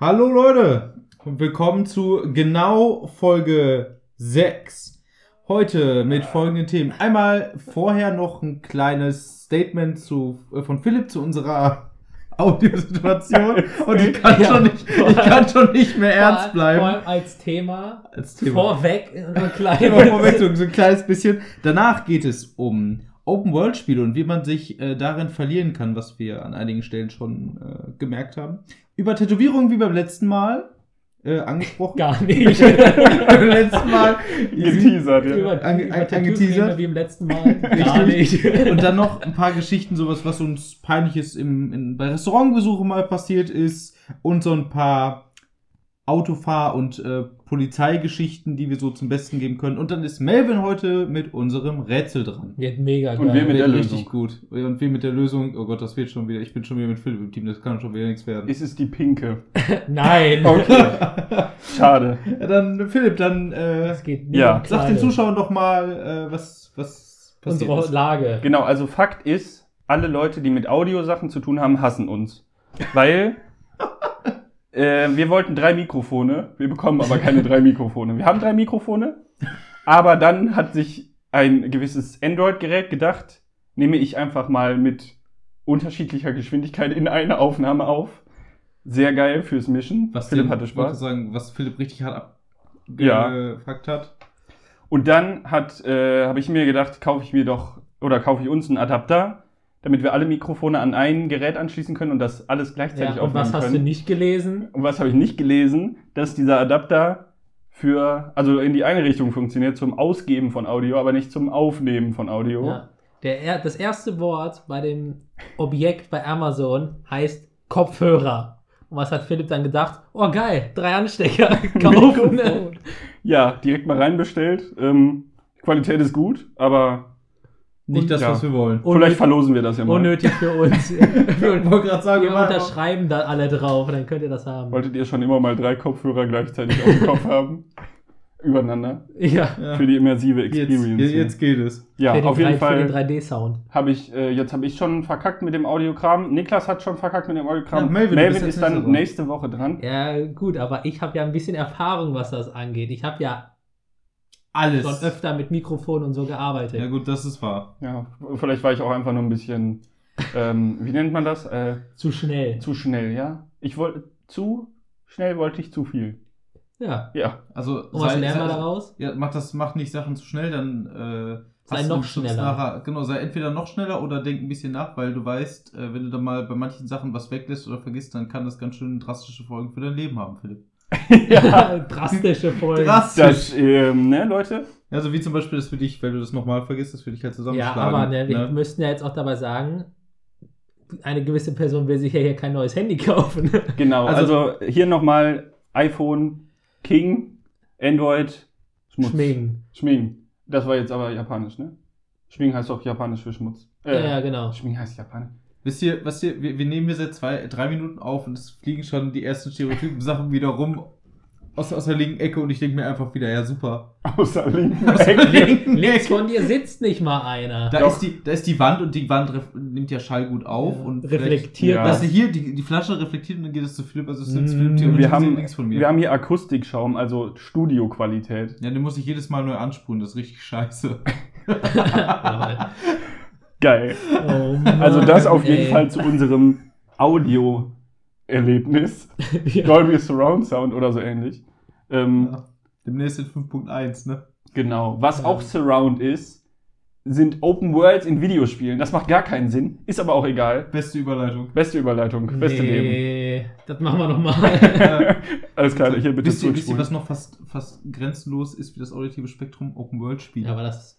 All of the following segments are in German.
Hallo Leute und willkommen zu genau Folge 6. Heute mit folgenden Themen. Einmal vorher noch ein kleines Statement zu, äh, von Philipp zu unserer Audiosituation. Und ich kann, Ja, schon, nicht, vor ich kann allem- schon nicht mehr ernst Vor bleiben. allem als Thema, Als Thema. vorweg ein kleines. Vorweg so, so ein kleines bisschen. Danach geht es um Open-World-Spiele und wie man sich äh, darin verlieren kann, was wir an einigen Stellen schon äh, gemerkt haben. Über Tätowierungen wie beim letzten Mal äh, angesprochen. Gar nicht. beim letzten Mal. Geteasert, ja. über, Ange- über angeteasert. reden wir wie im letzten Mal. Gar nicht. Und dann noch ein paar Geschichten, sowas, was uns peinliches im, in, bei Restaurantbesuchen mal passiert ist. Und so ein paar Autofahr- und äh, Polizeigeschichten, die wir so zum Besten geben können. Und dann ist Melvin heute mit unserem Rätsel dran. Wird mega geil. Und wir mit der Wird Lösung. richtig gut. Und wir mit der Lösung, oh Gott, das wird schon wieder, ich bin schon wieder mit Philipp im Team, das kann schon wieder nichts werden. Ist es die pinke? Nein. Okay. Schade. Ja, dann, Philipp, dann äh, Ja. sag den. Zuschauern doch mal, äh, was, was passiert unsere ist. Lage. Genau, also Fakt ist, alle Leute, die mit Audiosachen zu tun haben, hassen uns. Weil äh, wir wollten drei Mikrofone, wir bekommen aber keine drei Mikrofone. Wir haben drei Mikrofone, aber dann hat sich ein gewisses Android-Gerät gedacht, nehme ich einfach mal mit unterschiedlicher Geschwindigkeit in eine Aufnahme auf. Sehr geil fürs Mischen. Was Philipp hatte ich Spaß. sagen, was Philipp richtig hart Ja. abgefuckt hat. Und dann hat, äh, habe ich mir gedacht, kaufe ich mir doch oder kaufe ich uns einen Adapter, damit wir alle Mikrofone an ein Gerät anschließen können und das alles gleichzeitig Ja, und was aufnehmen hast können. du nicht gelesen? Und was habe ich nicht gelesen, dass dieser Adapter für, also in die eine Richtung funktioniert, zum Ausgeben von Audio, aber nicht zum Aufnehmen von Audio. Ja. Der, er- das erste Wort bei dem Objekt bei Amazon heißt Kopfhörer. Und was hat Philipp dann gedacht? Oh geil, drei Anstecker kaufen. Ja, direkt mal reinbestellt. Ähm, Qualität ist gut, aber Nicht Und- das, ja. was wir wollen. Unnötig- vielleicht verlosen wir das ja mal. Unnötig für uns. Ich wollte gerade sagen, Wir unterschreiben da alle drauf, dann könnt ihr das haben. Wolltet ihr schon immer mal drei Kopfhörer gleichzeitig auf dem Kopf haben? Übereinander. Ja. Für die immersive Experience. jetzt, jetzt geht es. ja, für den, auf jeden drei- für den Fall 3D-Sound. habe ich, äh, jetzt habe ich schon verkackt mit dem Audiokram. Niklas hat schon verkackt mit dem Audiokram. Ja, Melvin, Melvin, ist dann nächste Woche dran. Ja, gut, aber ich habe ja ein bisschen Erfahrung, was das angeht. Ich habe ja Alles. schon öfter mit Mikrofon und so gearbeitet. Ja gut, das ist wahr. Ja, vielleicht war ich auch einfach nur ein bisschen, ähm, wie nennt man das? Äh, Zu schnell. zu schnell, ja? Ich wollte, zu schnell wollte ich zu viel. Ja. Ja. Also Und was sei- lernen wir sei- daraus? Ja, mach das, mach nicht Sachen zu schnell, dann äh, Sei hast du noch schneller. Nachher, genau, sei entweder noch schneller oder denk ein bisschen nach, weil du weißt, äh, wenn du dann mal bei manchen Sachen was weglässt oder vergisst, dann kann das ganz schön drastische Folgen für dein Leben haben, Philipp. Ja. Drastische Folgen. Drastisch. Das, ähm, ne, Leute? Also wie zum Beispiel das für dich, wenn du das nochmal vergisst, das für dich halt Ja, zusammenschlagen. aber ne, wir müssten ja jetzt auch dabei sagen, eine gewisse Person will sich ja hier kein neues Handy kaufen. Genau, Also- also, hier nochmal iPhone, King, Android, Schmutz. Schminken. Schming. Das war jetzt aber japanisch, ne? Schming heißt auch japanisch für Schmutz. Ja, ja, genau. Schming heißt japanisch. Wisst ihr, was ihr, wir, wir nehmen hier seit zwei, drei Minuten auf und es fliegen schon die ersten stereotypen Sachen wieder rum aus, aus der linken Ecke und ich denke mir einfach wieder, ja super. Außer linken Aus der Ecke. linken Links Ecke. von dir sitzt nicht mal einer. Da Doch. ist, die, da ist die Wand und die Wand nimmt ja Schall gut auf Ja, und reflektiert Ja. Weißt du, hier, die, die Flasche reflektiert und dann geht es zu Philipp, also es sitzt Mm, Philipp theoretisch Wir haben, links von mir. wir haben hier Akustikschaum, also Studioqualität. ja, den muss ich jedes Mal neu anspulen, das ist richtig scheiße. Geil. oh Also das auf jeden ey. Fall zu unserem Audio-Erlebnis. Ja. Dolby Surround Sound oder so ähnlich. Ähm, Ja. Demnächst in 5.1, ne? Genau. Was Ja. auch Surround ist, sind Open Worlds in Videospielen. Das macht gar keinen Sinn, ist aber auch egal. Beste Überleitung. Beste Überleitung, beste Leben. nee, das machen wir nochmal. Alles klar, hier bitte wisst, ihr, wisst ihr, was noch fast, fast grenzenlos ist wie das auditive Spektrum? Open World Spiele. Aber das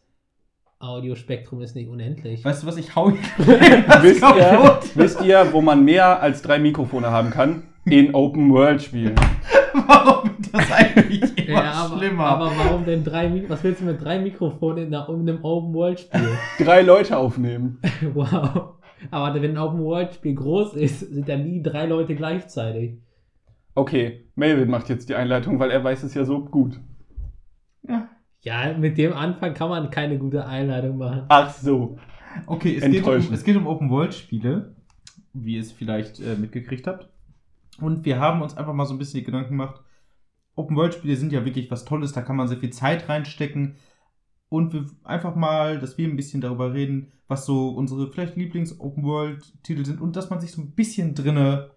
Audiospektrum ist nicht unendlich. weißt du was, ich hau Wisst ihr, kaputt. wisst ihr, wo man mehr als drei Mikrofone haben kann? In Open World Spielen. Warum wird das eigentlich immer Ja, aber, schlimmer? aber warum denn drei Mik Was willst du mit drei Mikrofonen in, einer, in einem Open-World-Spiel? Drei Leute aufnehmen. wow. Aber wenn ein Open-World-Spiel groß ist, sind da nie drei Leute gleichzeitig. Okay, Melvin macht jetzt die Einleitung, weil er weiß es ja so gut. Ja, mit dem Anfang kann man keine gute Einleitung machen. Ach so. Okay, es geht, um, es geht um Open World Spiele, wie ihr es vielleicht äh, mitgekriegt habt. Und wir haben uns einfach mal so ein bisschen die Gedanken gemacht, Open-World-Spiele sind ja wirklich was Tolles, da kann man sehr viel Zeit reinstecken. Und wir einfach mal, dass wir ein bisschen darüber reden, was so unsere vielleicht Lieblings-Open-World-Titel sind und dass man sich so ein bisschen drinne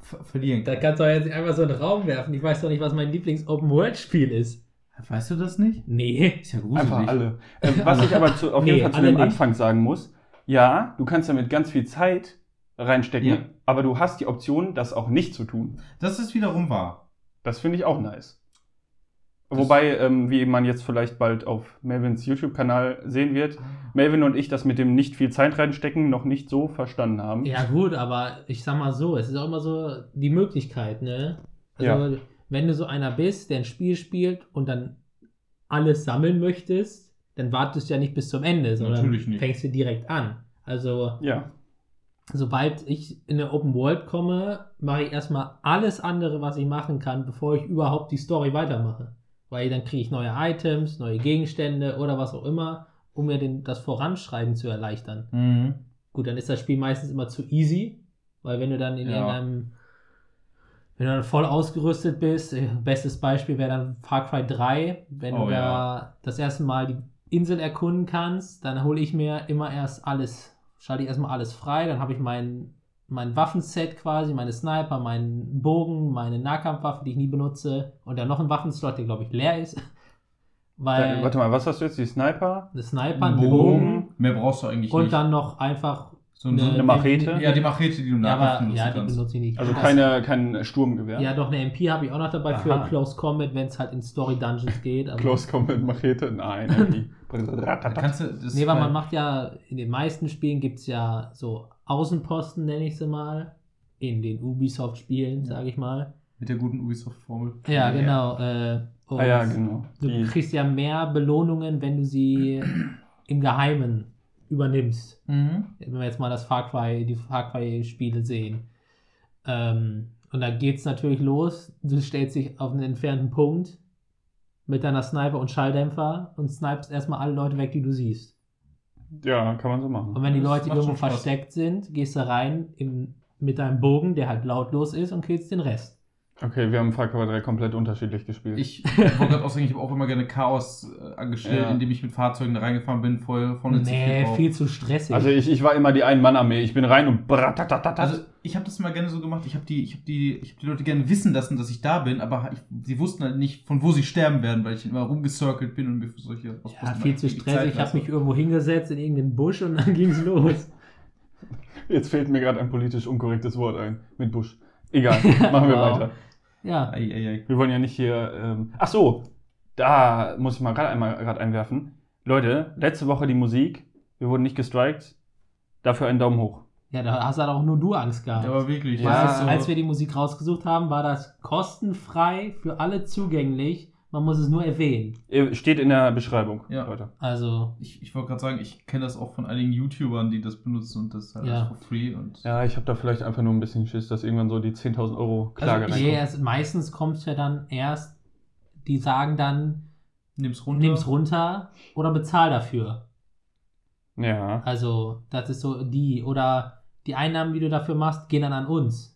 ver verlieren Da kann. kannst du jetzt nicht einfach so einen Raum werfen. Ich weiß doch nicht, was mein Lieblings-Open-World-Spiel ist. Weißt du das nicht? Nee. Ist ja gruselig. Einfach alle. Ähm, was ich aber zu, auf jeden Nee, Fall zu dem nicht. Anfang sagen muss, ja, du kannst damit ganz viel Zeit reinstecken, Ja. aber du hast die Option, das auch nicht zu tun. Das ist wiederum wahr. Das finde ich auch nice. Das- Wobei, ähm, wie man jetzt vielleicht bald auf Melvins YouTube-Kanal sehen wird, Melvin und ich das mit dem nicht viel Zeit reinstecken noch nicht so verstanden haben. Ja, gut, aber ich sag mal so, es ist auch immer so die Möglichkeit, ne? Also, wenn du so einer bist, der ein Spiel spielt und dann alles sammeln möchtest, dann wartest du ja nicht bis zum Ende, sondern Natürlich nicht. fängst du direkt an. Also, Ja. sobald ich in eine Open World komme, mache ich erstmal alles andere, was ich machen kann, bevor ich überhaupt die Story weitermache. Weil dann kriege ich neue Items, neue Gegenstände oder was auch immer, um mir den, das Voranschreiben zu erleichtern. Mhm. Gut, dann ist das Spiel meistens immer zu easy, weil wenn du dann in Ja. irgendeinem, wenn du dann voll ausgerüstet bist, äh, bestes Beispiel wäre dann Far Cry 3, wenn Oh, du da ja. das erste Mal die Insel erkunden kannst, dann hole ich mir immer erst alles, schalte ich erstmal alles frei, dann habe ich mein, mein Waffenset quasi, meine Sniper, meinen Bogen, meine Nahkampfwaffe, die ich nie benutze und dann noch ein Waffenslot, der glaube ich leer ist. Weil warte mal, was hast du jetzt? Die Sniper? eine Sniper, Bogen. Bogen Mehr brauchst du eigentlich und nicht. dann noch einfach so, so Eine Machete? Ja, die Machete, die du Ja, nachher aber benutzen ja, die kannst. benutze ich nicht. Also keine, kein Sturmgewehr? Ja, doch, eine MP habe ich auch noch dabei für Aha. Close Combat, wenn es halt in Story Dungeons geht. Aber Close Combat Machete? Nein, kannst du, das Nee, weil halt- man macht ja, in den meisten Spielen gibt es ja so Außenposten, nenne ich sie mal. In den Ubisoft-Spielen, sage ich mal. Mit der guten Ubisoft-Formel. Ja, genau. Äh, und ah ja, genau. Du Die, kriegst ja mehr Belohnungen, wenn du sie im Geheimen übernimmst. Mhm. wenn wir jetzt mal das Far Cry, die Far Cry-Spiele sehen. Ähm, und da geht's natürlich los. Du stellst dich auf einen entfernten Punkt mit deiner Sniper und Schalldämpfer und snipest erstmal alle Leute weg, die du siehst. ja, kann man so machen. Und wenn die Das Leute irgendwo versteckt sind, gehst du rein im, mit deinem Bogen, der halt lautlos ist, und killst den Rest. Okay, wir haben Far Cry 3 komplett unterschiedlich gespielt. Ich wollte gerade sagen, ich habe auch immer gerne Chaos äh, angestellt, Ja. indem ich mit Fahrzeugen da reingefahren bin, voll vorne zu Nee, viel zu stressig. also ich, ich war immer die Ein-Mann-Armee. Ich bin rein und bratatatatat. Also ich habe das immer gerne so gemacht. Ich habe die, ich habe die, ich habe die Leute gerne wissen lassen, dass ich da bin, aber ich, sie wussten halt nicht, von wo sie sterben werden, weil ich immer rumgecircelt bin und mir für solche ja, viel zu stressig. Ich habe mich irgendwo hingesetzt in irgendeinen Busch und dann ging's los. Jetzt fällt mir gerade ein politisch unkorrektes Wort ein. Mit Busch. Egal, machen wir Wow. weiter. Ja. Ei, ei, ei. Wir wollen ja nicht hier. Ähm, ach so, da muss ich mal gerade einmal gerade einwerfen. Leute, letzte Woche die Musik. Wir wurden nicht gestrikt. Dafür einen Daumen hoch. Ja, da hast halt auch nur du Angst gehabt. Aber wirklich. Ja, als wir die Musik rausgesucht haben, war das kostenfrei für alle zugänglich. Man muss es nur erwähnen. Äh, Steht in der Beschreibung, Ja. Leute. Also, ich, ich wollte gerade sagen, ich kenne das auch von einigen YouTubern, die das benutzen und das ist halt Ja. for free. Und Ja, ich habe da vielleicht einfach nur ein bisschen Schiss, dass irgendwann so die 10.000 Euro Klage Also ich- nee, reinkommt. es, meistens kommt es ja dann erst, die sagen dann, nimm's runter. nimm's runter oder bezahl dafür. Ja. Also, das ist so die. Oder die Einnahmen, die du dafür machst, gehen dann an uns.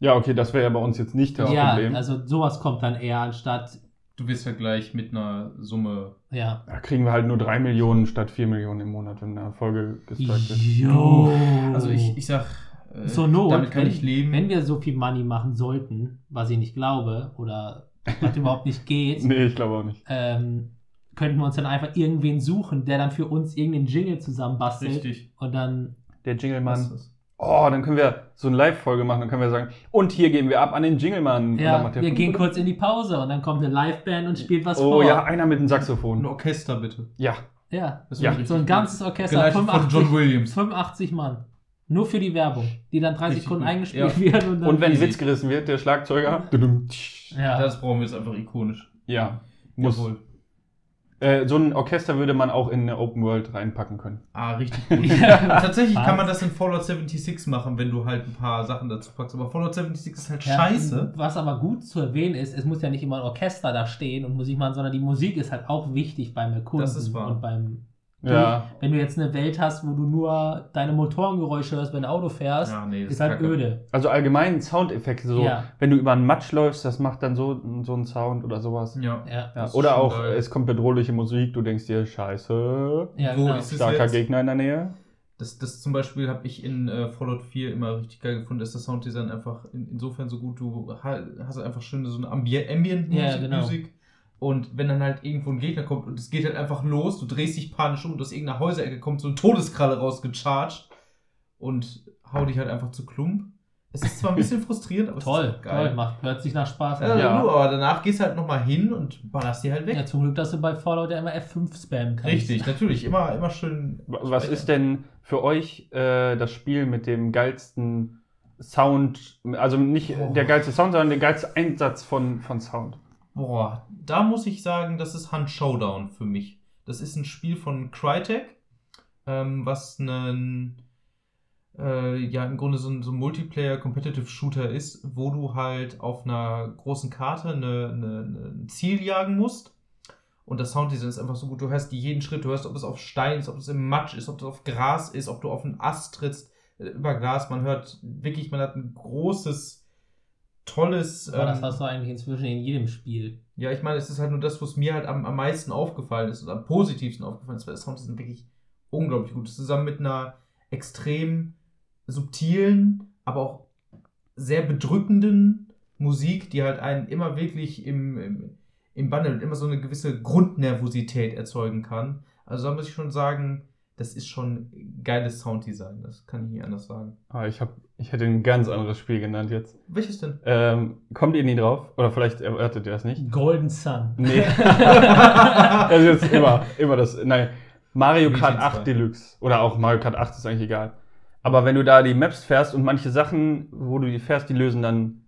Ja, okay, das wäre ja bei uns jetzt nicht das ja, Problem. also sowas kommt dann eher anstatt, Du wirst ja gleich mit einer Summe. ja. Da kriegen wir halt nur 3 Millionen statt 4 Millionen im Monat, wenn eine Folge gestrikt wird. Jo. Also ich, ich sag, äh, Zur Not, damit kann wenn, ich leben. wenn wir so viel Money machen sollten, was ich nicht glaube, oder was überhaupt nicht geht, Nee, ich glaube auch nicht. ähm, könnten wir uns dann einfach irgendwen suchen, der dann für uns irgendeinen Jingle zusammenbastelt Richtig. und dann, Der Was Jinglemann. Oh, dann können wir so eine Live-Folge machen, dann können wir sagen, und hier geben wir ab an den Jinglemann. Ja, wir gehen kurz in die Pause und dann kommt eine Liveband und spielt was Oh vor. ja, einer mit dem Ein Saxophon. Orchester bitte. Ja. Ja, Das Ja. so ein ganzes. Orchester, Geleitet von 85, John Williams. 85 Mann. Nur für die Werbung, die dann 30 Richtig Sekunden gut. eingespielt Ja. wird und dann. Und wenn easy. Witz gerissen wird, der Schlagzeuger. Ja. Das brauchen wir jetzt einfach ikonisch. Ja, muss. Jawohl. Äh, so ein Orchester würde man auch in eine Open World reinpacken können. Ah, richtig gut. Ja. Tatsächlich kann man das in Fallout 76 machen, wenn du halt ein paar Sachen dazu packst. Aber Fallout 76 ist halt Ja, scheiße. Was aber gut zu erwähnen ist, es muss ja nicht immer ein Orchester da stehen und Musik machen, sondern die Musik ist halt auch wichtig beim Erkunden Das ist wahr. und beim Ja. Wenn du jetzt eine Welt hast, wo du nur deine Motorengeräusche hörst, wenn du Auto fährst, Ja, nee, das ist halt kacke. öde. Also allgemein Soundeffekte, so Ja. wenn du über einen Matsch läufst, das macht dann so, so einen Sound oder sowas. Ja. Ja. Ist oder auch, geil. es kommt bedrohliche Musik, du denkst dir, scheiße, Ja, Wo genau. ist es starker jetzt? Gegner in der Nähe. Das, das zum Beispiel habe ich in äh, Fallout 4 immer richtig geil gefunden, dass das Sounddesign einfach in, insofern so gut, du ha- hast einfach schön so eine Ambi Ambient-Musik. Ja, genau. Musik. Und wenn dann halt irgendwo ein Gegner kommt und es geht halt einfach los, du drehst dich panisch um und aus irgendeiner Häuserecke kommt so eine Todeskralle rausgecharged und hau dich halt einfach zu Klump. Es ist zwar ein bisschen frustrierend, aber Toll, es ist geil. toll, macht plötzlich nach Spaß. Ja, Ja. Nur, aber danach gehst du halt nochmal hin und ballerst die halt weg. Ja, zum Glück, dass du bei Fallout ja immer F5 spammen kannst. Richtig, natürlich. Immer, immer schön. Was ist denn für euch äh, das Spiel mit dem geilsten Sound, also nicht Oh. der geilste Sound, sondern der geilste Einsatz von, von Sound? Boah, da muss ich sagen, das ist Hunt Showdown für mich. Das ist ein Spiel von Crytek, ähm, was ein, äh, ja, im Grunde so ein, so ein Multiplayer-Competitive-Shooter ist, wo du halt auf einer großen Karte eine, eine, ein Ziel jagen musst. Und das Sounddesign ist einfach so gut. Du hörst jeden Schritt, du hörst, ob es auf Stein ist, ob es im Matsch ist, ob es auf Gras ist, ob du auf einen Ast trittst, äh, über Glas. Man hört wirklich, man hat ein großes, tolles. Aber das ähm, hast du eigentlich inzwischen in jedem Spiel. ja, ich meine, es ist halt nur das, was mir halt am, am meisten aufgefallen ist und am positivsten aufgefallen ist, weil das Sounddesign wirklich unglaublich gut. Zusammen mit einer extrem subtilen, aber auch sehr bedrückenden Musik, die halt einen immer wirklich im, im, im Bann hält, immer so eine gewisse Grundnervosität erzeugen kann. Also da muss ich schon sagen, das ist schon geiles Sounddesign. Das kann ich nicht anders sagen. Ah, ich, hab, ich hätte ein ganz anderes Spiel genannt jetzt. Welches denn? Ähm, kommt ihr nie drauf? Oder vielleicht erwartet ihr das nicht? Golden Sun. Nee. das ist jetzt immer, immer das. Nein. Mario Kart steht's 8 da? Deluxe. Oder auch Mario Kart 8 ist eigentlich egal. Aber wenn du da die Maps fährst und manche Sachen, wo du die fährst, die lösen dann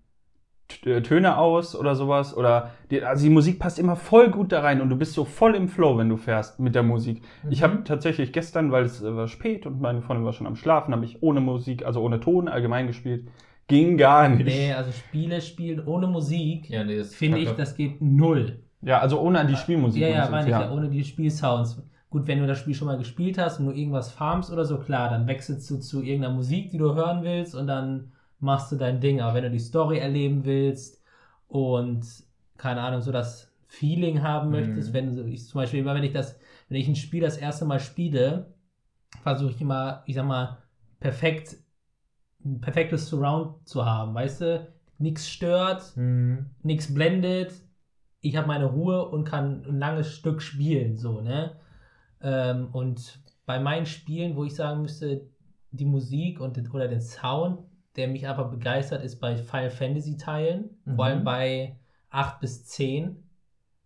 Töne aus oder sowas. Oder die, also die Musik passt immer voll gut da rein und du bist so voll im Flow, wenn du fährst mit der Musik. Ich habe tatsächlich gestern, weil es äh, war spät und meine Freundin war schon am Schlafen, habe ich ohne Musik, also ohne Ton allgemein gespielt. Ging gar nicht. Nee, also Spiele spielen ohne Musik, Ja, nee, finde ich, das geht null. Ja, also ohne die Spielmusik. Ja, ja, meine ich ja, ohne die Spielsounds. Gut, wenn du das Spiel schon mal gespielt hast und du irgendwas farmst oder so, klar, dann wechselst du zu irgendeiner Musik, die du hören willst und dann machst du dein Ding. Aber wenn du die Story erleben willst und, keine Ahnung, so das Feeling haben möchtest, Mhm. wenn ich zum Beispiel immer, wenn ich das, wenn ich ein Spiel das erste Mal spiele, versuche ich immer, ich sag mal, perfekt, ein perfektes Surround zu haben, weißt du? Nichts stört, Mhm. nichts blendet, ich habe meine Ruhe und kann ein langes Stück spielen, so, ne? Ähm, und bei meinen Spielen, wo ich sagen müsste, die Musik und oder den Sound, der mich einfach begeistert, ist bei Final Fantasy Teilen, Mhm. vor allem bei 8 bis 10.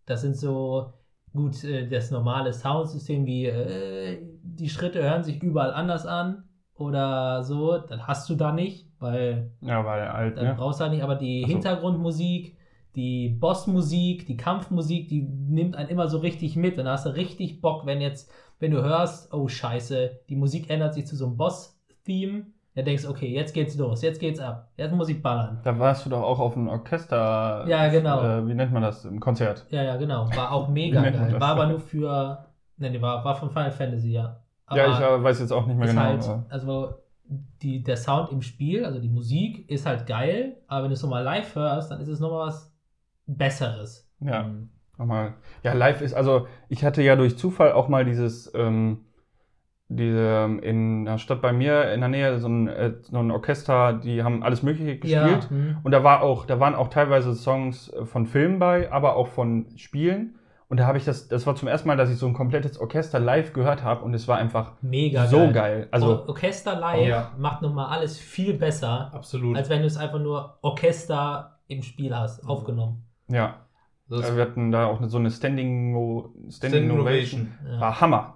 Das sind so, gut, äh, das normale Soundsystem wie äh, die Schritte hören sich überall anders an oder so, das hast du da nicht, weil Ja, weil alt, dann ne? brauchst du halt nicht, aber die so. Hintergrundmusik, die Bossmusik, die Kampfmusik, die nimmt einen immer so richtig mit. Und da hast du richtig Bock, wenn jetzt, wenn du hörst, oh scheiße, die Musik ändert sich zu so einem Boss-Theme, dann denkst okay, jetzt geht's los, jetzt geht's ab, jetzt muss ich ballern. Da warst du doch auch auf einem Orchester. Ja, genau. Äh, wie nennt man das? Im Konzert. Ja, ja, genau. War auch mega geil. War aber nur für, ne, nee, war, war von Final Fantasy, ja. Aber ja, ich äh, weiß jetzt auch nicht mehr genau. halt, also die, der Sound im Spiel, also die Musik, ist halt geil, aber wenn du es nochmal live hörst, dann ist es nochmal was Besseres. ja, Mhm. nochmal. Ja, live ist, also ich hatte ja durch Zufall auch mal dieses, ähm, diese, in der Stadt bei mir in der Nähe so ein, äh, so ein Orchester, die haben alles Mögliche gespielt. hm. Und da war auch, da waren auch teilweise Songs äh, von Filmen bei, aber auch von Spielen. Und da habe ich das, das war zum ersten Mal, dass ich so ein komplettes Orchester live gehört habe und es war einfach Mega so geil. geil. Also, Or Orchester live Ja. macht nochmal alles viel besser, Absolut. als wenn du es einfach nur Orchester im Spiel hast, Mhm. aufgenommen. ja. das Äh, Wir hatten da auch so eine Standing, Standing, Standing Ovation. Ovation. Ja, War Hammer.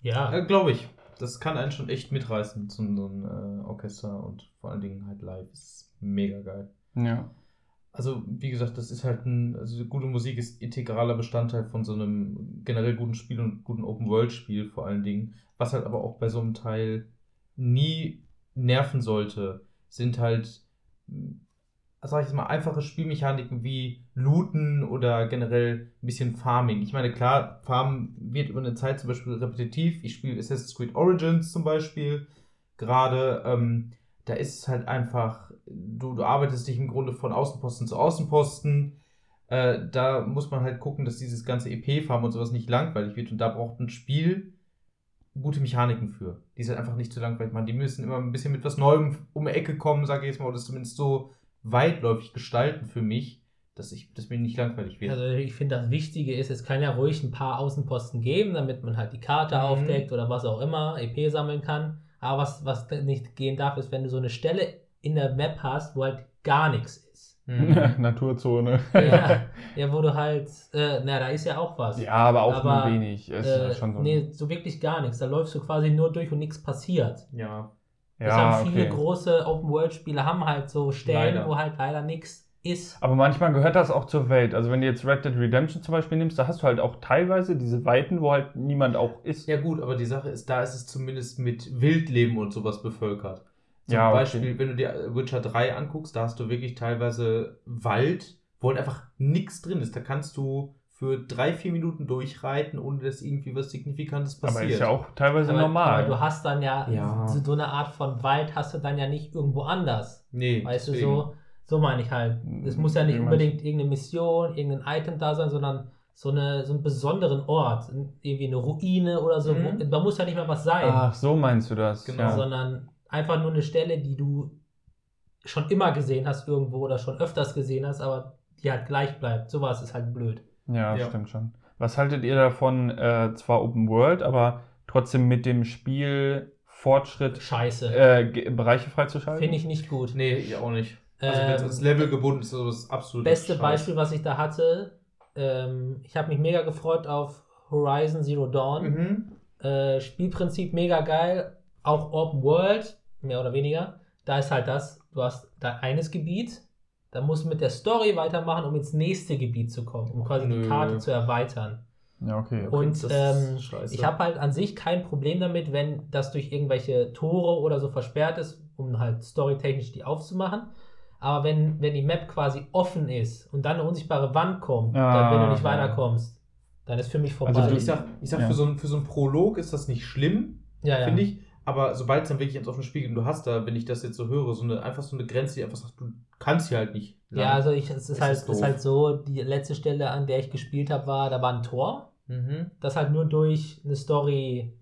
ja. Ja, glaube ich. Das kann einen schon echt mitreißen, so ein, so ein äh, Orchester und vor allen Dingen halt live. ist mega geil. Ja. Also, wie gesagt, das ist halt ein, also gute Musik ist integraler Bestandteil von so einem generell guten Spiel und guten Open-World-Spiel vor allen Dingen. Was halt aber auch bei so einem Teil nie nerven sollte, sind halt, sag ich jetzt mal, einfache Spielmechaniken wie Looten oder generell ein bisschen Farming. Ich meine, klar, Farmen wird über eine Zeit zum Beispiel repetitiv. Ich spiele Assassin's Creed Origins zum Beispiel gerade. Ähm, da ist es halt einfach, du, du arbeitest dich im Grunde von Außenposten zu Außenposten. Äh, da muss man halt gucken, dass dieses ganze EP-Farm und sowas nicht langweilig wird. Und da braucht ein Spiel gute Mechaniken für. Die ist halt einfach nicht zu langweilig machen. Die müssen immer ein bisschen mit was Neuem um die Ecke kommen, sage ich jetzt mal, oder zumindest so weitläufig gestalten für mich, dass ich, dass mir nicht langweilig wird. Also ich finde, das Wichtige ist, es kann ja ruhig ein paar Außenposten geben, damit man halt die Karte Mhm. aufdeckt oder was auch immer, EP sammeln kann. Aber was, was nicht gehen darf, ist, wenn du so eine Stelle in der Map hast, wo halt gar nichts ist. Mhm. Naturzone. Ja, ja wo du halt, äh, na, da ist ja auch was. Ja, aber auch Aber, nur wenig. Es äh, halt schon so. nee, so wirklich gar nichts. Da läufst du quasi nur durch und nichts passiert. ja. Das ja, haben viele okay. große Open-World-Spiele haben halt so Stellen, Leider. wo halt leider nichts ist. Aber manchmal gehört das auch zur Welt. Also wenn du jetzt Red Dead Redemption zum Beispiel nimmst, da hast du halt auch teilweise diese Weiten, wo halt niemand auch ist. Ja gut, aber die Sache ist, da ist es zumindest mit Wildleben und sowas bevölkert. Zum Ja, okay. Beispiel, wenn du dir Witcher 3 anguckst, da hast du wirklich teilweise Wald, wo halt einfach nichts drin ist. Da kannst du für drei, vier Minuten durchreiten, ohne dass irgendwie was Signifikantes passiert. Aber ist ja auch teilweise Aber, normal. aber du hast dann ja, Ja. so so eine Art von Wald hast du dann ja nicht irgendwo anders. nee, Weißt du, deswegen. so, so meine ich halt. Es muss ja nicht unbedingt irgendeine Mission, irgendein Item da sein, sondern so, eine, so einen besonderen Ort. Irgendwie eine Ruine oder so. Mhm. Da muss ja nicht mal was sein, Ach, so meinst du das. Genau. Ja. sondern einfach nur eine Stelle, die du schon immer gesehen hast irgendwo oder schon öfters gesehen hast, aber die halt gleich bleibt. Sowas ist halt blöd. Ja, Ja. stimmt schon. Was haltet ihr davon, äh, zwar Open World, aber trotzdem mit dem Spiel Fortschritt Scheiße. äh, Bereiche freizuschalten? Finde ich nicht gut. Nee, ich auch nicht. Also wenn es Ähm, Level gebunden ist, ist das absolut Beste Scheiß. Beispiel, was ich da hatte, ähm, ich habe mich mega gefreut auf Horizon Zero Dawn. Mhm. Äh, Spielprinzip mega geil, auch Open World, mehr oder weniger. Da ist halt das, du hast da eines Gebiet, da musst du mit der Story weitermachen, um ins nächste Gebiet zu kommen, um quasi die Nö. Karte zu erweitern. Ja, okay. Okay, Und ähm, ich habe halt an sich kein Problem damit, wenn das durch irgendwelche Tore oder so versperrt ist, um halt storytechnisch die aufzumachen. Aber wenn, wenn die Map quasi offen ist und dann eine unsichtbare Wand kommt, Ah, dann, wenn du nicht ja. weiterkommst, dann ist für mich vorbei. Also ich sag, ich sag Ja. für, so ein, für so einen Prolog ist das nicht schlimm, ja, ja. finde ich. Aber sobald es dann wirklich ins offene Spiel geht und du hast da, wenn ich das jetzt so höre, so eine, einfach so eine Grenze, die einfach sagt, du kannst hier halt nicht. lang. Ja, also ich, es ist, Das halt, ist ist halt so, die letzte Stelle, an der ich gespielt habe, war, da war ein Tor, Mhm. das halt nur durch eine Story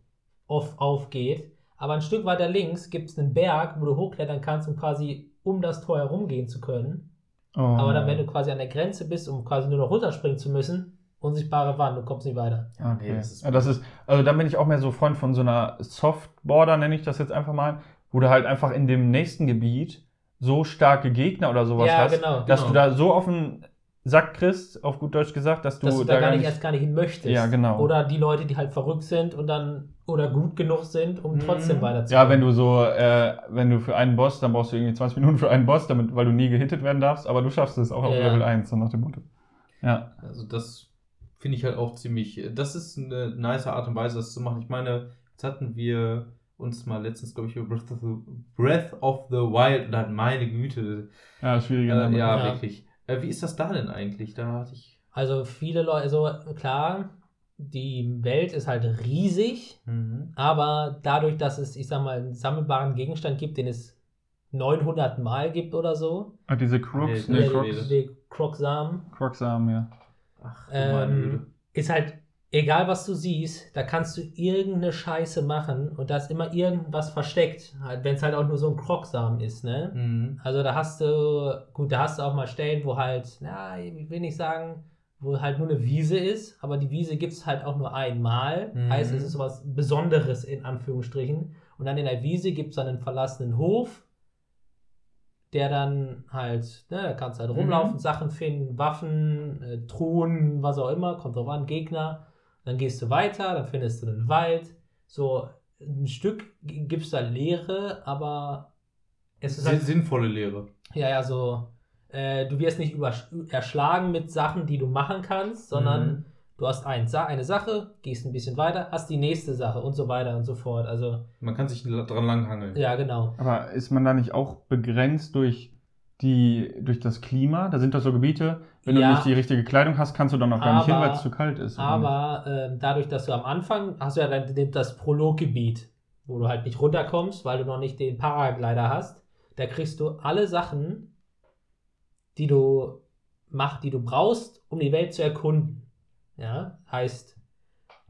off, aufgeht. Aber ein Stück weiter links gibt es einen Berg, wo du hochklettern kannst, um quasi um das Tor herumgehen zu können. Oh. Aber dann, wenn du quasi an der Grenze bist, um quasi nur noch runterspringen zu müssen, unsichtbare Wand, du kommst nicht weiter. Ja, Okay. das ist. das ist, also da bin ich auch mehr so Freund von so einer Softborder, nenne ich das jetzt einfach mal, wo du halt einfach in dem nächsten Gebiet so starke Gegner oder sowas Ja, hast, genau, dass genau. du da so auf den Sack kriegst, auf gut Deutsch gesagt, dass du, dass du da, gar nicht, erst gar nicht hin möchtest. Ja, genau. Oder die Leute, die halt verrückt sind und dann oder gut genug sind, um Mhm. trotzdem weiterzukommen. Ja, wenn du so, äh, wenn du für einen Boss, dann brauchst du irgendwie 20 Minuten für einen Boss, damit, weil du nie gehittet werden darfst, aber du schaffst es auch auf Ja. Level 1, so nach dem Motto. Ja. Also das finde ich halt auch ziemlich. Das ist eine nice Art und Weise, das zu machen. Ich meine, jetzt hatten wir uns mal letztens, glaube ich, über Breath of the, Breath of the Wild und hatten meine Güte. Ja, schwieriger Äh, Name. ja, Ja. wirklich. Äh, wie ist das da denn eigentlich? Da hatte ich. Also viele Leute, also klar, die Welt ist halt riesig, Mhm. aber dadurch, dass es, ich sag mal, einen sammelbaren Gegenstand gibt, den es 900 Mal gibt oder so, Ah, diese Crooks, Nee, ne, nee, nee. die Crocs-Samen, Crocs-Arm, ja. Ach, ähm, ist halt, egal was du siehst, da kannst du irgendeine Scheiße machen und da ist immer irgendwas versteckt, halt, wenn es halt auch nur so ein Croc-Samen ist, ne? Mhm. Also da hast du, gut, da hast du auch mal Stellen, wo halt, na, ich will nicht sagen, wo halt nur eine Wiese ist, aber die Wiese gibt es halt auch nur einmal. Mhm. Heißt, es ist sowas Besonderes in Anführungsstrichen. Und dann in der Wiese gibt es dann einen verlassenen Hof, der dann halt, ne, da kannst du halt Mhm. rumlaufen, Sachen finden, Waffen, äh, Truhen, was auch immer, kommt drauf an, Gegner. Dann gehst du weiter, dann findest du einen Wald. So ein Stück gibt es da Leere, aber es ist halt Sinnvolle Lehre. ja, ja, so. Äh, du wirst nicht übersch- erschlagen mit Sachen, die du machen kannst, sondern Mhm. Du hast ein, eine Sache, gehst ein bisschen weiter, hast die nächste Sache und so weiter und so fort. Also, Man kann sich dran langhangeln. ja, genau. Aber ist man da nicht auch begrenzt durch die durch das Klima, da sind doch so Gebiete, wenn Ja. du nicht die richtige Kleidung hast, kannst du dann noch gar nicht hin, weil es zu kalt ist. Aber ähm, dadurch, dass du am Anfang hast du ja dann das Prologgebiet, wo du halt nicht runterkommst, weil du noch nicht den Paraglider hast, da kriegst du alle Sachen, die du mach, die du brauchst, um die Welt zu erkunden. Ja, heißt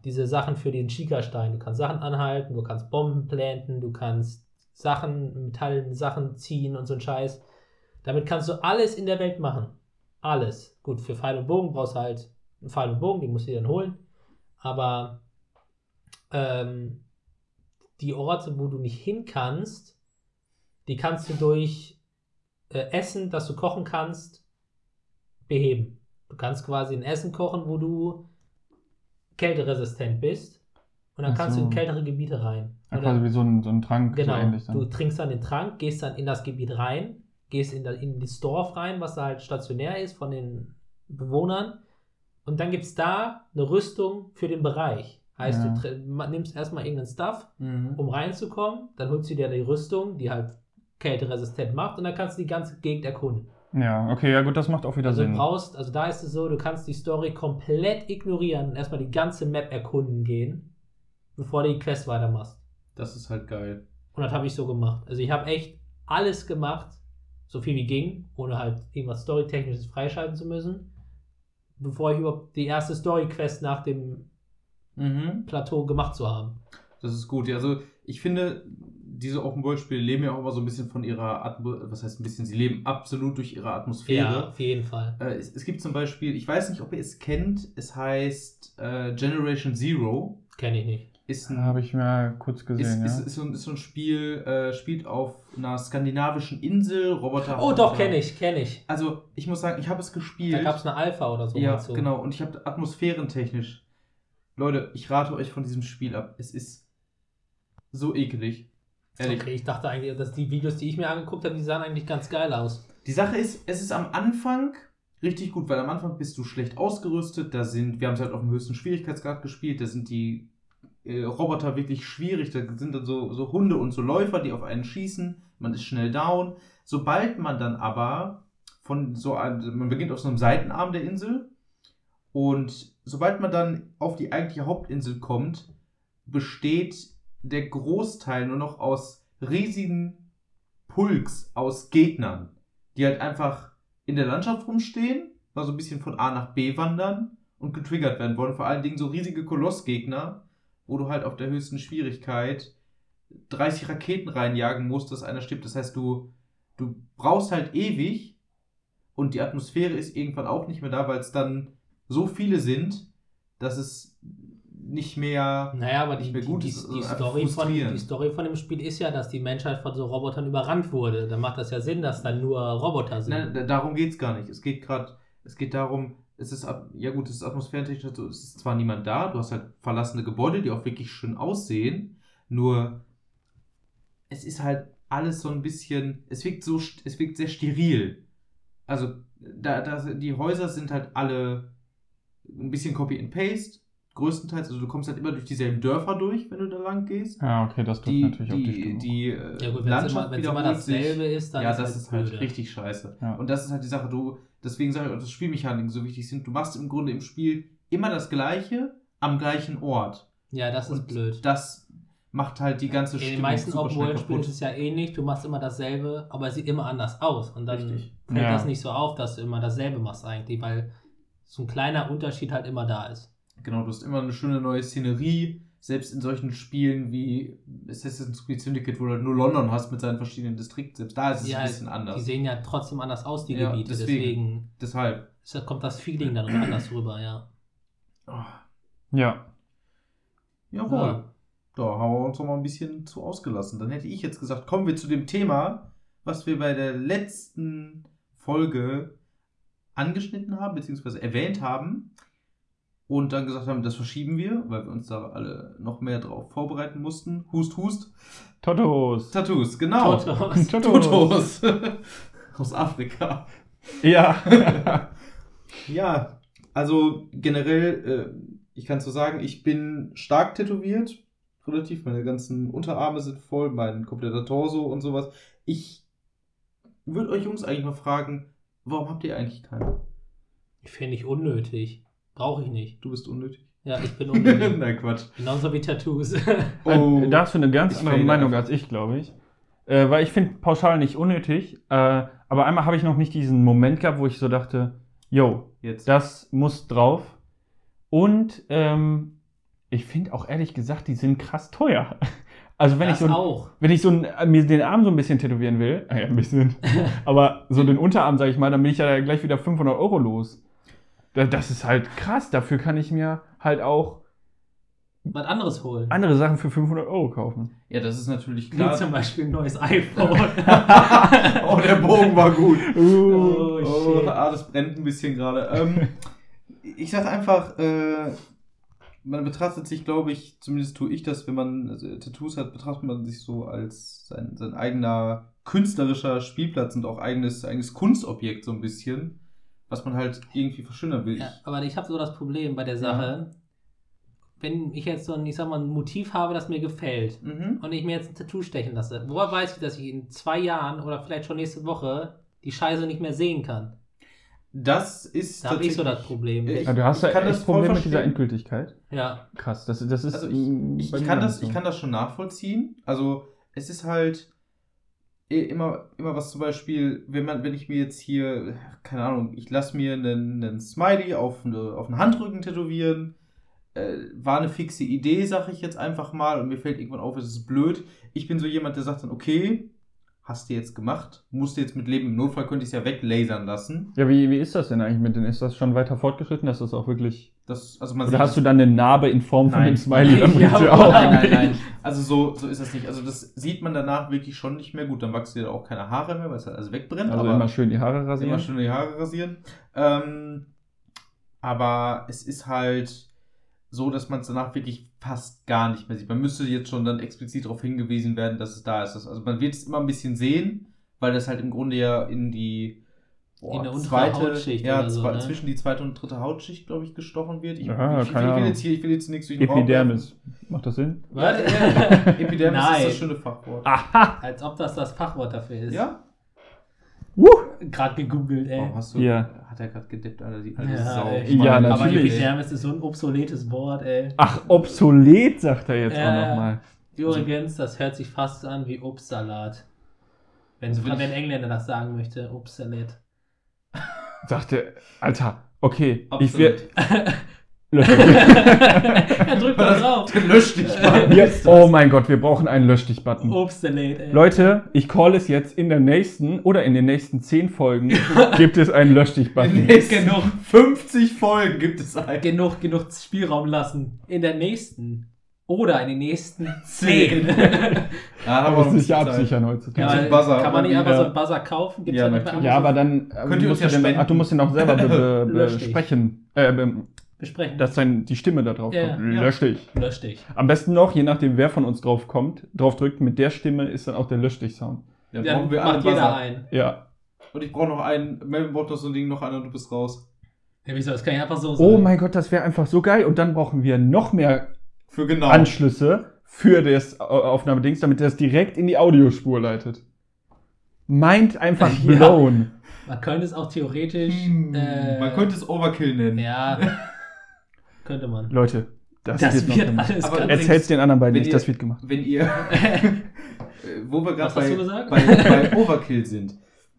diese Sachen für den Schikastein. Du kannst Sachen anhalten, du kannst Bomben planten, du kannst Sachen, Metallen, Sachen ziehen und so ein Scheiß. Damit kannst du alles in der Welt machen. Alles. Gut, für Pfeil und Bogen brauchst du halt einen Pfeil und Bogen, den musst du dir dann holen. Aber ähm, die Orte, wo du nicht hin kannst, die kannst du durch äh, Essen, das du kochen kannst, beheben. Du kannst quasi ein Essen kochen, wo du kälteresistent bist. Und dann Ach kannst so. du in kältere Gebiete rein. Ja, Oder- quasi wie so ein, so ein Trank, Genau. so ähnlich dann. Du trinkst dann den Trank, gehst dann in das Gebiet rein, gehst in, in das Dorf rein, was da halt stationär ist von den Bewohnern. Und dann gibt es da eine Rüstung für den Bereich. Heißt, Ja. du nimmst erstmal irgendeinen Stuff, Mhm. um reinzukommen, dann holst du dir die Rüstung, die halt kälteresistent macht, und dann kannst du die ganze Gegend erkunden. Ja, okay, ja gut, das macht auch wieder Also du Sinn. brauchst, also da ist es so, du kannst die Story komplett ignorieren und erstmal die ganze Map erkunden gehen, bevor du die Quest weitermachst. Das ist halt geil. Und das habe ich so gemacht. Also ich habe echt alles gemacht, so viel wie ging, ohne halt irgendwas Storytechnisches freischalten zu müssen, bevor ich überhaupt die erste Story-Quest nach dem Mhm. Plateau gemacht zu haben. Das ist gut. Ja, Also ich finde, diese Open-World-Spiele leben ja auch immer so ein bisschen von ihrer Atmosphäre, was heißt ein bisschen, sie leben absolut durch ihre Ja, Atmosphäre. auf jeden Fall. Äh, es, es gibt zum Beispiel, ich weiß nicht, ob ihr es kennt, es heißt äh, Generation Zero. Kenne ich nicht. Ist ein, habe ich mal kurz ist, gesehen, ist, ja. ist, so ein, ist so ein Spiel, äh, spielt auf einer skandinavischen Insel, Roboter. Oh doch, kenne ich, kenne ich. Also ich muss sagen, ich habe es gespielt. Da gab es eine Alpha oder so. Ja, du? genau. Und ich habe atmosphärentechnisch. Leute, ich rate euch von diesem Spiel ab. Es ist so ekelig. Ehrlich. Okay, ich dachte eigentlich, dass die Videos, die ich mir angeguckt habe, die sahen eigentlich ganz geil aus. Die Sache ist, es ist am Anfang richtig gut, weil am Anfang bist du schlecht ausgerüstet. Da sind, wir haben es halt auf dem höchsten Schwierigkeitsgrad gespielt. Da sind die äh, Roboter wirklich schwierig. Da sind dann so, so Hunde und so Läufer, die auf einen schießen. Man ist schnell down. Sobald man dann aber von so einem, man beginnt auf so einem Seitenarm der Insel und sobald man dann auf die eigentliche Hauptinsel kommt, besteht der Großteil nur noch aus riesigen Pulks aus Gegnern, die halt einfach in der Landschaft rumstehen, mal so ein bisschen von A nach B wandern und getriggert werden wollen. Vor allen Dingen so riesige Kolossgegner, wo du halt auf der höchsten Schwierigkeit 30 Raketen reinjagen musst, dass einer stirbt. Das heißt, du, du brauchst halt ewig und die Atmosphäre ist irgendwann auch nicht mehr da, weil es dann so viele sind, dass es nicht mehr. Naja, aber die, mehr die, gut die, ist, die, also Story von, die Story von dem Spiel ist ja, dass die Menschheit von so Robotern überrannt wurde. Dann macht das ja Sinn, dass dann nur Roboter sind. Nein, da- darum geht's gar nicht. Es geht gerade, es geht darum, es ist, ja gut, es ist atmosphärentechnisch, so, es ist zwar niemand da, du hast halt verlassene Gebäude, die auch wirklich schön aussehen, nur es ist halt alles so ein bisschen, es wirkt so, es wirkt sehr steril. Also, da, da, die Häuser sind halt alle ein bisschen Copy and Paste, größtenteils, also du kommst halt immer durch dieselben Dörfer durch, wenn du da lang gehst. Ja, okay, das trifft Die, natürlich auf die die, Stimmung. die äh, ja gut, wenn es Landschaft immer, immer sich dasselbe ist, dann ja, ist das halt ist halt blöde. richtig scheiße. Ja. Und das ist halt die Sache, du, deswegen sage ich auch, dass Spielmechaniken so wichtig sind. Du machst im Grunde im Spiel immer das Gleiche am gleichen Ort. Ja, das ist Und blöd. Das macht halt die ganze In den Stimmung meisten super schnell Open-World-Spielen ist es ja ähnlich. Du machst immer dasselbe, aber es sieht immer anders aus. Und dann Richtig. fällt Ja. das nicht so auf, dass du immer dasselbe machst eigentlich, weil so ein kleiner Unterschied halt immer da ist. Genau, du hast immer eine schöne neue Szenerie. Selbst in solchen Spielen wie Assassin's Creed Syndicate, wo du halt nur London hast mit seinen verschiedenen Distrikten, selbst da ist es Ja, ein bisschen Die anders. sehen ja trotzdem anders aus, die Ja, Gebiete. deswegen. Deswegen, Deshalb. deshalb kommt das Feeling dann anders rüber, ja. Oh, Ja, jawohl. Ja. Da haben wir uns noch mal ein bisschen zu ausgelassen. Dann hätte ich jetzt gesagt, kommen wir zu dem Thema, was wir bei der letzten Folge angeschnitten haben, beziehungsweise erwähnt haben. Und dann gesagt haben, das verschieben wir, weil wir uns da alle noch mehr drauf vorbereiten mussten. Hust, hust. Totos. Tattoos, genau. Totos. Totos. Aus Afrika. Ja. Ja, also generell, äh, ich kann so sagen, ich bin stark tätowiert, relativ. Meine ganzen Unterarme sind voll, mein kompletter Torso und sowas. Ich würde euch Jungs eigentlich mal fragen, warum habt ihr eigentlich keine? Finde ich unnötig. Brauche ich nicht. Du bist unnötig. Ja, ich bin unnötig. Nein, Quatsch. Genauso wie Tattoos. Äh, Da hast du eine ganz andere Meinung als ich, glaube ich. Äh, weil ich finde pauschal nicht unnötig. Äh, aber einmal habe ich noch nicht diesen Moment gehabt, wo ich so dachte, yo, Jetzt. das muss drauf. Und ähm, ich finde auch ehrlich gesagt, die sind krass teuer. Also wenn das ich so auch. wenn ich so äh, mir den Arm so ein bisschen tätowieren will, äh, ein bisschen, aber so den Unterarm, sage ich mal, dann bin ich ja gleich wieder 500 Euro los. Da- Das ist halt krass. Dafür kann ich mir halt auch Was anderes holen. andere Sachen für 500 Euro kaufen. Ja, das ist natürlich Wie klar. zum Beispiel ein neues iPhone. oh, der Bogen war gut. oh, Oh, shit. ah, das brennt ein bisschen gerade. Ähm, ich sag einfach, äh, man betrachtet sich, glaube ich, zumindest tue ich das, wenn man also, Tattoos hat, betrachtet man sich so als sein, sein eigener künstlerischer Spielplatz und auch eigenes, eigenes Kunstobjekt so ein bisschen, was man halt irgendwie verschönern will. Ja, aber ich habe so das Problem bei der Sache, wenn ich jetzt so ein, ich sag mal, ein Motiv habe, das mir gefällt mhm. und ich mir jetzt ein Tattoo stechen lasse, woher weiß ich, dass ich in zwei Jahren oder vielleicht schon nächste Woche die Scheiße nicht mehr sehen kann? Das ist Da habe ich so das Problem. Ich- Ja, du hast ja kann echt das voll Probleme mit dieser. Endgültigkeit. ja, Krass, das, das ist. Also ich, ich, kann das, so. ich kann das schon nachvollziehen. Also es ist halt immer, immer was zum Beispiel, wenn man, wenn ich mir jetzt hier, keine Ahnung, ich lasse mir einen, einen Smiley auf, eine, auf den Handrücken tätowieren. Äh, war eine fixe Idee, sag ich jetzt einfach mal, und mir fällt irgendwann auf, es ist blöd. Ich bin so jemand, der sagt dann, okay, hast du jetzt gemacht, musst du jetzt mit leben. Im Notfall könnte ich es ja weglasern lassen. Ja, wie, wie ist das denn eigentlich mit den? Ist das schon weiter fortgeschritten, dass das auch wirklich. Das, also man Oder hast du dann eine Narbe in Form von Nein. dem Smiley? Dann Ja, ja auch. Nein, nein, nein. Also so, so ist das nicht. Also das sieht man danach wirklich schon nicht mehr gut. Dann wachsen dir auch keine Haare mehr, weil es halt alles wegbrennt. Also aber immer schön die Haare rasieren. immer schön die Haare rasieren. Ähm, aber es ist halt so, dass man es danach wirklich fast gar nicht mehr sieht. Man müsste jetzt schon dann explizit darauf hingewiesen werden, dass es da ist. Also man wird es immer ein bisschen sehen, weil das halt im Grunde ja in die boah, In der untere Hautschicht ja, oder so, zwei- ne? zwischen die zweite und dritte Hautschicht, glaube ich, gestochen wird. Ich, Ja, ich, ich, will jetzt hier, ich will jetzt nichts durch den Epidermis. Macht das Sinn? Was? werfen. Epidermis Nein. ist das schöne Fachwort. Aha! Als ob das das Fachwort dafür ist. Ja? Wuh! Gerade gegoogelt, ey. Warum hast du, Ja. hat er gerade gedippt, Alter, die alte Ja, Sau. ey. Ja, Mann, Aber natürlich. Epidermis ist so ein obsoletes Wort, ey. Ach, obsolet, sagt er jetzt Ja. auch nochmal. Übrigens, das hört sich fast an wie Obstsalat. Wenn, Also wenn ich- ein Engländer das sagen möchte, Obstsalat. Sagt er, Alter, okay, ich Absolut. werde. er drückt mal drauf. Lösch dich. Ja, oh mein Gott, wir brauchen einen Löschdich-Button. Obstsalat, ey. Leute, ich call es jetzt in der nächsten oder in den nächsten zehn Folgen gibt es einen In Löschdich-Button. den nächsten Genug. 50 Folgen gibt es einen. genug, genug Spielraum lassen. In der nächsten oder in den nächsten Zehn. zehn. Ja, Da wir muss sich ja absichern Ja, heutzutage. aber ein Buzzer kann man nicht einfach so ja. einen Buzzer kaufen? Gibt's Ja, Ja, aber dann äh, Könnt ihr uns musst ja spenden. ach, du musst den auch selber be, be, Lösch dich. besprechen. Äh, be, besprechen. dass dann die Stimme da drauf Ja, kommt. ja. Lösch dich. Lösch dich. Am besten noch, je nachdem, wer von uns drauf kommt, drauf drückt, mit der Stimme ist dann auch der Lösch dich-Sound. Dann Dann brauchen wir alle macht jeder Buzzer. ein. Ja. Und ich brauche noch einen. Melvin braucht noch so ein Ding, noch einer und du bist raus. Ja, wieso? Das kann ja einfach so sein. Oh mein Gott, das wäre einfach so geil. Und dann brauchen wir noch mehr Für genau. Anschlüsse für das Au- Aufnahmedings, damit das direkt in die Audiospur leitet. Meint einfach Ja. blown. Man könnte es auch theoretisch. Hm, äh, Man könnte es Overkill nennen. Ja. könnte man. Leute, das, Das wird, wird, alles Aber ganz Erzähl's den anderen beiden nicht, ihr- das wird gemacht. Wenn ihr. wo wir gerade Was hast bei, du gesagt? bei, bei Overkill sind.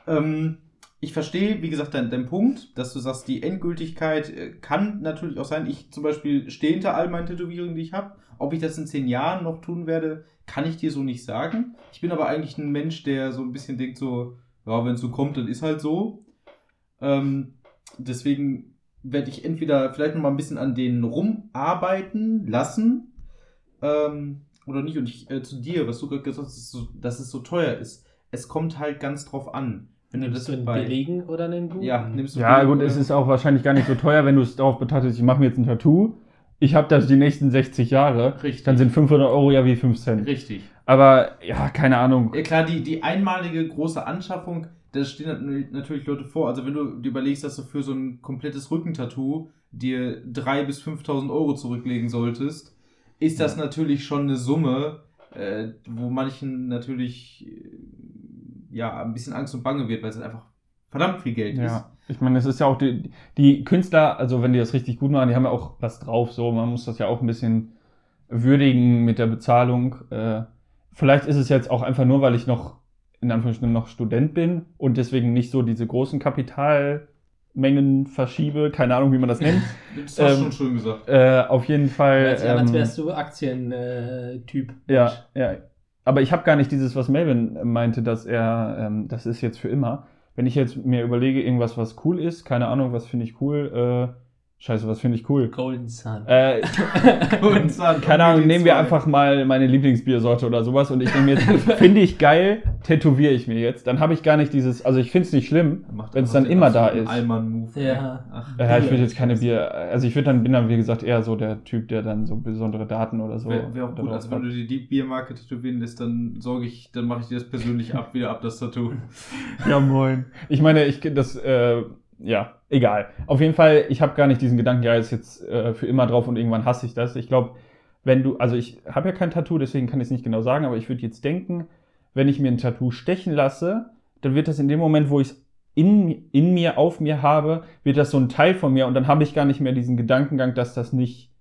Ähm, ich verstehe, wie gesagt, deinen dein Punkt, dass du sagst, die Endgültigkeit äh, kann natürlich auch sein. Ich zum Beispiel stehe hinter all meinen Tätowierungen, die ich habe. Ob ich das in zehn Jahren noch tun werde, kann ich dir so nicht sagen. Ich bin aber eigentlich ein Mensch, der so ein bisschen denkt so, ja, wenn es so kommt, dann ist halt so. Ähm, deswegen werde ich entweder vielleicht noch mal ein bisschen an denen rumarbeiten lassen ähm, oder nicht. Und ich, äh, zu dir, was du gerade gesagt hast, dass es, so, dass es so teuer ist. Es kommt halt ganz drauf an. Wenn Nimmst du einen billigen oder einen guten? Ja, nimmst du Ja, gut, oder- es ist auch wahrscheinlich gar nicht so teuer, wenn du es darauf betrachtest, ich mache mir jetzt ein Tattoo. Ich habe das die nächsten 60 Jahre. Richtig. Dann sind 500 Euro ja wie 5 Cent. Richtig. Aber ja, keine Ahnung. Ja, klar, die, die einmalige große Anschaffung, da stehen natürlich- natürlich Leute vor. Also, wenn du dir überlegst, dass du für so ein komplettes Rückentattoo dir 3.000 bis 5.000 Euro zurücklegen solltest, ist das natürlich schon eine Summe, äh, wo manchen natürlich äh, ja, ein bisschen Angst und Bange wird, weil es halt einfach verdammt viel Geld ist. Ja, ich meine, es ist ja auch die, die Künstler, also wenn die das richtig gut machen, die haben ja auch was drauf, so, man muss das ja auch ein bisschen würdigen mit der Bezahlung. Äh, vielleicht ist es jetzt auch einfach nur, weil ich noch, in Anführungsstrichen, noch Student bin und deswegen nicht so diese großen Kapitalmengen verschiebe, keine Ahnung, wie man das nennt. Das hast du Ähm, schon schön gesagt. äh, auf jeden Fall. Als ähm, wärst du Aktien-Typ. Ja, ja. Aber ich habe gar nicht dieses, was Melvin meinte, dass er, ähm, das ist jetzt für immer. Wenn ich jetzt mir überlege, irgendwas, was cool ist, keine Ahnung, was finde ich cool, äh, scheiße, was finde ich cool? Golden Sun. Äh, Und dann keine Ahnung, nehmen wir einfach mal meine Lieblingsbiersorte oder sowas und ich nehme jetzt, finde ich geil, tätowiere ich mir jetzt. Dann habe ich gar nicht dieses, also ich finde es nicht schlimm, wenn es dann immer da ist. Allmann-Move. Ja. Ach, Äh, ich würde jetzt keine Bier, also ich würde dann, bin dann wie gesagt eher so der Typ, der dann so besondere Daten oder so. Wäre wär auch gut, also wenn du dir die Biermarke tätowieren lässt, dann sorge ich, dann mache ich dir das persönlich ab, wieder ab, das Tattoo. Ja, moin. Ich meine, ich das, äh, ja, egal. Auf jeden Fall, ich habe gar nicht diesen Gedanken, ja, ist jetzt äh, für immer drauf und irgendwann hasse ich das. Ich glaube, wenn du, also ich habe ja kein Tattoo, deswegen kann ich es nicht genau sagen, aber ich würde jetzt denken, wenn ich mir ein Tattoo stechen lasse, dann wird das in dem Moment, wo ich es in, in mir, auf mir habe, wird das so ein Teil von mir und dann habe ich gar nicht mehr diesen Gedankengang, dass das nicht,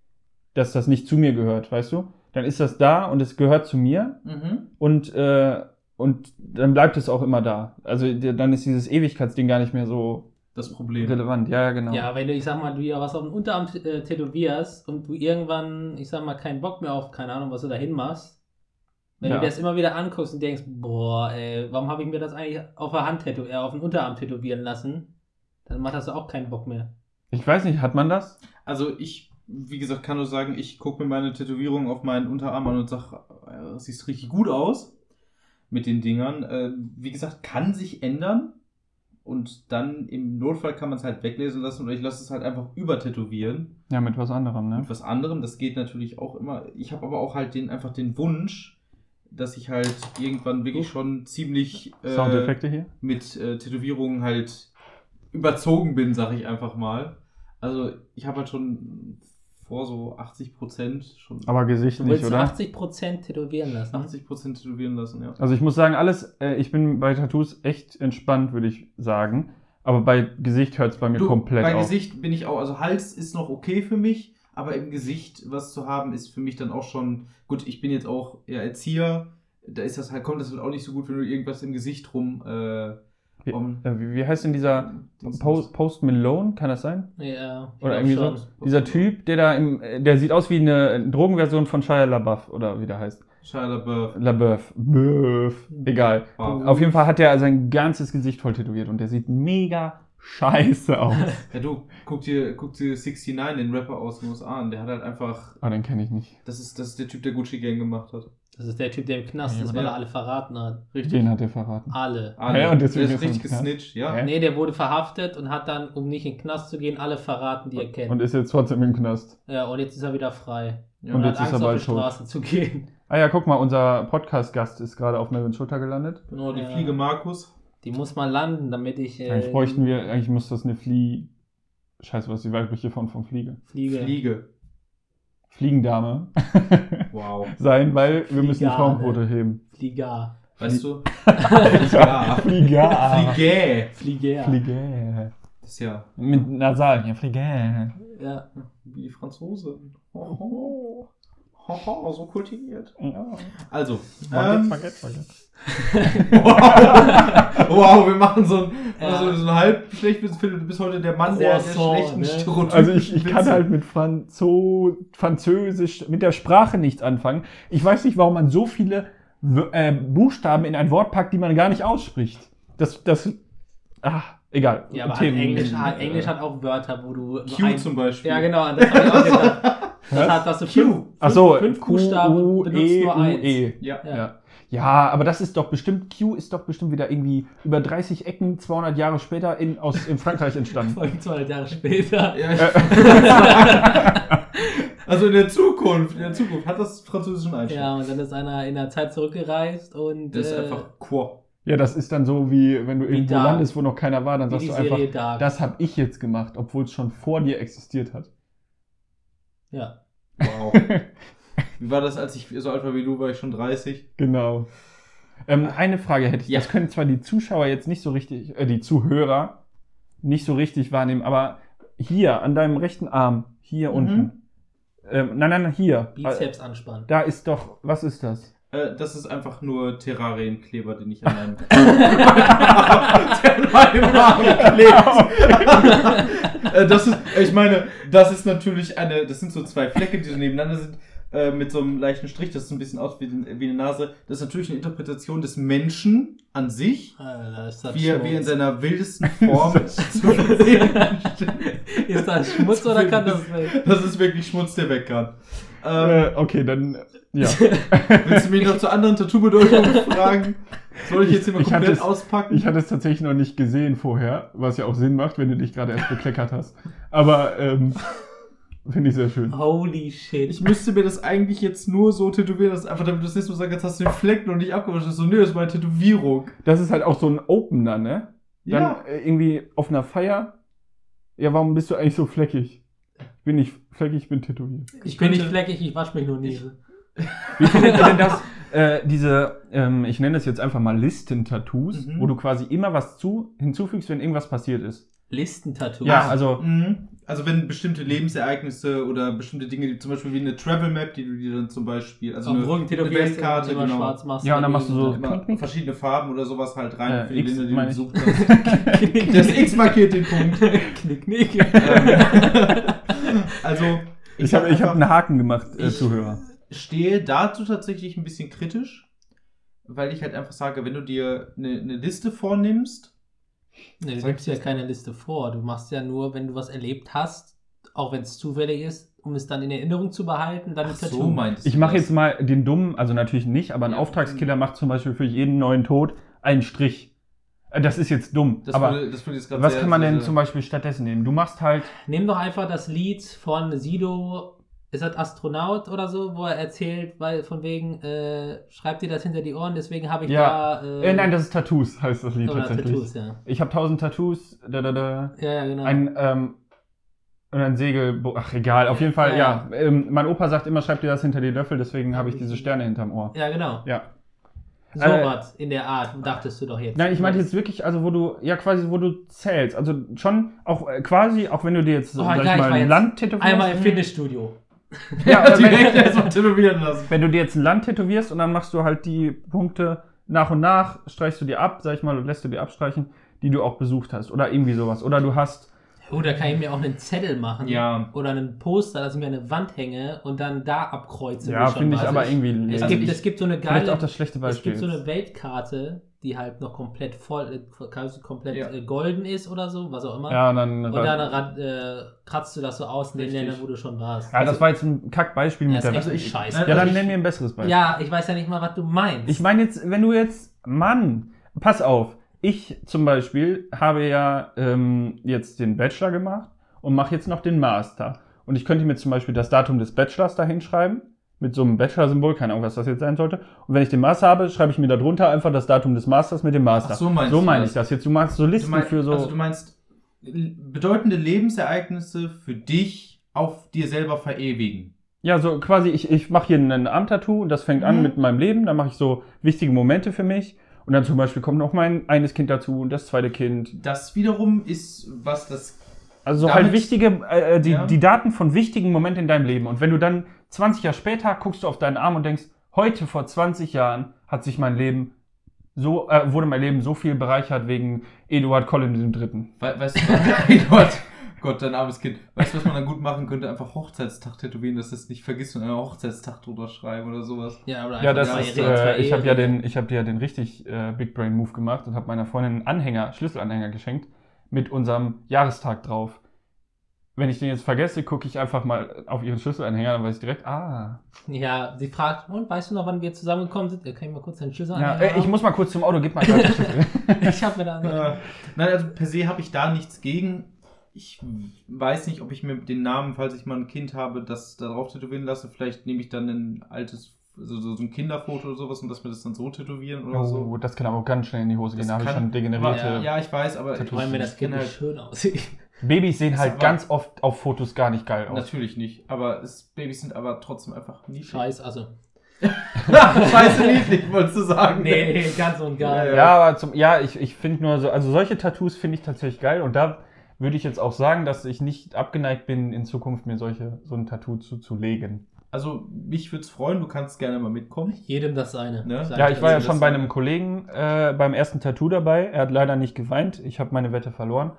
dass das nicht zu mir gehört, weißt du? Dann ist das da und es gehört zu mir Mhm. und, äh, und dann bleibt es auch immer da. Also dann ist dieses Ewigkeitsding gar nicht mehr so Das Problem. relevant. Ja, ja, genau. Ja, wenn du, ich sag mal, du ja was auf dem Unterarm äh, tätowierst und du irgendwann, ich sag mal, keinen Bock mehr auf, keine Ahnung, was du da hin machst, wenn Ja. du das immer wieder anguckst und denkst, boah, ey, warum habe ich mir das eigentlich auf der Hand tätow äh, auf den Unterarm tätowieren lassen, dann macht das auch keinen Bock mehr. Ich weiß nicht, hat man das? Also ich, wie gesagt, kann nur sagen, ich gucke mir meine Tätowierung auf meinen Unterarm an und sage, äh, das sieht richtig gut aus mit den Dingern. Äh, wie gesagt, kann sich ändern. Und dann im Notfall kann man es halt weglesen lassen oder ich lasse es halt einfach übertätowieren. Ja, mit was anderem, ne? Mit was anderem, das geht natürlich auch immer. Ich habe aber auch halt den, einfach den Wunsch, dass ich halt irgendwann wirklich schon ziemlich äh, Soundeffekte hier? mit äh, Tätowierungen halt überzogen bin, sag ich einfach mal. Also ich habe halt schon vor so 80 Prozent schon Aber Gesicht Du nicht, willst oder? 80% tätowieren lassen. 80 Prozent tätowieren lassen, ja. Also ich muss sagen, alles, äh, ich bin bei Tattoos echt entspannt, würde ich sagen. Aber bei Gesicht hört es bei mir Du, komplett bei auf. Gesicht bin ich auch, also Hals ist noch okay für mich, aber im Gesicht was zu haben ist für mich dann auch schon gut. Ich bin jetzt auch eher Erzieher, da ist das halt kommt das halt auch nicht so gut, wenn du irgendwas im Gesicht rum. Äh, Wie, um, äh, wie, heißt denn dieser Post, Post Malone? Kann das sein? Ja, Oder irgendwie schon. so? Dieser Typ, der da im, äh, der sieht aus wie eine Drogenversion von Shia LaBeouf oder wie der heißt. Shia LaBeouf. LaBeouf. Böff. Egal. Wow. Auf jeden Fall hat er sein ganzes Gesicht voll tätowiert und der sieht mega scheiße aus. Ja, du, guck dir, guck dir 69, den Rapper aus den USA an. Der hat halt einfach. Aber den kenne ich nicht. Das ist, das ist der Typ, der Gucci Gang gemacht hat. Das ist der Typ, der im Knast Ja, ist, weil er alle verraten hat. Den hat er verraten. Alle. Alle. Ja, und deswegen der ist ist richtig gesnitcht, ja. Hä? Nee, der wurde verhaftet und hat dann, um nicht in den Knast zu gehen, alle verraten, die er kennt. Und ist jetzt trotzdem im Knast. ja, und jetzt ist er wieder frei. Ja. Und Und, jetzt hat ist er Angst, auf bald die tot. Straße zu gehen. Ah ja, guck mal, unser Podcast-Gast ist gerade auf Melvins Schulter gelandet. Genau, die Ja. Fliege Markus. Die muss mal landen, damit ich äh, Eigentlich bräuchten wir, eigentlich muss das eine Flie... Scheiße, was ist die weibliche Form von Fliege? fliege. Fliege. Fliegendame Wow. sein, weil wir müssen die. Frauenquote heben. Flieger. Weißt du? Flieger. Fliege. Flieger. Fliege. Das ist ja Mit Nasal, ja, Fliege. Ja. wie die Franzosen. Hoho. Hoho, so kultiviert. Ja. Also, Baguette, ähm, Baguette, Baguette. Wow. wow, wir machen so ein, Ja. also so ein halb schlecht bis Philipp, du bist heute der Mann der, der Croissant, schlechten ne? Stereotypen. Also ich, ich kann halt mit Franzo Französisch, mit der Sprache nichts anfangen. Ich weiß nicht, warum man so viele W- äh, Buchstaben in ein Wort packt, die man gar nicht ausspricht. Das, das, ach, egal. Ja, aber Themen. halt Englisch, hat, Englisch hat auch Wörter, wo du. Q ein- zum Beispiel. Ja, genau, das habe ich auch gedacht. Das hat, dass du fünf, fünf, Ach so, fünf Q, Buchstaben U, benutzt E, nur eins. E. Ja. Ja. Ja. Ja, aber das ist doch bestimmt, Q ist doch bestimmt wieder irgendwie über 30 Ecken 200 Jahre später in, aus, in Frankreich entstanden. Folge 200 Jahre später. Ja, ich- also in der Zukunft, in der Zukunft hat das französischen Einschlag. Ja, und dann ist einer in der Zeit zurückgereist und Das ist äh, einfach Quo. Ja, das ist dann so, wie wenn du Wie irgendwo Dark. landest, wo noch keiner war, dann wie sagst du einfach, Dark. das habe ich jetzt gemacht, obwohl es schon vor dir existiert hat. ja. Wow. Wie war das, als ich so alt war wie du, war ich schon 30? Genau. Ähm, eine Frage hätte ich. Ja. Das können zwar die Zuschauer jetzt nicht so richtig, äh, die Zuhörer nicht so richtig wahrnehmen, aber hier an deinem rechten Arm, hier Mhm. unten. Ähm, nein, nein, nein, hier. Bizeps anspannen. Da ist doch, was ist das? Äh, das ist einfach nur Terrarienkleber, den ich an meinem, Arm klebt. äh, das ist, ich meine, das ist natürlich eine, das sind so zwei Flecke, die so nebeneinander sind, äh, mit so einem leichten Strich, das so ein bisschen aus wie, den- wie eine Nase. Das ist natürlich eine Interpretation des Menschen an sich, Alter, ist wie er, wie in seiner wildesten Form zu sehen Ist das Schmutz oder kann das weg? Das ist wirklich Schmutz, der weg kann. Ähm, Äh, okay, dann, ja. willst du mich noch zu anderen Tattoo-Bedeutungen fragen? Soll ich jetzt hier mal Ich- ich hatte komplett es- auspacken? Ich hatte es tatsächlich noch nicht gesehen vorher, was ja auch Sinn macht, wenn du dich gerade erst bekleckert hast. Aber, ähm, finde ich sehr schön. Holy shit. Ich müsste mir das eigentlich jetzt nur so tätowieren, dass einfach damit du das nächste Mal sagen kannst, hast du den Fleck noch nicht abgewaschen. Das ist so, nö, das ist meine Tätowierung. Das ist halt auch so ein Opener, ne? Dann Ja. äh, irgendwie auf einer Feier. Ja, warum bist du eigentlich so fleckig? Ich bin nicht fleckig, ich bin tätowiert. Ich bin nicht fleckig, ich wasche mich nur nie. Wie findet ihr denn das? Äh, diese, ähm, ich nenne es jetzt einfach mal Listen-Tattoos, Mhm. wo du quasi immer was zu, hinzufügst, wenn irgendwas passiert ist. Listentattoo. Ja, also, Mhm. Also wenn bestimmte Lebensereignisse oder bestimmte Dinge, die zum Beispiel wie eine Travel Map, die du dir dann zum Beispiel, also Auf eine, Rücken eine Weltkarte, genau. schwarz machst. Ja, und dann machst du so- Immer verschiedene Farben oder sowas halt rein Äh, für die X Länder, die du ich. besucht hast. Das X markiert den Punkt. knick, knick. Ähm, also, ich habe ich hab einen Haken gemacht, äh, Ich- Zuhörer. stehe dazu tatsächlich ein bisschen kritisch, weil ich halt einfach sage, wenn du dir eine, eine Liste vornimmst, Nee, du Sag gibst ja keine Liste vor. Du machst ja nur, wenn du was erlebt hast, auch wenn es zufällig ist, um es dann in Erinnerung zu behalten, dann ach ein so Tattoo. meintest Ich mache jetzt mal den dummen, also natürlich nicht, aber ein Ja. Auftragskiller macht zum Beispiel für jeden neuen Tod einen Strich. Äh, Das ist jetzt dumm. das aber würde, das würde jetzt was sehr- kann man denn sehr- zum Beispiel stattdessen nehmen? Du machst halt, Nimm doch einfach das Lied von Sido, ist das Astronaut oder so, wo er erzählt, weil von wegen, äh, schreibt dir das hinter die Ohren, deswegen habe ich Ja. da. äh, nein, das ist Tattoos, heißt das Lied oder tatsächlich. Tattoos, ja. Ich habe tausend Tattoos, da, da, da. Ja, ja, genau. Ein, ähm, und ein Segel, ach egal, auf jeden Fall, Ja, ja. Ähm, mein Opa sagt immer, schreib dir das hinter die Löffel, deswegen habe ich diese Sterne hinterm Ohr. ja, genau. Ja. So Äh, was in der Art, dachtest du doch jetzt. Nein, ich meinte jetzt wirklich, also wo du, ja quasi, wo du zählst. Also schon auch äh, quasi, auch wenn du dir jetzt, Oh, sag ich ich mal, jetzt Land tätowierst. Einmal im Fitnessstudio. Ja, aber direkt wenn, erstmal tätowieren lassen. wenn du dir jetzt ein Land tätowierst und dann machst du halt die Punkte nach und nach, streichst du dir ab, sag ich mal, und lässt du dir abstreichen, die du auch besucht hast. Oder irgendwie sowas. Oder du hast, Oh, da kann ich mir auch einen Zettel machen. Ja. Oder einen Poster, dass ich mir eine Wand hänge und dann da abkreuze. ja, finde ich aber ist. irgendwie Es, Also gibt, ich- es gibt so eine vielleicht geile. auch das schlechte es Beispiel. gibt so eine Weltkarte, die halt noch komplett voll, äh, komplett Ja. äh, golden ist oder so, was auch immer. ja, und dann, Und dann äh, kratzt du das so aus in den. Ländern, wo du schon warst. ja, das war jetzt ein Kackbeispiel Ja, mit ist der also ich- scheiße. Ja, dann Also ich- nenn mir ein besseres Beispiel. Ja, ich weiß ja nicht mal, was du meinst. Ich meine jetzt, wenn du jetzt, Mann, pass auf, ich zum Beispiel habe ja ähm, jetzt den Bachelor gemacht und mache jetzt noch den Master. Und ich könnte mir zum Beispiel das Datum des Bachelors da hinschreiben, mit so einem Bachelor-Symbol, keine Ahnung, was das jetzt sein sollte. Und wenn ich den Master habe, schreibe ich mir da drunter einfach das Datum des Masters mit dem Master. Ach, so meinst so du meine das. ich das. Jetzt, du machst so Listen meinst, für so. also du meinst bedeutende Lebensereignisse für dich auf dir selber verewigen. Ja, so quasi, ich, ich mache hier ein Arm-Tattoo und das fängt an Mhm. mit meinem Leben. Dann mache ich so wichtige Momente für mich. Und dann zum Beispiel kommt noch mein eines Kind dazu und das zweite Kind. Das wiederum ist, was das Also Damit- halt wichtige, äh, die, Ja. die Daten von wichtigen Momenten in deinem Leben. Und wenn du dann 20 Jahre später guckst du auf deinen Arm und denkst, heute vor 20 Jahren hat sich mein Leben so, äh, wurde mein Leben so viel bereichert wegen Eduard Collins III. We weißt du, Ey Gott, dein armes Kind. Weißt du, was man dann gut machen könnte? Einfach Hochzeitstag tätowieren, dass du es nicht vergisst und einen Hochzeitstag drüber schreiben oder sowas. ja, oder Ja, einfach das zwei ist, äh, ich habe ja den, ich habe dir ja den richtig äh, Big Brain Move gemacht und habe meiner Freundin einen Anhänger, Schlüsselanhänger geschenkt mit unserem Jahrestag drauf. Wenn ich den jetzt vergesse, gucke ich einfach mal auf ihren Schlüsselanhänger, dann weiß ich direkt, ah. Ja, sie fragt, und weißt du noch, wann wir zusammengekommen sind? Ja, kann ich mal kurz deinen Schlüssel Ja, anhängen? äh, ich muss mal kurz zum Auto, gib mal den Schlüssel. Ich habe mir da. Äh, nein, also per se habe ich da nichts gegen. Ich weiß nicht, ob ich mir den Namen, falls ich mal ein Kind habe, das da drauf tätowieren lasse. Vielleicht nehme ich dann ein altes, so, so so ein Kinderfoto oder sowas und lass mir das dann so tätowieren oder so. Oh, das kann aber auch ganz schnell in die Hose gehen. Da habe ich schon degenerierte. Ja, ja, ich weiß, aber Tattoos. Weil mir das ich Kind nicht schön aussieht. Babys sehen Ist halt aber- ganz oft auf Fotos gar nicht geil aus. Natürlich nicht, aber es, Babys sind aber trotzdem einfach nie Scheiß, also. Scheiße niedlich, wolltest du sagen. Nee, ganz und gar Ja, nicht. Ja, aber zum, ja, ich, ich finde nur so, also solche Tattoos finde ich tatsächlich geil und da würde ich jetzt auch sagen, dass ich nicht abgeneigt bin, in Zukunft mir solche, so ein Tattoo zuzulegen. Also, mich würde es freuen, du kannst gerne mal mitkommen. Jedem das seine. Ne? Ja, ich war ja schon bei einem Kollegen äh, beim ersten Tattoo dabei. Er hat leider nicht geweint. Ich habe meine Wette verloren.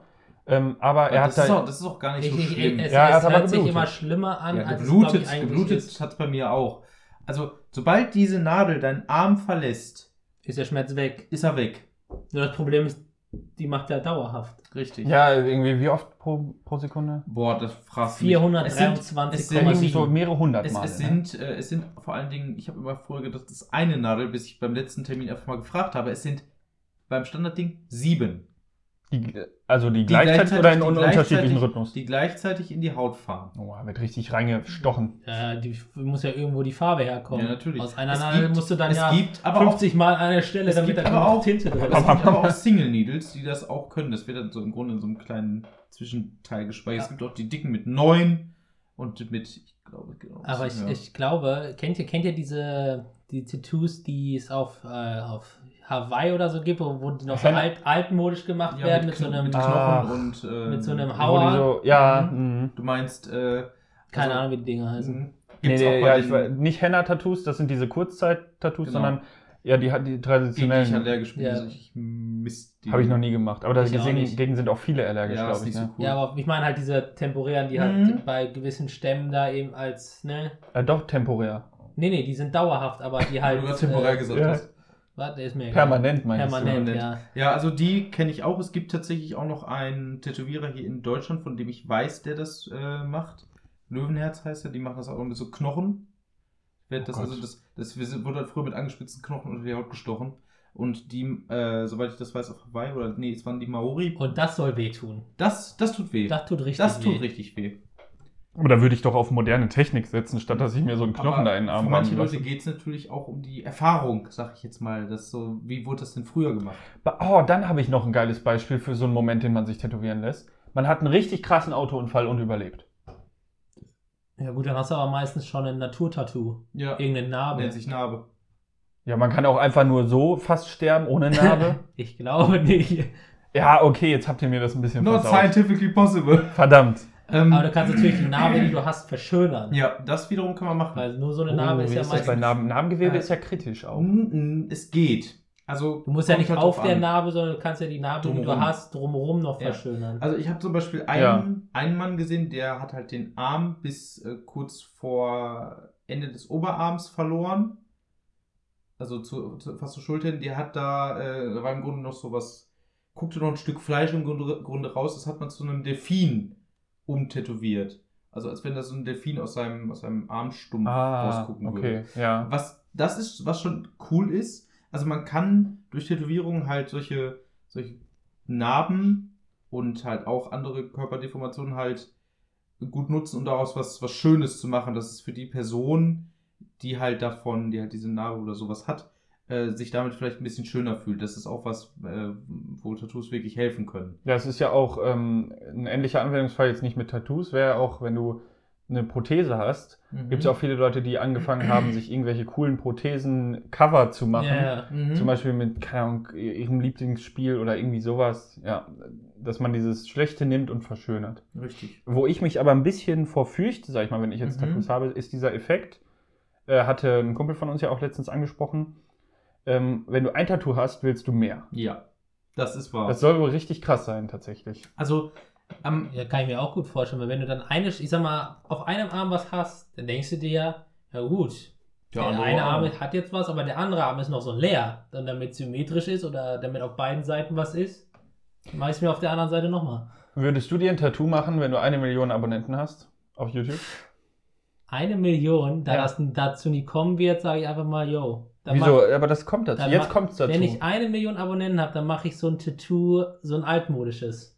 Ähm, aber er das, hat ist da. auch, das ist auch gar nicht Ich, so ich, schlimm. es Ja, er es hat aber hört sich immer schlimmer an, ja, als es, geblutet, ich, eigentlich geblutet hat es bei mir auch. Also, sobald diese Nadel deinen Arm verlässt, Ist der Schmerz weg. ist er weg. Nur das Problem ist, die macht ja dauerhaft. Richtig. Ja, irgendwie wie oft pro, pro Sekunde? Boah, das fragst du mich. Es sind- es sind- so mehrere hundert Es, Mal. es, ne? sind, äh, es sind vor allen Dingen, ich habe immer vorher gedacht, das ist eine Nadel, bis ich beim letzten Termin einfach mal gefragt habe. Es sind beim Standardding sieben. Die, also die, gleichzeitig, oder in die un unterschiedlichen gleichzeitig- Rhythmus? Die gleichzeitig in die Haut fahren. Oh, wird richtig reingestochen. Ja, die muss ja irgendwo die Farbe herkommen. Ja, natürlich. Aus einer Es Nadel musst du dann es ja gibt aber 50 Mal an der Stelle, Es damit gibt da aber genug auch- Tinte drin Es ist. gibt aber auch Single Needles, die das auch können. Das wird dann so im Grunde in so einem kleinen Zwischenteil gespeichert. Ja. Es gibt auch die dicken mit neun und mit, ich glaube, genau. Aber ich, ja. ich glaube, kennt ihr, kennt ihr diese die Tattoos, die es auf, äh, auf Hawaii oder so gibt, wo, wo die noch so alt, altmodisch gemacht ja, werden mit, mit, so einem, mit Ah. Knochen und äh, mit so einem Hauer. die so, ja, mhm. Du meinst, äh, keine also- Ahnung, wie die Dinger heißen. Mhm. Nee, Gibt's nee, auch bei ja, ich, war- nicht Henna-Tattoos, das sind diese Kurzzeit-Tattoos, Genau. sondern ja, die, hat- die gegen die ich traditionellen allergisch bin. Ja. Also ich Mist. die- habe ich noch nie gemacht. Aber Ich dagegen sind auch viele allergisch, Ja, glaube ich. nicht so Ne? cool. Ja, aber ich meine halt diese temporären, die halt Mhm. bei gewissen Stämmen da eben als, ne? Äh, doch, temporär. Nee, nee, die sind dauerhaft, aber die halt. du gerade temporär äh, gesagt ja. hast. Was, der ist mir egal. Permanent, meinst Permanent, du? ja. Ja, also die kenne ich auch. Es gibt tatsächlich auch noch einen Tätowierer hier in Deutschland, von dem ich weiß, der das äh, macht. Löwenherz heißt er, die machen das auch mit so Knochen. Wird Oh das, Gott. also das, das wurde halt früher mit angespitzten Knochen unter die Haut gestochen. Und die, äh, soweit ich das weiß, auf Hawaii, oder nee, es waren die Maori. Und das soll wehtun. Das, das tut weh. Das tut richtig das tut weh. richtig weh. Aber da würde ich doch auf moderne Technik setzen, statt dass ich mir so einen Knochen Aber da in den Arm Für manche Leute geht es natürlich auch um die Erfahrung, sag ich jetzt mal. Das so, wie wurde das denn früher gemacht? Oh, dann habe ich noch ein geiles Beispiel für so einen Moment, den man sich tätowieren lässt. Man hat einen richtig krassen Autounfall und überlebt. Ja gut, dann hast du aber meistens schon ein Naturtattoo. Ja, Irgendeine Narbe. nennt sich Narbe. Ja, man kann auch einfach nur so fast sterben, ohne Narbe. Ich glaube nicht. ja, okay, jetzt habt ihr mir das ein bisschen Not versaut. scientifically possible. Verdammt. Ähm, Aber du kannst natürlich die Narbe, die du hast, verschönern. ja, das wiederum kann man machen. Weil nur so eine Oh, Narbe ist wie ja ist das bei meistens. Narben? Narbengewebe Äh, ist ja kritisch auch. Mm, mm, Es geht. Also, Du musst ja nicht halt auf der an. Narbe, sondern du kannst ja die Narbe, die du Drumherum. hast, drumherum noch Ja. verschönern. Also ich habe zum Beispiel einen, Ja. einen Mann gesehen, der hat halt den Arm bis äh, kurz vor Ende des Oberarms verloren. Also zu, zu, fast zur Schulter. hin. Der hat da, äh, da war im Grunde noch so was, guckte noch ein Stück Fleisch im Grunde, Grunde raus. Das hat man zu einem Delfin umtätowiert. Also als wenn da so ein Delfin aus seinem, aus seinem Armstumpf Ah, rausgucken würde. okay, ja. Was das ist, was schon cool ist, also man kann durch Tätowierungen halt solche, solche Narben und halt auch andere Körperdeformationen halt gut nutzen, um daraus was, was Schönes zu machen. Das ist für die Person, die halt davon, die halt diese Narbe oder sowas hat, äh, sich damit vielleicht ein bisschen schöner fühlt. Das ist auch was, äh, wo Tattoos wirklich helfen können. Ja, es ist ja auch ähm, ein ähnlicher Anwendungsfall jetzt nicht mit Tattoos, wäre auch, wenn du eine Prothese hast, gibt es ja auch viele Leute, die angefangen haben, sich irgendwelche coolen Prothesen-Cover zu machen. Ja, Mhm. Zum Beispiel mit, keine Ahnung, ihrem Lieblingsspiel oder irgendwie sowas. Ja, dass man dieses Schlechte nimmt und verschönert. Richtig. Wo ich mich aber ein bisschen vor fürchte, sag ich mal, wenn ich jetzt Mhm. Tattoos habe, ist dieser Effekt. Äh, hatte ein Kumpel von uns ja auch letztens angesprochen. Ähm, wenn du ein Tattoo hast, willst du mehr. Ja, das ist wahr. Das soll wohl richtig krass sein, tatsächlich. also, am, Ja, kann ich mir auch gut vorstellen, weil wenn du dann eine, ich sag mal, auf einem Arm was hast, dann denkst du dir ja, ja gut, Der der, eine Arm. Arm hat jetzt was, aber der andere Arm ist noch so leer. Dann damit symmetrisch ist oder damit auf beiden Seiten was ist, mach ich mir auf der anderen Seite nochmal. Würdest du dir ein Tattoo machen, wenn du eine Million Abonnenten hast auf YouTube? Eine Million, da Ja. das dazu nie kommen wird, sage ich einfach mal, yo. Dann Wieso? mach- Aber das kommt dazu. Jetzt mach- kommt's dazu. Wenn ich eine Million Abonnenten habe, dann mache ich so ein Tattoo, so ein altmodisches.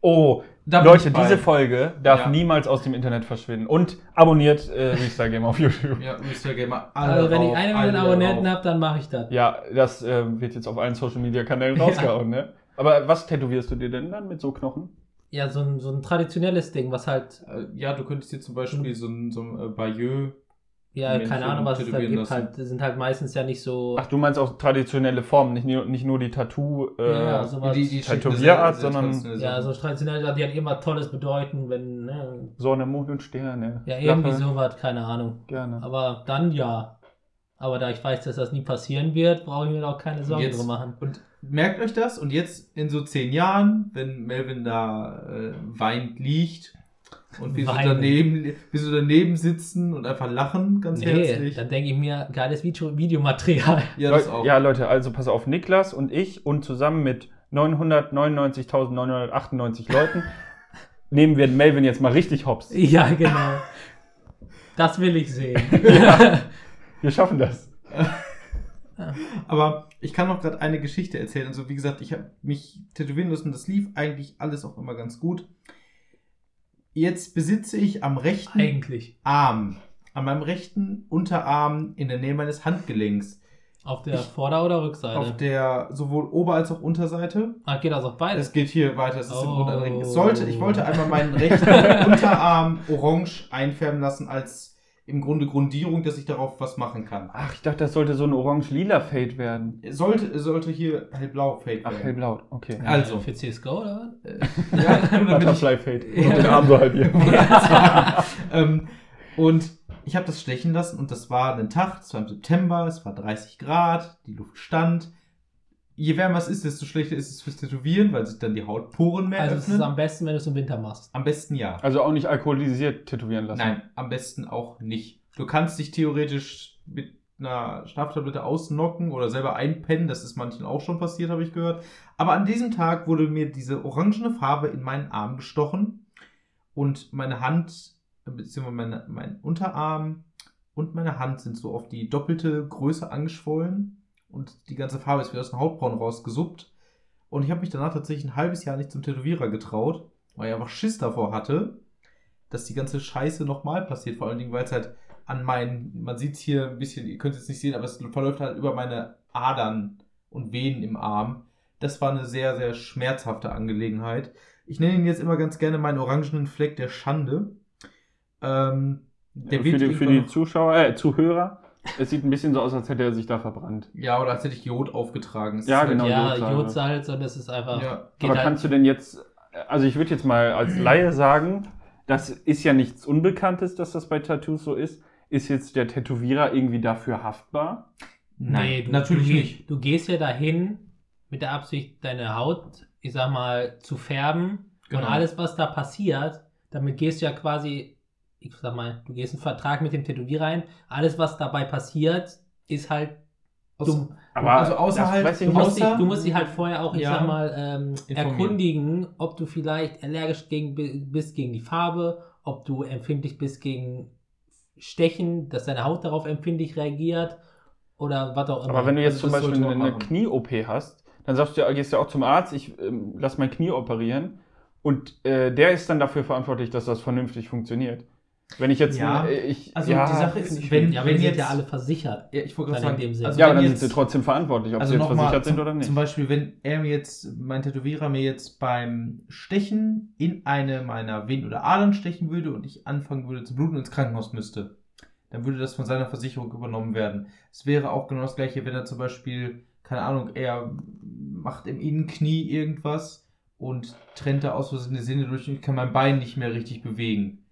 oh, da Leute, diese Folge darf Ja. niemals aus dem Internet verschwinden. Und abonniert äh, Restar Game auf YouTube. Ja, Mr. Gamer. Alle Also wenn ich eine Million Abonnenten habe, dann mache ich das. Ja, das äh, wird jetzt auf allen Social Media Kanälen Ja. rausgehauen, ne? Aber was tätowierst du dir denn dann mit so Knochen? Ja, so ein, so ein traditionelles Ding, was halt, Äh, Ja, du könntest dir zum Beispiel so ein, so ein äh, Bayeux Ja, Menschen keine Ahnung, was es da gibt. lassen. Halt, das sind halt meistens ja nicht so. Ach, du meinst auch traditionelle Formen, nicht nur, nicht nur die Tattoo, äh, Ja, sowas. Die, die Tätowierart, sehr- sehr sondern- traditionelle ja, so traditionell, die hat immer tolles Bedeuten, wenn, ne, Sonne, Mond und Sterne. ja, irgendwie Lache. sowas, keine Ahnung. Gerne. Aber dann ja. Aber da ich weiß, dass das nie passieren wird, brauche ich mir auch keine Sorgen Jetzt- drum machen. Und merkt euch das und jetzt in so zehn Jahren, wenn Melvin da äh, weint liegt und wir so, daneben, wir so daneben sitzen und einfach lachen, ganz Nee, herzlich. dann denke ich mir, geiles Video Videomaterial. Ja, das auch. ja, Leute, also pass auf, Niklas und ich und zusammen mit 999.998 Leuten nehmen wir Melvin jetzt mal richtig hops. Ja, genau. Das will ich sehen. Wir schaffen das. Aber ich kann noch gerade eine Geschichte erzählen. Also wie gesagt, ich habe mich tätowieren lassen. Das lief eigentlich alles auch immer ganz gut. Jetzt besitze ich am rechten Eigentlich. Arm, an meinem rechten Unterarm in der Nähe meines Handgelenks, Auf der Ich- Vorder- oder Rückseite? auf der sowohl Ober- als auch Unterseite. ah, geht das auf beides? Es geht hier weiter, es ist im Oh. Ring. Es sollte, ich wollte einmal meinen rechten Unterarm orange einfärben lassen als im Grunde Grundierung, dass ich darauf was machen kann. Ach, ich dachte, das sollte so ein orange-lila Fade werden. Es Sollte, sollte hier hellblau fade Ach, werden. hellblau, okay. Also. Für CSGO oder Ja, damit ich, Butterfly Fade. Ja. Und den Arm so halb hier. ähm, und ich habe das stechen lassen und das war ein Tag, es war im September, es war 30 Grad, die Luft stand. Je wärmer es ist, desto schlechter ist es fürs Tätowieren, weil sich dann die Hautporen mehr Also es ist öffnen. am besten, wenn du es im Winter machst. am besten ja. Also auch nicht alkoholisiert tätowieren lassen. Nein, am besten auch nicht. Du kannst dich theoretisch mit einer Schlaftablette ausnocken oder selber einpennen. Das ist manchen auch schon passiert, habe ich gehört. Aber an diesem Tag wurde mir diese orangene Farbe in meinen Arm gestochen und meine Hand, beziehungsweise meine, mein Unterarm und meine Hand sind so auf die doppelte Größe angeschwollen und die ganze Farbe ist wieder aus den Hautbrauen rausgesuppt. Und ich habe mich danach tatsächlich ein halbes Jahr nicht zum Tätowierer getraut, weil ich einfach Schiss davor hatte, dass die ganze Scheiße nochmal passiert. Vor allen Dingen, weil es halt an meinen, man sieht es hier ein bisschen, ihr könnt es jetzt nicht sehen, aber es verläuft halt über meine Adern und Venen im Arm. Das war eine sehr, sehr schmerzhafte Angelegenheit. Ich nenne ihn jetzt immer ganz gerne meinen orangenen Fleck der Schande. Ähm, der für, die, für die Zuschauer, äh, Zuhörer, es sieht ein bisschen so aus, als hätte er sich da verbrannt. Ja, oder als hätte ich Jod aufgetragen. Es Ja, genau. Ja. Jodsalz und das ist einfach. ja. Aber halt, kannst du denn jetzt, also ich würde jetzt mal als Laie sagen, das ist ja nichts Unbekanntes, dass das bei Tattoos so ist. Ist jetzt der Tätowierer irgendwie dafür haftbar? Nein, Nee, du, natürlich du, nicht. Du gehst ja dahin mit der Absicht, deine Haut, ich sag mal, zu färben. Genau. Und alles, was da passiert, damit gehst du ja quasi, ich sag mal, du gehst einen Vertrag mit dem Tätowierer ein. Alles, was dabei passiert, ist halt dumm. Aber also außerhalb, das ich Du musst, dich, außer- du musst dich halt vorher auch, ich Ja. sag mal, ähm, erkundigen, ob du vielleicht allergisch gegen, bist gegen die Farbe, ob du empfindlich bist gegen Stechen, dass deine Haut darauf empfindlich reagiert oder was auch immer. Aber wenn du jetzt Also zum Beispiel eine machen. Knie-OP hast, dann sagst du ja, gehst du ja auch zum Arzt, ich ähm, lass mein Knie operieren und äh, der ist dann dafür verantwortlich, dass das vernünftig funktioniert. Wenn ich jetzt, Ja, äh, ich, also ja, die Sache ist, ich wenn- ja, wenn die sind jetzt- ja alle versichert. Ja, ich wollte gerade sagen, dem Sinne. also ja, aber dann jetzt, sind sie trotzdem verantwortlich, ob also sie jetzt nochmal versichert sind zum, oder nicht. Zum Beispiel, wenn er mir jetzt, mein Tätowierer mir jetzt beim Stechen in eine meiner Venen oder Adern stechen würde und ich anfangen würde zu bluten und ins Krankenhaus müsste, dann würde das von seiner Versicherung übernommen werden. Es wäre auch genau das gleiche, wenn er zum Beispiel, keine Ahnung, er macht im Innenknie irgendwas und trennt da aus Versehen eine Sehne durch und ich kann mein Bein nicht mehr richtig bewegen.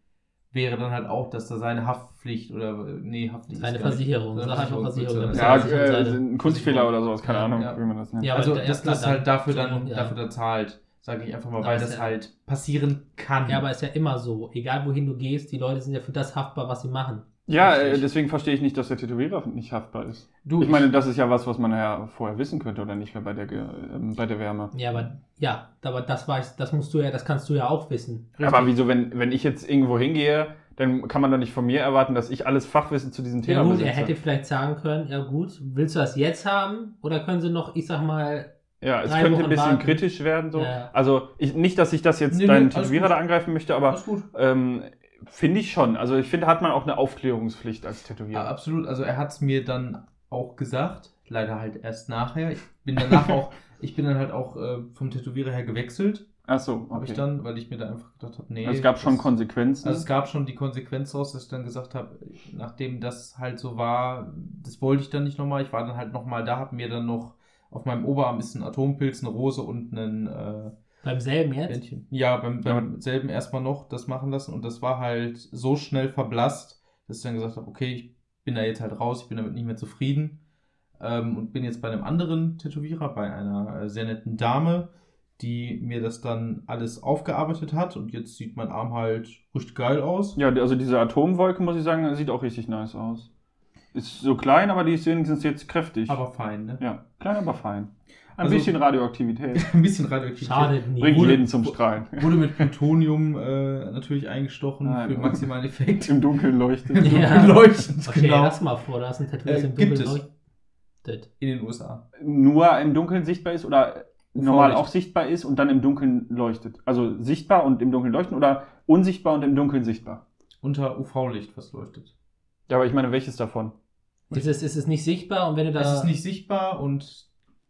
Wäre dann halt auch, dass da seine Haftpflicht oder, nee, Haftpflicht Seine. Versicherung, Seine sag einfach Versicherung, ja, das ist äh, ein Kunstfehler oder sowas, keine Ja, Ahnung, ja. wie man das nennt. Ja, aber also da- das ja, ist klar, halt dafür dann- dann, ja. dafür dann zahlt, sage ich einfach mal, Aber weil das ja- halt passieren kann. Ja, aber ist ja immer so. Egal wohin du gehst, die Leute sind ja für das haftbar, was sie machen. Ja, äh, Richtig. deswegen verstehe ich nicht, dass der Tätowierer nicht haftbar ist. du, Ich meine, das ist ja was, was man ja vorher wissen könnte, oder nicht, bei der, ähm, bei der Wärme. Ja, aber ja, aber das weiß, das musst du ja, das kannst du ja auch wissen. Aber wieso, wenn, wenn ich jetzt irgendwo hingehe, dann kann man doch nicht von mir erwarten, dass ich alles Fachwissen zu diesem Ja Thema gut, besitze. er hätte vielleicht sagen können, ja gut, willst du das jetzt haben? Oder können sie noch, ich sag mal, ja, es drei könnte ein Wochen bisschen warten. kritisch werden. So. Ja. Also ich, nicht, dass ich das jetzt Nee, nee, deinen alles Tätowierer da angreifen möchte, aber ähm, finde ich schon. Also ich finde, hat man auch eine Aufklärungspflicht als Ja, Tätowierer. absolut. Also er hat es mir dann auch gesagt, leider halt erst nachher. Ich bin danach auch, ich bin dann halt auch äh, vom Tätowierer her gewechselt. Ach so, Habe okay. ich dann, weil ich mir da einfach gedacht habe, nee. also es gab schon das- Konsequenzen. Also es gab schon die Konsequenz daraus, dass ich dann gesagt habe, nachdem das halt so war, das wollte ich dann nicht nochmal. Ich war dann halt nochmal da, habe mir dann noch auf meinem Oberarm ist ein Atompilz, eine Rose und ein äh, Beim selben jetzt? Bändchen. Ja, beim, beim selben erstmal noch das machen lassen und das war halt so schnell verblasst, dass ich dann gesagt habe, okay, ich bin da jetzt halt raus, ich bin damit nicht mehr zufrieden ähm, und bin jetzt bei einem anderen Tätowierer, bei einer äh, sehr netten Dame, die mir das dann alles aufgearbeitet hat und jetzt sieht mein Arm halt richtig geil aus. ja, also diese Atomwolke, muss ich sagen, sieht auch richtig nice aus. Ist so klein, aber die ist wenigstens jetzt kräftig. Aber fein, ne? ja, klein, aber fein. Ein Also- bisschen Radioaktivität. Ein bisschen Radioaktivität. Schade nie. Bringt Wurde- jeden zum Strahlen. Wurde mit Plutonium äh, natürlich eingestochen Nein. für maximalen Effekt. Im Dunkeln leuchtet. Im Ja. Dunkeln leuchtend, Okay, genau. lass mal vor, da ist ein Tattoo, das Äh, im gibt Dunkeln leuchtet. In den USA. Nur im Dunkeln sichtbar ist oder normal auch sichtbar ist und dann im Dunkeln leuchtet. Also sichtbar und im Dunkeln leuchten oder unsichtbar und im Dunkeln sichtbar. Unter UV-Licht, was leuchtet. Ja, aber ich meine, welches davon? Ist es, ist es nicht sichtbar und wenn du da. Es ist nicht sichtbar und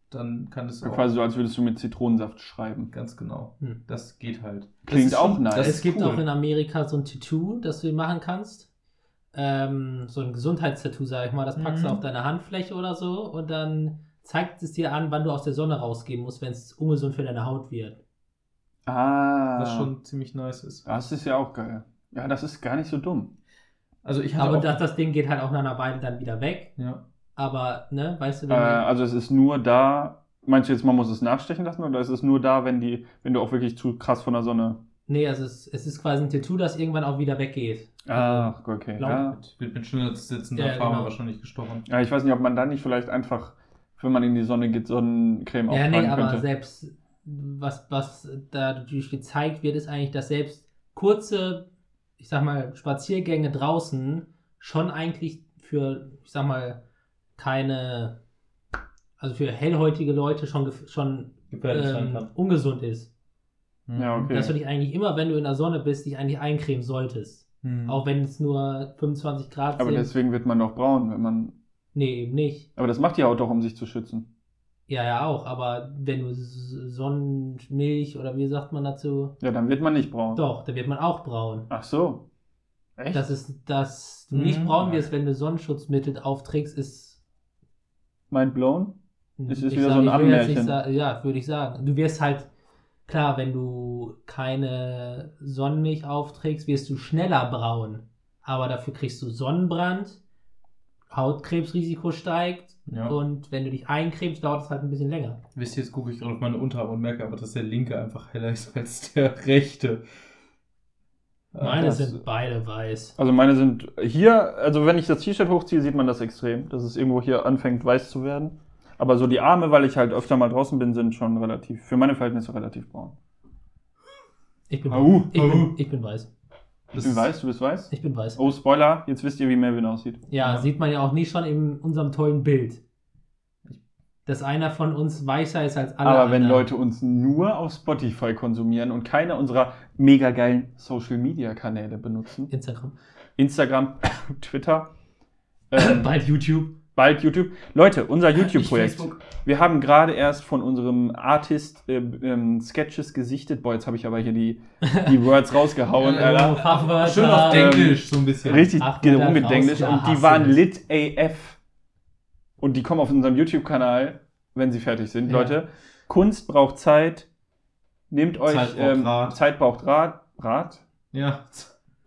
dann kann es So auch. quasi so, als würdest du mit Zitronensaft schreiben. Ganz genau. Hm. Das geht halt. Klingt auch schon- nice. Das es gibt cool. auch in Amerika so ein Tattoo, das du machen kannst. Ähm, so ein Gesundheitstattoo, sag ich mal. Das packst du Mhm. auf deine Handfläche oder so und dann zeigt es dir an, wann du aus der Sonne rausgehen musst, wenn es ungesund für deine Haut wird. Ah. Was schon ziemlich nice ist. Das ist ja auch geil. Ja, das ist gar nicht so dumm. Also ich Aber auch, das, das Ding geht halt auch nach einer Weile dann wieder weg. ja. Aber, ne, weißt du, Äh, wenn du, also es ist nur da. Meinst du jetzt, man muss es nachstechen lassen oder ist es nur da, wenn die, wenn du auch wirklich zu krass von der Sonne. Nee, also es, es ist quasi ein Tattoo, das irgendwann auch wieder weggeht. Ach, okay. Blau. Ja. Mit, mit, mit schneller sitzender Ja, Farbe genau. wahrscheinlich gestochen. ja, ich weiß nicht, ob man da nicht vielleicht einfach, wenn man in die Sonne geht, Sonnencreme Ja, auftragen nee, aber könnte. selbst was, was da natürlich gezeigt wird, ist eigentlich, dass selbst kurze, ich sag mal, Spaziergänge draußen schon eigentlich für, ich sag mal, keine, also für hellhäutige Leute schon, schon ähm, ungesund ist. Ja, okay. Dass du dich eigentlich immer, wenn du in der Sonne bist, dich eigentlich eincremen solltest. Mhm. Auch wenn es nur 25 Grad aber sind. deswegen wird man doch braun, wenn man. nee, eben nicht. Aber das macht die Haut doch, um sich zu schützen. Ja, ja, auch. Aber wenn du Sonnenmilch oder wie sagt man dazu? Ja, dann wird man nicht braun. Doch, da wird man auch braun. Ach so. Echt? Das ist, dass du Mhm. nicht braun wirst, wenn du Sonnenschutzmittel aufträgst, ist. Mind blown? Es ist ich wieder sag- so ein Ammärchen. Ja, würde ich sagen. Du wirst halt, klar, wenn du keine Sonnenmilch aufträgst, wirst du schneller braun. Aber dafür kriegst du Sonnenbrand, Hautkrebsrisiko steigt Ja. und wenn du dich eincremst, dauert es halt ein bisschen länger. Wisst ihr, jetzt gucke ich gerade auf meine Unterarme und merke aber, dass der linke einfach heller ist als der rechte. Äh, Meine das- sind beide weiß. Also meine sind hier, also wenn ich das T-Shirt hochziehe, sieht man das extrem, dass es irgendwo hier anfängt weiß zu werden. Aber so die Arme, weil ich halt öfter mal draußen bin, sind schon relativ, für meine Verhältnisse relativ braun. Ich bin, Au, ich au. bin, ich bin weiß. Ich bin weiß, du bist weiß? Ich bin weiß. Oh, Spoiler, jetzt wisst ihr, wie Melvin aussieht. Ja, Ja. sieht man ja auch nicht schon in unserem tollen Bild. Dass einer von uns weißer ist als alle Aber wenn anderen. Leute uns nur auf Spotify konsumieren und keine unserer mega geilen Social Media Kanäle benutzen, Instagram. Instagram, Twitter, ähm, Bald YouTube. bald YouTube. Leute, unser YouTube-Projekt. Nicht Facebook. Wir haben gerade erst von unserem Artist äh, ähm, Sketches gesichtet. Boah, jetzt habe ich aber hier die, die Words rausgehauen, Ja. Schön auf Ähm, Englisch, so ein bisschen. Richtig Ach, Alter, rumgedenglisch. raus, Und die waren lit AF. Und die kommen auf unserem YouTube-Kanal, wenn sie fertig sind. Ja. Leute, Kunst braucht Zeit. Nehmt euch Zeit braucht ähm, Rat. Zeit braucht Rat, Rat Ja.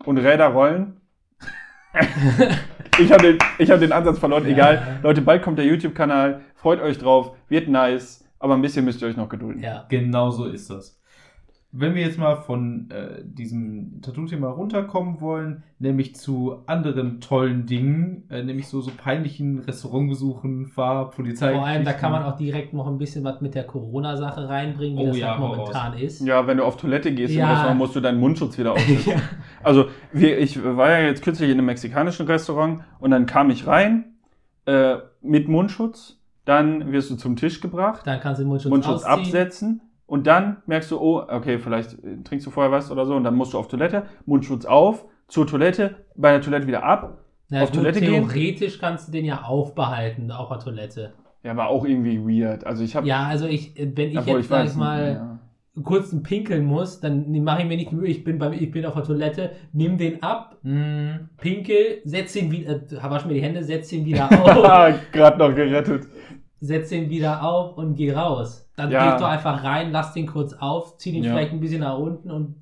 und Räder rollen. ich habe den, ich hab den Ansatz verloren. Ja. Egal. Leute, bald kommt der YouTube-Kanal. Freut euch drauf. Wird nice. Aber ein bisschen müsst ihr euch noch gedulden. Ja. Genau so ist das. Wenn wir jetzt mal von äh, diesem Tattoo-Thema runterkommen wollen, nämlich zu anderen tollen Dingen, äh, nämlich so, so peinlichen Restaurantbesuchen, Fahr-, Polizei. Vor allem, da kann man auch direkt noch ein bisschen was mit der Corona-Sache reinbringen, wie Oh das ja, halt momentan ist. Ja, wenn du auf Toilette gehst im Ja. Restaurant, musst du deinen Mundschutz wieder aufsetzen. Ja. Also, wir, ich war ja jetzt kürzlich in einem mexikanischen Restaurant und dann kam ich rein äh, mit Mundschutz. Dann wirst du zum Tisch gebracht, Dann kannst du den Mundschutz, Mundschutz absetzen und dann merkst du, oh, okay, vielleicht äh, trinkst du vorher was oder so und dann musst du auf Toilette, Mundschutz auf, zur Toilette, bei der Toilette wieder ab. Na, auf gut, Toilette gehen? Theoretisch kannst du den ja aufbehalten, auch auf Toilette. Ja, war auch irgendwie weird. Also ich habe, Ja, also ich, wenn ich obwohl jetzt, sag ich mal, ja. kurz pinkeln muss, dann mache ich mir nicht die Mühe, ich bin, beim, ich bin auf der Toilette, nimm den ab, Mhm. pinkel, setz ihn wieder, äh, wasch mir die Hände, setz ihn wieder auf, Gerade noch gerettet. Setz ihn wieder auf und geh raus. Dann Ja. gehst du einfach rein, lass den kurz auf, zieh den Ja. vielleicht ein bisschen nach unten und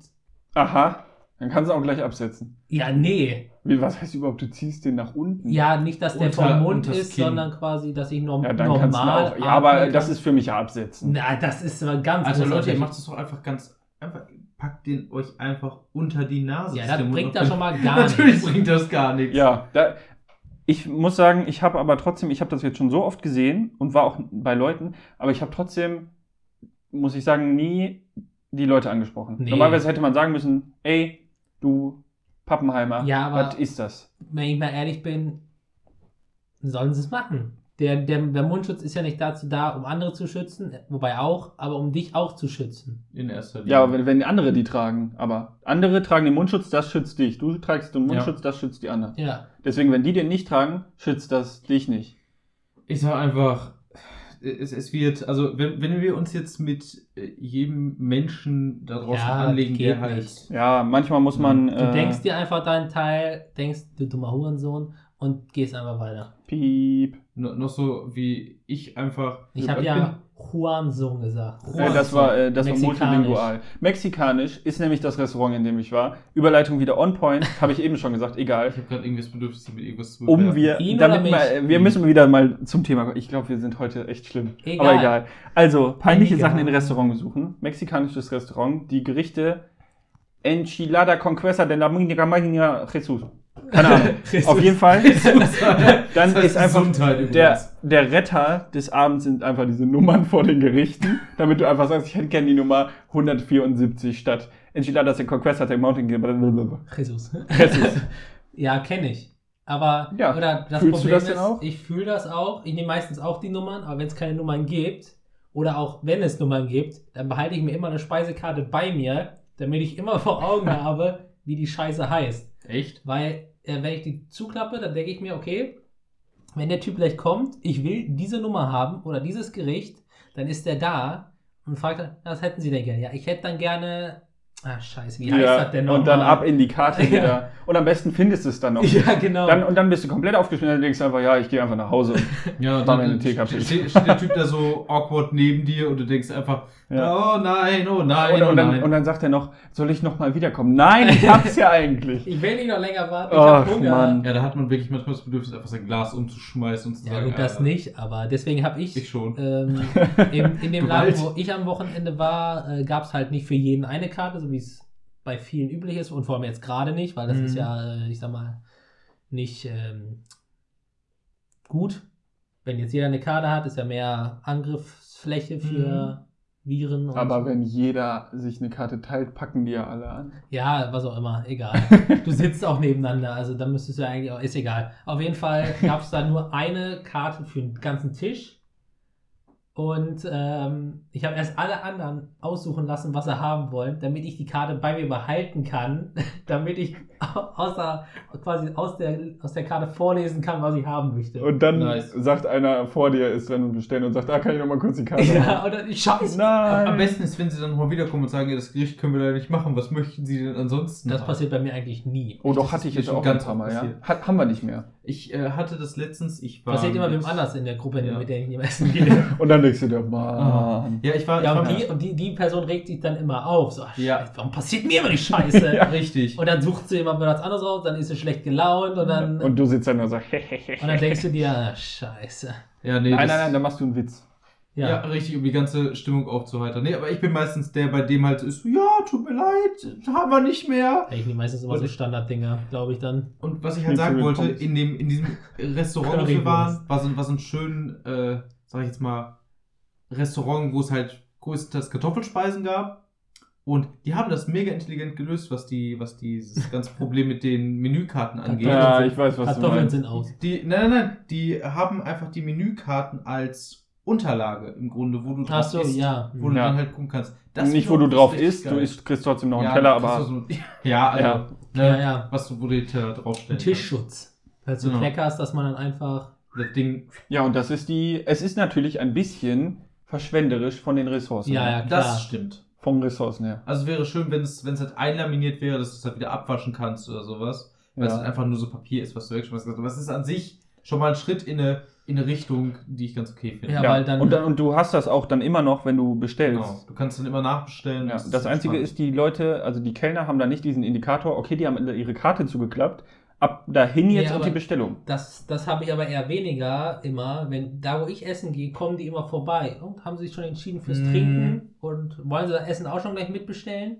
Aha. Dann kannst du auch gleich absetzen. ja, nee. Wie, was heißt überhaupt, du ziehst den nach unten? Ja, nicht, dass der vom Mund ist, Kinn. sondern quasi, dass ich norm Ja, dann kannst du normal auch. Ja, aber atmen das kann. ist für mich absetzen. Na, das ist aber ganz Also Leute, ihr macht es doch einfach ganz einfach. Packt den euch einfach unter die Nase. Ja, das bringt noch- da schon mal gar Natürlich nichts. bringt das gar nichts. Ja, da, ich muss sagen, ich habe aber trotzdem, ich habe das jetzt schon so oft gesehen und war auch bei Leuten, aber ich habe trotzdem, muss ich sagen, nie die Leute angesprochen. Nee. Normalerweise hätte man sagen müssen, ey, du Pappenheimer, Ja, was ist das? Wenn ich mal ehrlich bin, sollen sie es machen. Der, der, der Mundschutz ist ja nicht dazu da, um andere zu schützen, wobei auch, aber um dich auch zu schützen. In erster Linie. Ja, aber wenn, wenn andere die tragen, aber andere tragen den Mundschutz, das schützt dich. Du trägst den Mundschutz, das schützt die anderen. Ja. Deswegen, wenn die den nicht tragen, schützt das dich nicht. Ich sag einfach, es, es wird, also wenn, wenn wir uns jetzt mit äh, jedem Menschen da draußen Ja, anlegen, der geht halt. nicht. Ja, manchmal muss man. Du äh, denkst dir einfach deinen Teil, denkst, du dummer Hurensohn, und gehst einfach weiter. Piep. no- Noch so wie ich einfach. Ich habe ja Hurensohn gesagt. Äh, das war, äh, das war Mexikanisch. multilingual. Mexikanisch ist nämlich das Restaurant, in dem ich war. Überleitung wieder on point, habe ich eben schon gesagt, egal. Ich habe gerade irgendwie das Bedürfnis, sie mit irgendwas zu Um bewerten. wir, Ihn damit mal, mich? wir müssen wieder mal zum Thema kommen. Ich glaube, wir sind heute echt schlimm. Egal. Aber egal. Also, peinliche Egal. Sachen in Restaurant besuchen. Mexikanisches Restaurant. Die Gerichte Enchilada con de la Mina Magna Jesus. Keine Ahnung. Auf jeden Fall. Dann Das heißt ist einfach der, übrigens. der Retter des Abends sind einfach diese Nummern vor den Gerichten, damit du einfach sagst, ich hätte gerne die Nummer 174 statt Enchiladas de Conquesta de Mountain Blablabla. Jesus. Jesus. ja, kenne ich. Aber, Ja. oder das Fühlst du Problem das denn ist, auch? ich fühle das auch. Ich nehme meistens auch die Nummern, aber wenn es keine Nummern gibt, oder auch wenn es Nummern gibt, dann behalte ich mir immer eine Speisekarte bei mir, damit ich immer vor Augen habe, wie die Scheiße heißt. Echt? Weil, äh, wenn ich die zuklappe, dann denke ich mir, okay, wenn der Typ gleich kommt, ich will diese Nummer haben oder dieses Gericht, dann ist der da und fragt, dann, was hätten Sie denn gerne? Ja, ich hätte dann gerne. Ah, scheiße, wie heißt Ja, das denn noch? und dann ab in die Karte Ja. wieder. Und am besten findest du es dann noch. Ja, genau. Dann, und dann bist du komplett aufgeschnitten und denkst einfach, ja, ich gehe einfach nach Hause. Ja, War mir eine Teekapsel. steht, steht der Typ da so awkward neben dir und du denkst einfach, Ja. oh nein, oh nein, Und, oh und, dann, nein. und dann sagt er noch, soll ich noch mal wiederkommen? Nein, ich hab's ja eigentlich. ich will nicht noch länger warten, ich Ach, hab Hunger. Mann. ja, da hat man wirklich manchmal das Bedürfnis, einfach sein Glas umzuschmeißen und zu Ja, sagen, gut, das nicht, aber deswegen habe ich, Ich schon. Ähm, in, in dem Laden, wo ich am Wochenende war, äh, gab es halt nicht für jeden eine Karte, so wie es bei vielen üblich ist und vor allem jetzt gerade nicht, weil das Mhm. ist ja, äh, ich sag mal, nicht ähm, gut. Wenn jetzt jeder eine Karte hat, ist ja mehr Angriffsfläche für Viren Aber wenn jeder sich eine Karte teilt, packen die ja alle an. Ja, was auch immer, egal. Du sitzt auch nebeneinander, also dann müsstest du ja eigentlich auch, ist egal. Auf jeden Fall gab es da nur eine Karte für den ganzen Tisch. Und ähm, ich habe erst alle anderen aussuchen lassen, was sie haben wollen, damit ich die Karte bei mir behalten kann, damit ich außer, quasi aus der, aus der Karte vorlesen kann, was ich haben möchte. Und dann Nice. sagt einer vor dir, ist dran und bestellen und sagt, ah, kann ich noch mal kurz die Karte ja, haben? und dann, scheiße. Nein. Am besten ist, wenn sie dann mal wiederkommen und sagen, ja, das Gericht können wir leider nicht machen. Was möchten sie denn ansonsten? Das haben? passiert bei mir eigentlich nie. Oh, doch, Das hatte ich jetzt auch ganz ganz paar Mal, ja. Hat, haben wir nicht mehr. Ich äh, hatte das letztens, ich war. Passiert immer mit- wem anders in der Gruppe, Ja. mit der ich nicht mehr essen gehe. Und dann denkst du dir, Mann. Ja, ich war. Ja, ich und war die, und die, die Person regt sich dann immer auf. So, ach, Ja. Scheiße, warum passiert mir immer die Scheiße? ja, richtig. Und dann sucht sie immer was anderes raus, dann ist sie schlecht gelaunt und dann, Und du sitzt dann und so, und dann denkst du dir, ah, Scheiße. ja, nee, nein, nein, nein, da machst du einen Witz. Ja. Ja. richtig, um die ganze Stimmung aufzuheitern. Nee, aber ich bin meistens der, bei dem halt so ist, ja, tut mir leid, haben wir nicht mehr. Ich nehme meistens immer Und so Standarddinger, glaube ich dann. Und was ich halt sagen wollte, in, dem, in diesem Restaurant, wo wir waren, war so, war so ein schön, äh, sag ich jetzt mal, Restaurant, wo es halt größtenteils Kartoffelspeisen gab. Und die haben das mega intelligent gelöst, was die, was dieses ganze Problem mit den Menükarten angeht. Ja, ich weiß, was du Kartoffeln meinst. sind aus. Die, nein, nein, nein, die haben einfach die Menükarten als Unterlage im Grunde, wo du Ach so, isst, ja. wo du Ja. dann halt gucken kannst. nicht, wo du drauf isst, du geil. isst, kriegst trotzdem noch einen Ja, Teller, du aber. so- ja, also, Ja. Ne, Ja, ja. was du, wo du den Teller Ein draufstellen Tischschutz. Falls du Genau. kleckerst, dass man dann einfach. Das Ding, Ja, und das ist die. Es ist natürlich ein bisschen verschwenderisch von den Ressourcen. Ja, ja, klar. das stimmt. Von Ressourcen her. Also wäre schön, wenn es, wenn es halt einlaminiert wäre, dass du es halt wieder abwaschen kannst oder sowas. Weil es Ja. halt einfach nur so Papier ist, was du wegschmeißt. Aber es ist an sich schon mal ein Schritt in eine, in eine Richtung, die ich ganz okay finde. Ja, weil dann- und, dann, und du hast das auch dann immer noch, wenn du bestellst. Genau. Du kannst dann immer nachbestellen. Ja, ist das Einzige spannend. ist, die Leute, also die Kellner haben da nicht diesen Indikator, okay, die haben ihre Karte zugeklappt, ab dahin jetzt und aber- die Bestellung. Das, das habe ich aber eher weniger immer. Wenn da, wo ich essen gehe, kommen die immer vorbei und haben sich schon entschieden fürs Mhm. Trinken und wollen sie das Essen auch schon gleich mitbestellen.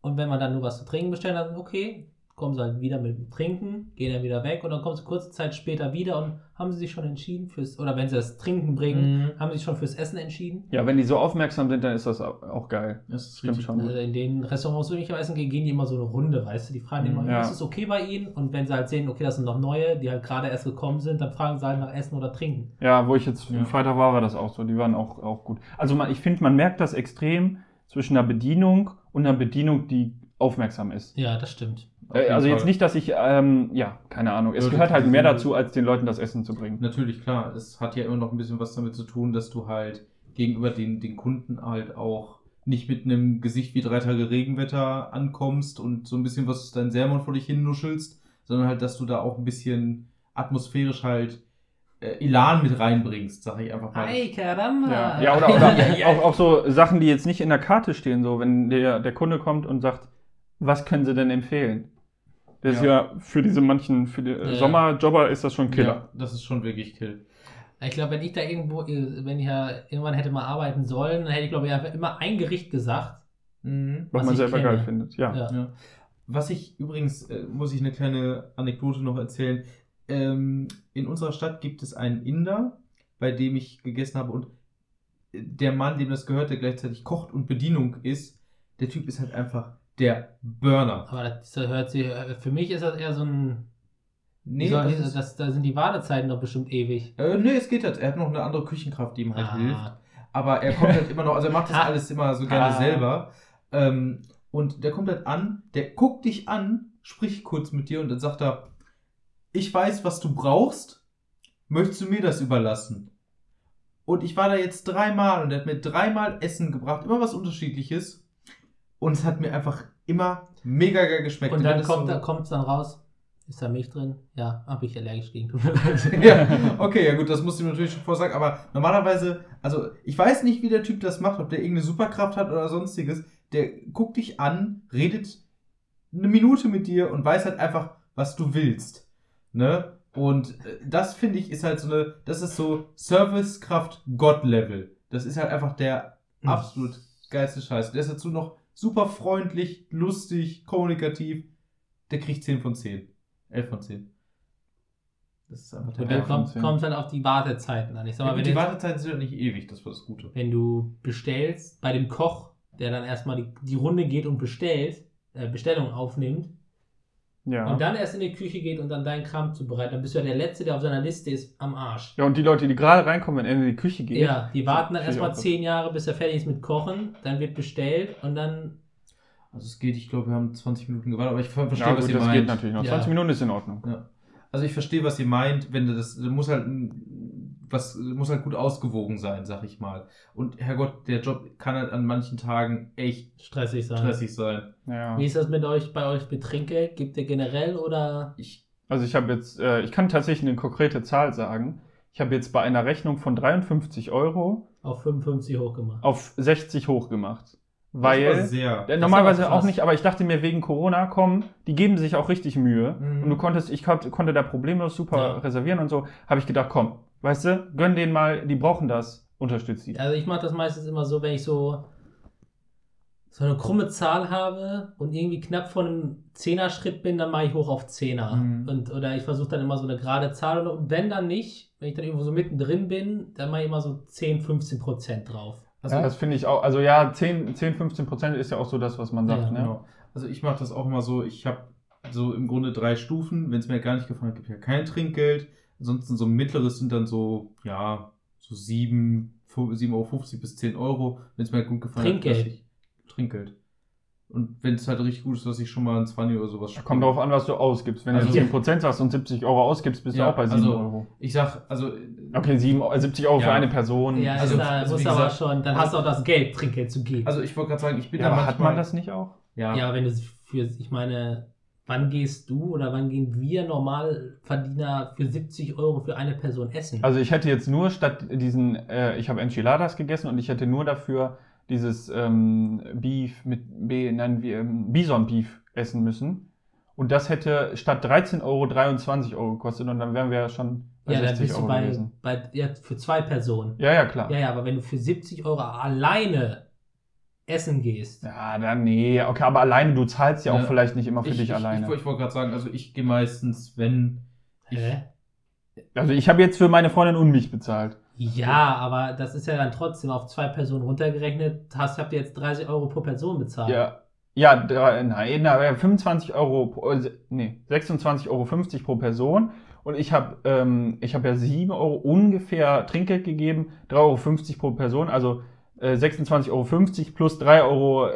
Und wenn man dann nur was zu trinken bestellt, dann okay, kommen sie halt wieder mit dem Trinken, gehen dann wieder weg und dann kommen sie kurze Zeit später wieder und haben sie sich schon entschieden fürs, oder wenn sie das Trinken bringen, Mhm. haben sie sich schon fürs Essen entschieden. Ja, wenn die so aufmerksam sind, dann ist das au- auch geil. Das ist Stimmt richtig schon. Also in den Restaurants, wo ich essen gehe, gehen die immer so eine Runde, weißt du? Die fragen immer, Mhm. Ja. ist es okay bei ihnen? Und wenn sie halt sehen, okay, das sind noch neue, die halt gerade erst gekommen sind, dann fragen sie halt nach Essen oder Trinken. Ja, wo ich jetzt Ja. am Freitag war, war das auch so. Die waren auch, auch gut. Also man, ich finde, man merkt das extrem zwischen einer Bedienung und einer Bedienung, die aufmerksam ist. Ja, das stimmt. Äh, also jetzt Fall. nicht, dass ich, ähm, ja, keine Ahnung. Es Ja, gehört halt mehr dazu, als den Leuten das Essen zu bringen. Natürlich, klar. Es hat ja immer noch ein bisschen was damit zu tun, dass du halt gegenüber den, den Kunden halt auch nicht mit einem Gesicht wie drei Tage Regenwetter ankommst und so ein bisschen was dein Sermon vor dich hin nuschelst, sondern halt, dass du da auch ein bisschen atmosphärisch halt äh, Elan mit reinbringst, sag ich einfach mal. Ay, caramba! Ja, ja oder, oder. Auch, auch so Sachen, die jetzt nicht in der Karte stehen, so wenn der, der Kunde kommt und sagt, was können Sie denn empfehlen? Das ist Ja. ja für diese manchen, für die Ja. Sommerjobber ist das schon Killer. Ja, das ist schon wirklich Kill. Ich glaube, wenn ich da irgendwo, wenn ich ja irgendwann hätte mal arbeiten sollen, dann hätte ich, glaube ich, einfach immer ein Gericht gesagt. Mhm. Was, Was man ich selber kenne. geil findet. Ja. Ja. Ja. Was ich übrigens, äh, muss ich eine kleine Anekdote noch erzählen. Ähm, in unserer Stadt gibt es einen Inder, bei dem ich gegessen habe und der Mann, dem das gehört, der gleichzeitig kocht und Bedienung ist, der Typ ist halt einfach der Burner. Aber das hört sich, für mich ist das eher so ein, Nee, soll das das, da sind die Wartezeiten doch bestimmt ewig. äh, nee, es geht halt. Er hat noch eine andere Küchenkraft, die ihm halt Ah. hilft. Aber er kommt halt immer noch, also er macht das alles immer so gerne Ah. selber. Ähm, und der kommt halt an, der guckt dich an, spricht kurz mit dir und dann sagt er, ich weiß, was du brauchst, möchtest du mir das überlassen? Und ich war da jetzt dreimal und er hat mir dreimal Essen gebracht, immer was unterschiedliches. Und es hat mir einfach immer mega geil geschmeckt. Und dann kommt so- da dann raus. Ist da Milch drin? Ja, habe ich allergisch gegen. Ja, okay, ja gut, das musst du mir natürlich schon vorsagen, aber normalerweise, also ich weiß nicht, wie der Typ das macht, ob der irgendeine Superkraft hat oder sonstiges. Der guckt dich an, redet eine Minute mit dir und weiß halt einfach, was du willst. Ne? Und äh, das finde ich ist halt so eine, das ist so Servicekraft God-Level. Das ist halt einfach der Mhm. absolut geilste Scheiß. Der ist dazu noch super freundlich, lustig, kommunikativ. Der kriegt 10 von 10. 11 von 10. Das ist einfach der dann Ja, kommt, kommt halt auf die Wartezeiten an. Ich sag ja, mal, gut, wenn, die jetzt, Wartezeiten sind ja nicht ewig, das war das Gute. wenn du bestellst, bei dem Koch, der dann erstmal die, die Runde geht und bestellt, äh, Bestellung aufnimmt Ja. und dann erst in die Küche geht und dann deinen Kram zubereitet, dann bist du ja der Letzte, der auf seiner Liste ist, am Arsch. ja, und die Leute, die gerade reinkommen, wenn er in die Küche geht. Ja, die warten dann erstmal zehn Jahre, bis er fertig ist mit Kochen, dann wird bestellt und dann Also es geht, ich glaube, wir haben 20 Minuten gewartet, aber ich ver- verstehe, Ja, was gut, ihr das meint. geht natürlich noch. Ja. 20 Minuten ist in Ordnung. Ja. Also ich verstehe, was ihr meint, wenn du das, du muss halt ein- was muss halt gut ausgewogen sein, sag ich mal. Und Herrgott, der Job kann halt an manchen Tagen echt stressig sein. stressig sein. Ja. Wie ist das mit euch bei euch mit Trinkgeld? Gibt ihr generell oder? Ich, Also ich habe jetzt, äh, ich kann tatsächlich eine konkrete Zahl sagen. Ich habe jetzt bei einer Rechnung von 53 Euro Auf 55 hochgemacht. auf 60 hochgemacht. das war Weil, sehr. äh, normalerweise auch nicht, aber ich dachte mir wegen Corona, komm, die geben sich auch richtig Mühe. Mhm. Und du konntest, ich kon- konnte da problemlos super Ja. reservieren und so. Habe ich gedacht, komm, weißt du, gönn denen mal, die brauchen das, unterstützt sie. Also ich mache das meistens immer so, wenn ich so so eine krumme Zahl habe und irgendwie knapp vor einem Zehner-Schritt bin, dann mache ich hoch auf Zehner. Mhm. Und, oder ich versuche dann immer so eine gerade Zahl. Und wenn dann nicht, wenn ich dann irgendwo so mittendrin bin, dann mache ich immer so 10, 15 Prozent drauf. Also, ja, das finde ich auch, also ja, 10, 10 15 Prozent ist ja auch so das, was man sagt. Ja, ne? Genau. Also ich mache das auch immer so, ich habe so im Grunde drei Stufen. Wenn es mir gar nicht gefallen hat, gibt es ja kein Trinkgeld. Ansonsten so mittleres sind dann so, ja, so 7, 7,50 Euro bis 10 Euro. Wenn es mir halt gut gefallen Trinkgeld. hat. Ich, Trinkgeld. Und wenn es halt richtig gut ist, dass ich schon mal ein 20 oder sowas Da Kommt darauf an, was du ausgibst. Wenn Also- du 10% sagst und 70 Euro ausgibst, bist Ja, du auch bei 7 also- Euro. Ich sag, also. Okay, 7, äh, 70 Euro für Ja. eine Person. Ja, Also, da also du aber gesagt- schon, dann hast du auch das Geld, Trinkgeld zu geben. Also ich wollte gerade sagen, ich bin Ja, da aber manchmal. hat man das nicht auch? Ja. ja, wenn du es für, ich meine, wann gehst du oder wann gehen wir Normalverdiener für 70 Euro für eine Person essen? Also ich hätte jetzt nur statt diesen, äh, ich habe Enchiladas gegessen und ich hätte nur dafür dieses ähm, Beef mit B, nein, ähm, Bison Beef essen müssen. Und das hätte statt 13 Euro 23 Euro gekostet und dann wären wir ja schon bei ja, dann 60 bist du Euro bei, gewesen. bei ja, für zwei Personen. Ja, ja, klar. Ja, ja, aber wenn du für 70 Euro alleine essen gehst, Ja, dann nee, okay, aber alleine, du zahlst ja auch Ja. vielleicht nicht immer für ich, dich ich, alleine. Ich, ich wollte gerade sagen, also ich gehe meistens, wenn. Ich, hä? also ich habe jetzt für meine Freundin und mich bezahlt. Ja, aber das ist ja dann trotzdem auf zwei Personen runtergerechnet. Hast, habt ihr jetzt 30 Euro pro Person bezahlt? Ja. Ja, drei- nein, na, 25 Euro, äh, nee, 26,50 Euro pro Person. Und ich habe ähm, ich hab ja 7 Euro ungefähr Trinkgeld gegeben, 3,50 Euro pro Person, also 26,50 Euro plus 3,50 Euro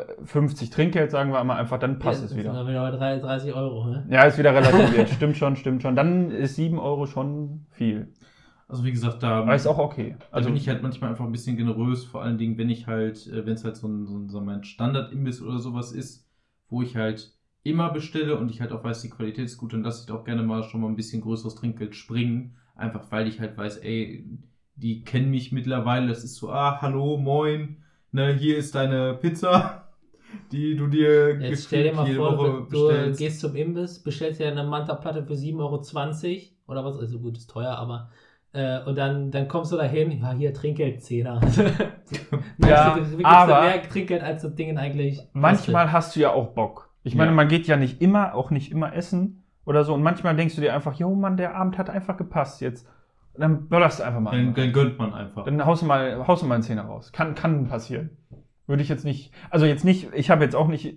Trinkgeld, sagen wir mal einfach, dann passt Ja, es wieder. sind dann wieder bei drei- 30 Euro, ne? Ja, ist wieder relativiert, stimmt schon, stimmt schon. Dann ist 7 Euro schon viel. Also wie gesagt, da, Aber ist auch okay. da Also bin ich halt manchmal einfach ein bisschen generös, vor allen Dingen, wenn ich halt, äh, wenn es halt so ein, so ein, so ein Standard-Imbiss oder sowas ist, wo ich halt immer bestelle und ich halt auch weiß, die Qualität ist gut, dann lasse ich auch gerne mal schon mal ein bisschen größeres Trinkgeld springen. Einfach weil ich halt weiß, ey, die kennen mich mittlerweile, das ist so, ah, hallo, moin, ne, hier ist deine Pizza, die du dir Jetzt stell dir mal jede vor, Woche du bestellst. gehst zum Imbiss, bestellst dir eine Manta-Platte für 7,20 Euro oder was, also gut, ist teuer, aber äh, und dann, dann kommst du dahin, ja, hier Trinkgeld 10er. Ja, du gibst aber- mehr Trinkgeld als das Ding eigentlich. manchmal hast du ja auch Bock. Ich meine, Ja. man geht ja nicht immer, auch nicht immer essen oder so. Und manchmal denkst du dir einfach, jo Mann, der Abend hat einfach gepasst jetzt. Dann ballerst du einfach mal. Dann, dann gönnt man einfach. Dann haust du mal, haust du mal einen Zehner raus. Kann, kann passieren. Würde ich jetzt nicht, also jetzt nicht, ich habe jetzt auch nicht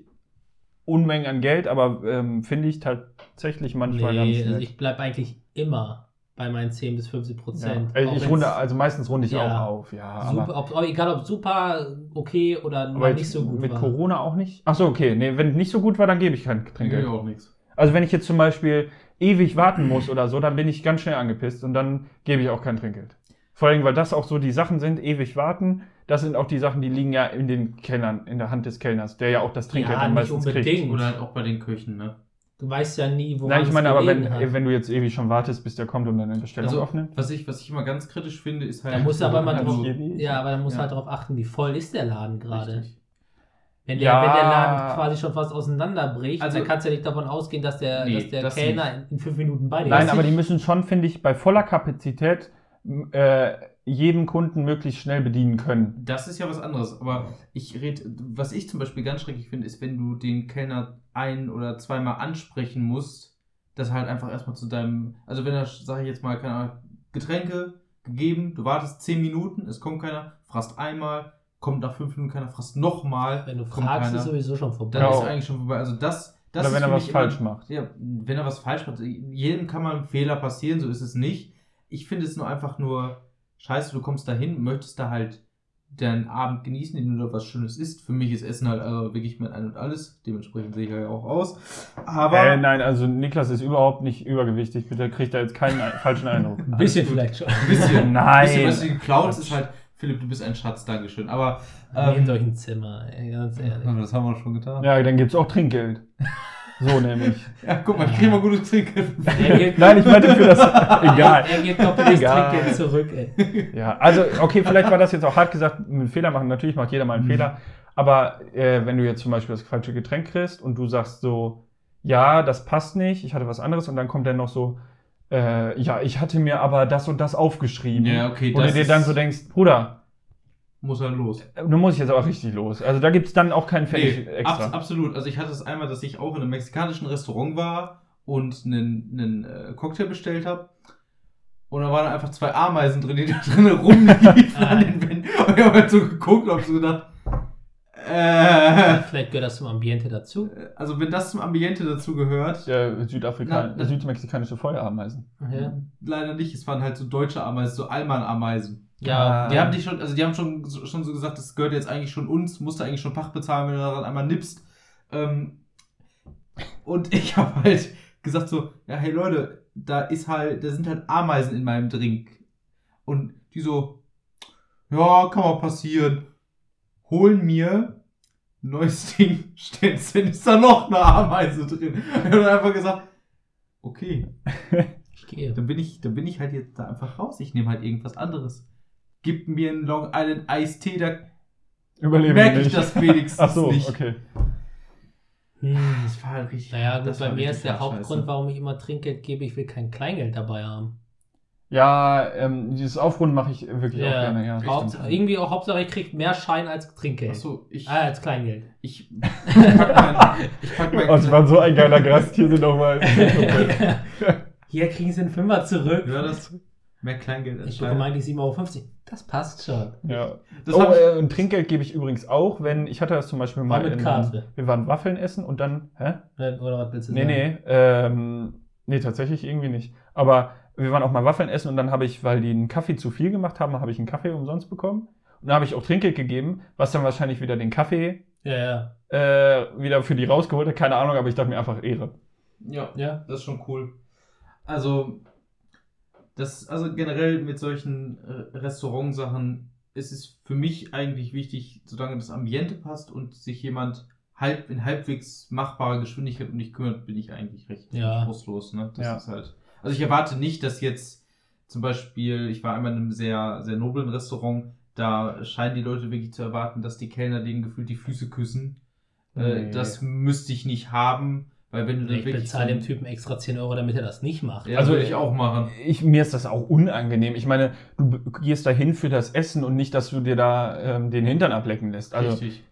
Unmengen an Geld, aber ähm, finde ich tatsächlich manchmal nee, ganz also nett. ich bleibe eigentlich immer bei meinen 10 bis 50 ja. Prozent. Ey, ich runde, also meistens runde ich Ja. auch auf, ja. super, aber, ob, egal ob super, okay oder nicht so gut mit war. Corona auch nicht. Ach so, okay. Nee, wenn nicht so gut war, dann gebe ich kein Trinkgeld. ich auch nichts. Also wenn ich jetzt zum Beispiel ewig warten muss oder so, dann bin ich ganz schnell angepisst und dann gebe ich auch kein Trinkgeld. Vor allem, weil das auch so die Sachen sind, ewig warten, das sind auch die Sachen, die liegen ja in den Kellnern, in der Hand des Kellners, der ja auch das Trinkgeld Ja, dann nicht unbedingt. kriegt. Oder halt auch bei den Köchen, ne? Du weißt ja nie, wo Nein, ich meine, aber wenn, hat. wenn du jetzt ewig schon wartest, bis der kommt und dann eine Bestellung Also, aufnimmt. was ich, was ich immer ganz kritisch finde, ist halt. Da musst du aber mal also, drauf, ewig. ja, aber dann musst du Ja. halt darauf achten, wie voll ist der Laden gerade. Wenn der, Ja. wenn der Laden quasi schon fast auseinanderbricht, Also- dann kannst du ja nicht davon ausgehen, dass der, Nee, dass der das Kellner in, in fünf Minuten bei dir Nein, ist. aber die müssen schon, finde ich, bei voller Kapazität äh, jeden Kunden möglichst schnell bedienen können. Das ist ja was anderes. Aber ich rede, was ich zum Beispiel ganz schrecklich finde, ist, wenn du den Kellner ein- oder zweimal ansprechen musst, dass er halt einfach erstmal zu deinem. Also, wenn er, sag ich jetzt mal, keine Ahnung, Getränke gegeben, du wartest 10 Minuten, es kommt keiner, fragst einmal, kommt nach 5 Minuten keiner, fragst nochmal. wenn du kommt fragst, keiner. ist sowieso schon vorbei. Dann Ja. ist eigentlich schon vorbei. Also, das. das Oder ist wenn er für was mich falsch immer, macht. Ja, wenn er was falsch macht, jedem kann mal ein Fehler passieren, so ist es nicht. Ich finde es nur einfach nur scheiße, du kommst dahin, möchtest da halt deinen Abend genießen, indem du da was Schönes isst. Für mich ist Essen halt also wirklich mein Ein und Alles. Dementsprechend sehe ich ja auch aus. Aber Äh, nein, also Niklas ist überhaupt nicht übergewichtig. Bitte kriegt da jetzt keinen falschen Eindruck. Ein bisschen vielleicht schon. ein bisschen, Nein. ein bisschen, was du geklaut ist halt, Philipp, du bist ein Schatz, Dankeschön. Aber Nehmt ähm, euch ein Zimmer, ey, ganz ehrlich. das haben wir schon getan. Ja, dann gibt's auch Trinkgeld. So nämlich. Ja, guck mal, ich kriege mal gutes Trinkgeld. Nein, ich meinte für das. Egal. er gibt doppeltes. Trinkgeld zurück, ey. Ja, also, okay, vielleicht war das jetzt auch hart gesagt, einen Fehler machen. Natürlich macht jeder mal einen Mhm. Fehler. Aber äh, wenn du jetzt zum Beispiel das falsche Getränk kriegst und du sagst so, ja, das passt nicht, ich hatte was anderes und dann kommt dann noch so, äh, ja, ich hatte mir aber das und das aufgeschrieben. Ja, okay, Wo du dir dann so denkst, Bruder, Muss halt los. du musst jetzt aber richtig los. Also da gibt's dann auch keinen Pfennig Nee, extra. abs absolut. Also ich hatte es einmal, dass ich auch in einem mexikanischen Restaurant war und einen, einen äh, Cocktail bestellt habe. Und da waren einfach zwei Ameisen drin, die da drin rumliefen an den Wänden. Und ich habe halt so geguckt und so gedacht, äh, Vielleicht gehört das zum Ambiente dazu. also wenn das zum Ambiente dazu gehört, Ja, Südafrika, Na, na- südmexikanische Feuerameisen. Ja, leider nicht. Es waren halt so deutsche Ameisen, so Alman-Ameisen. ja Die haben dich schon, also die haben schon, schon so gesagt, das gehört jetzt eigentlich schon uns, musst du eigentlich schon Pacht bezahlen, wenn du daran einmal nippst. Ähm, und ich habe halt gesagt so, ja, hey Leute, da ist halt, da sind halt Ameisen in meinem Drink. Und die so, ja, kann mal passieren. Holen mir ein neues Ding, stellst hin, ist da noch eine Ameise drin. Und dann einfach gesagt, okay, Ich gehe. dann bin ich, dann bin ich halt jetzt da einfach raus. Ich nehme halt irgendwas anderes. Gib mir einen Long Island Eistee, da Überleben merke ich nicht. das wenigstens Ach so, nicht. okay. Hm. Das war halt richtig. Naja, gut, das bei war mir ist der Hauptgrund, scheiße. warum ich immer Trinkgeld gebe, ich will kein Kleingeld dabei haben. Ja, ähm, dieses Aufrunden mache ich wirklich auch gerne. Ja, das Haupt, stimmt. irgendwie auch Hauptsache, ich kriege mehr Schein als Trinkgeld. Achso, ich, Ah, als Kleingeld. ich pack mein, ich pack mein Oh, war so ein geiler Gast. Hier sind nochmal. Hier kriegen sie einen Fünfer zurück. Ja, das mehr Kleingeld als ich bekomme eigentlich 7,50 Euro. Das passt schon. ja. Das oh, ich- äh, und Trinkgeld gebe ich übrigens auch, wenn ich hatte das zum Beispiel mal mit in, Karte. wir waren Waffeln essen und dann, hä? Oder was willst du Nee, sagen? nee, ähm, nee, tatsächlich irgendwie nicht. Aber wir waren auch mal Waffeln essen und dann habe ich, weil die einen Kaffee zu viel gemacht haben, habe ich einen Kaffee umsonst bekommen. Und dann habe ich auch Trinkgeld gegeben, was dann wahrscheinlich wieder den Kaffee Ja, ja. äh, wieder für die rausgeholt hat. Keine Ahnung, aber ich dachte mir einfach Ehre. Ja, Ja. das ist schon cool. Also, das, also generell mit solchen äh, Restaurantsachen ist es für mich eigentlich wichtig, solange das Ambiente passt und sich jemand halb in halbwegs machbarer Geschwindigkeit um dich kümmert, bin ich eigentlich recht Ja. frustlos. Ne? Das Ja. ist halt. Also ich erwarte nicht, dass jetzt zum Beispiel, ich war einmal in einem sehr, sehr noblen Restaurant, da scheinen die Leute wirklich zu erwarten, dass die Kellner denen gefühlt die Füße küssen. Äh, Nee. Das müsste ich nicht haben, weil wenn du dann Ich wirklich bezahle so- dem Typen extra 10 Euro, damit er das nicht macht. Ja, Also, würde ich auch machen. Ich, mir ist das auch unangenehm. Ich meine, du gehst dahin für das Essen und nicht, dass du dir da ähm, den Hintern ablecken lässt. Also, Richtig.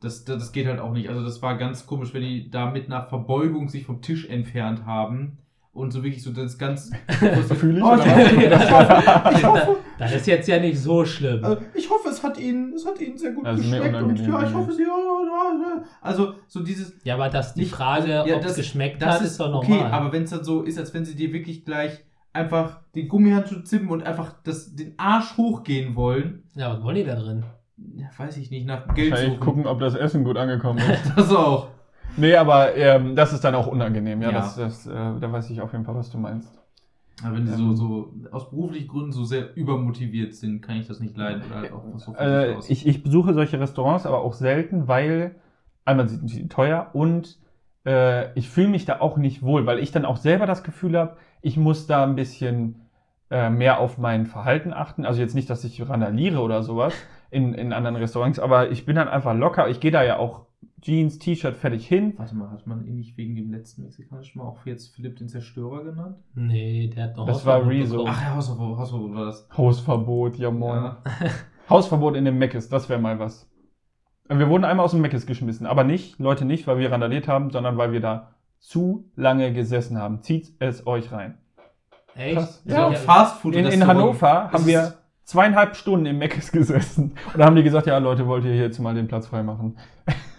Das, das, das geht halt auch nicht. Also das war ganz komisch, wenn die da mit einer Verbeugung sich vom Tisch entfernt haben und so wirklich so das ganz... Fühl ich, Oh, oder ich, hoffe, Das ist jetzt ja nicht so schlimm. also ich hoffe, es hat Ihnen, es hat Ihnen sehr gut Das mir geschmeckt und ja, ich hoffe, Sie... Ja, ja, ja. Also so dieses... Ja, aber dass die Nicht- Frage, ja, ob es das- geschmeckt Das hat, ist ist doch okay, normal. aber wenn es dann so ist, als wenn sie dir wirklich gleich einfach den Gummihandschuh zippen und einfach das, den Arsch hochgehen wollen, ja, was wollen die da drin? ja, weiß ich nicht, nach Geld suchen. gucken, ob das Essen gut angekommen ist. Das auch. Nee, aber ähm, das ist dann auch unangenehm. Ja, Ja. Das, das, äh, da weiß ich auf jeden Fall, was du meinst. Aber wenn die Ähm. so, so aus beruflichen Gründen so sehr übermotiviert sind, kann ich das nicht leiden. Oder halt auch so Äh, ich, ich besuche solche Restaurants aber auch selten, weil einmal sind sie teuer und äh, ich fühle mich da auch nicht wohl, weil ich dann auch selber das Gefühl habe, ich muss da ein bisschen äh, mehr auf mein Verhalten achten. Also jetzt nicht, dass ich randaliere oder sowas in, in anderen Restaurants, aber ich bin dann einfach locker. Ich gehe da ja auch Jeans, T-Shirt fertig hin. Warte mal, hat man ihn nicht wegen dem letzten mexikanischen Mal auch jetzt Philipp den Zerstörer genannt? Nee, der hat noch Das war Hausverbot Rezo. bekommen. Ach ja, Hausverbot, Hausverbot war das. Hausverbot, ja moin. Ja. Hausverbot in dem Meckes, das wäre mal was. Wir wurden einmal aus dem Meckes geschmissen, aber nicht, Leute, nicht, weil wir randaliert haben, sondern weil wir da zu lange gesessen haben. Zieht es euch rein. Echt? Krass. Ja, Ja, Fastfood In, in. Hannover haben wir zweieinhalb Stunden im Meckes gesessen. Und da haben die gesagt, ja Leute, wollt ihr hier jetzt mal den Platz freimachen?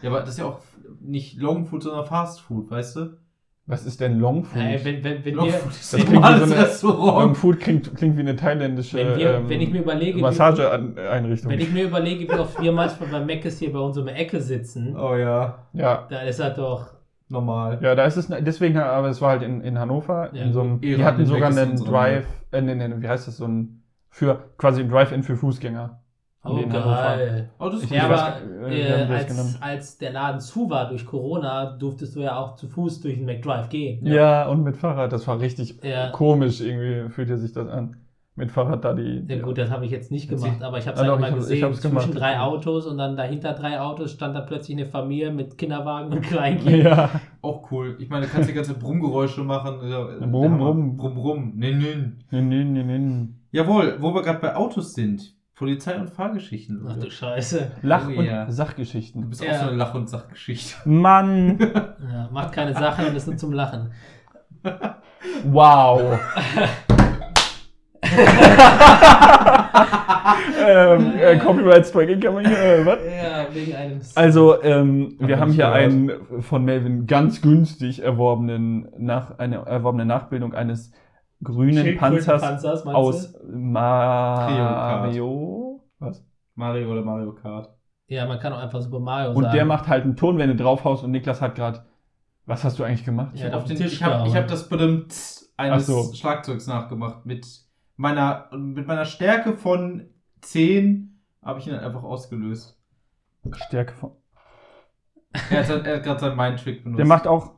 Ja, aber das ist ja auch nicht Longfood, sondern Fastfood, weißt du? Was ist denn Longfood? Ey, wenn, wenn, wenn, wir, Longfood ist Das ein klingt wie so eine- Restaurant. Longfood klingt, klingt wie eine thailändische wenn, wir, ähm, wenn ich mir überlege, Massageeinrichtung. wenn ich mir überlege, wie oft wir manchmal bei Meckes hier bei uns um die Ecke sitzen, Oh ja, Ja, da ist er doch. normal. Ja, da ist es deswegen, aber es war halt in, in Hannover. Ja, in so einem, die hatten sogar einen Drive, äh, nee, nee, wie heißt das, so ein, für quasi ein Drive-In für Fußgänger. Oh, geil. Oh, das ist Ja, aber äh, äh, als, als der Laden zu war durch Corona, durftest du ja auch zu Fuß durch den McDrive gehen. Ja. und mit Fahrrad, das war richtig Ja. komisch, irgendwie fühlte sich das an. Mit Fahrrad da die. Ja gut, das habe ich jetzt nicht gemacht, ich- aber ich habe es Ah, halt mal ich ich gesehen, hab's zwischen gemacht. drei Autos und dann dahinter drei Autos stand da plötzlich eine Familie mit Kinderwagen und Kleinkind. Ja, auch cool. Ich meine, du kannst die ganze Brummgeräusche machen. Ja, Brumm, brumm. Brumm, brumm. Nee, nee. nee, nee, nee, nee. Jawohl, wo wir gerade bei Autos sind. Polizei- und Fahrgeschichten. Ach du Scheiße. Lach- Oh und ja. Du Sachgeschichten. bist Ja. auch so eine Lach- und Sachgeschichte. Mann, Ja, macht keine Sache und ist nur zum Lachen. wow. ähm, äh, Copyright Striking kann man hier, äh, was? Ja, wegen einem. Also, ähm, wir haben hier gehört. einen von Melvin ganz günstig erworbenen, nach, eine erworbene Nachbildung eines grünen Panzers aus Mario. Was? Mario oder Mario Kart. Ja, man kann auch einfach Super Mario Und sagen. der macht halt einen Ton, wenn du draufhaust und Niklas hat gerade. Was hast du eigentlich gemacht? Ja, ich habe gehauen. hab das bestimmt eines so. Schlagzeugs nachgemacht. Mit meiner, mit meiner Stärke von 10 habe ich ihn dann einfach ausgelöst. Stärke von. Er hat, er hat gerade seinen Mind-Trick benutzt. Der macht auch.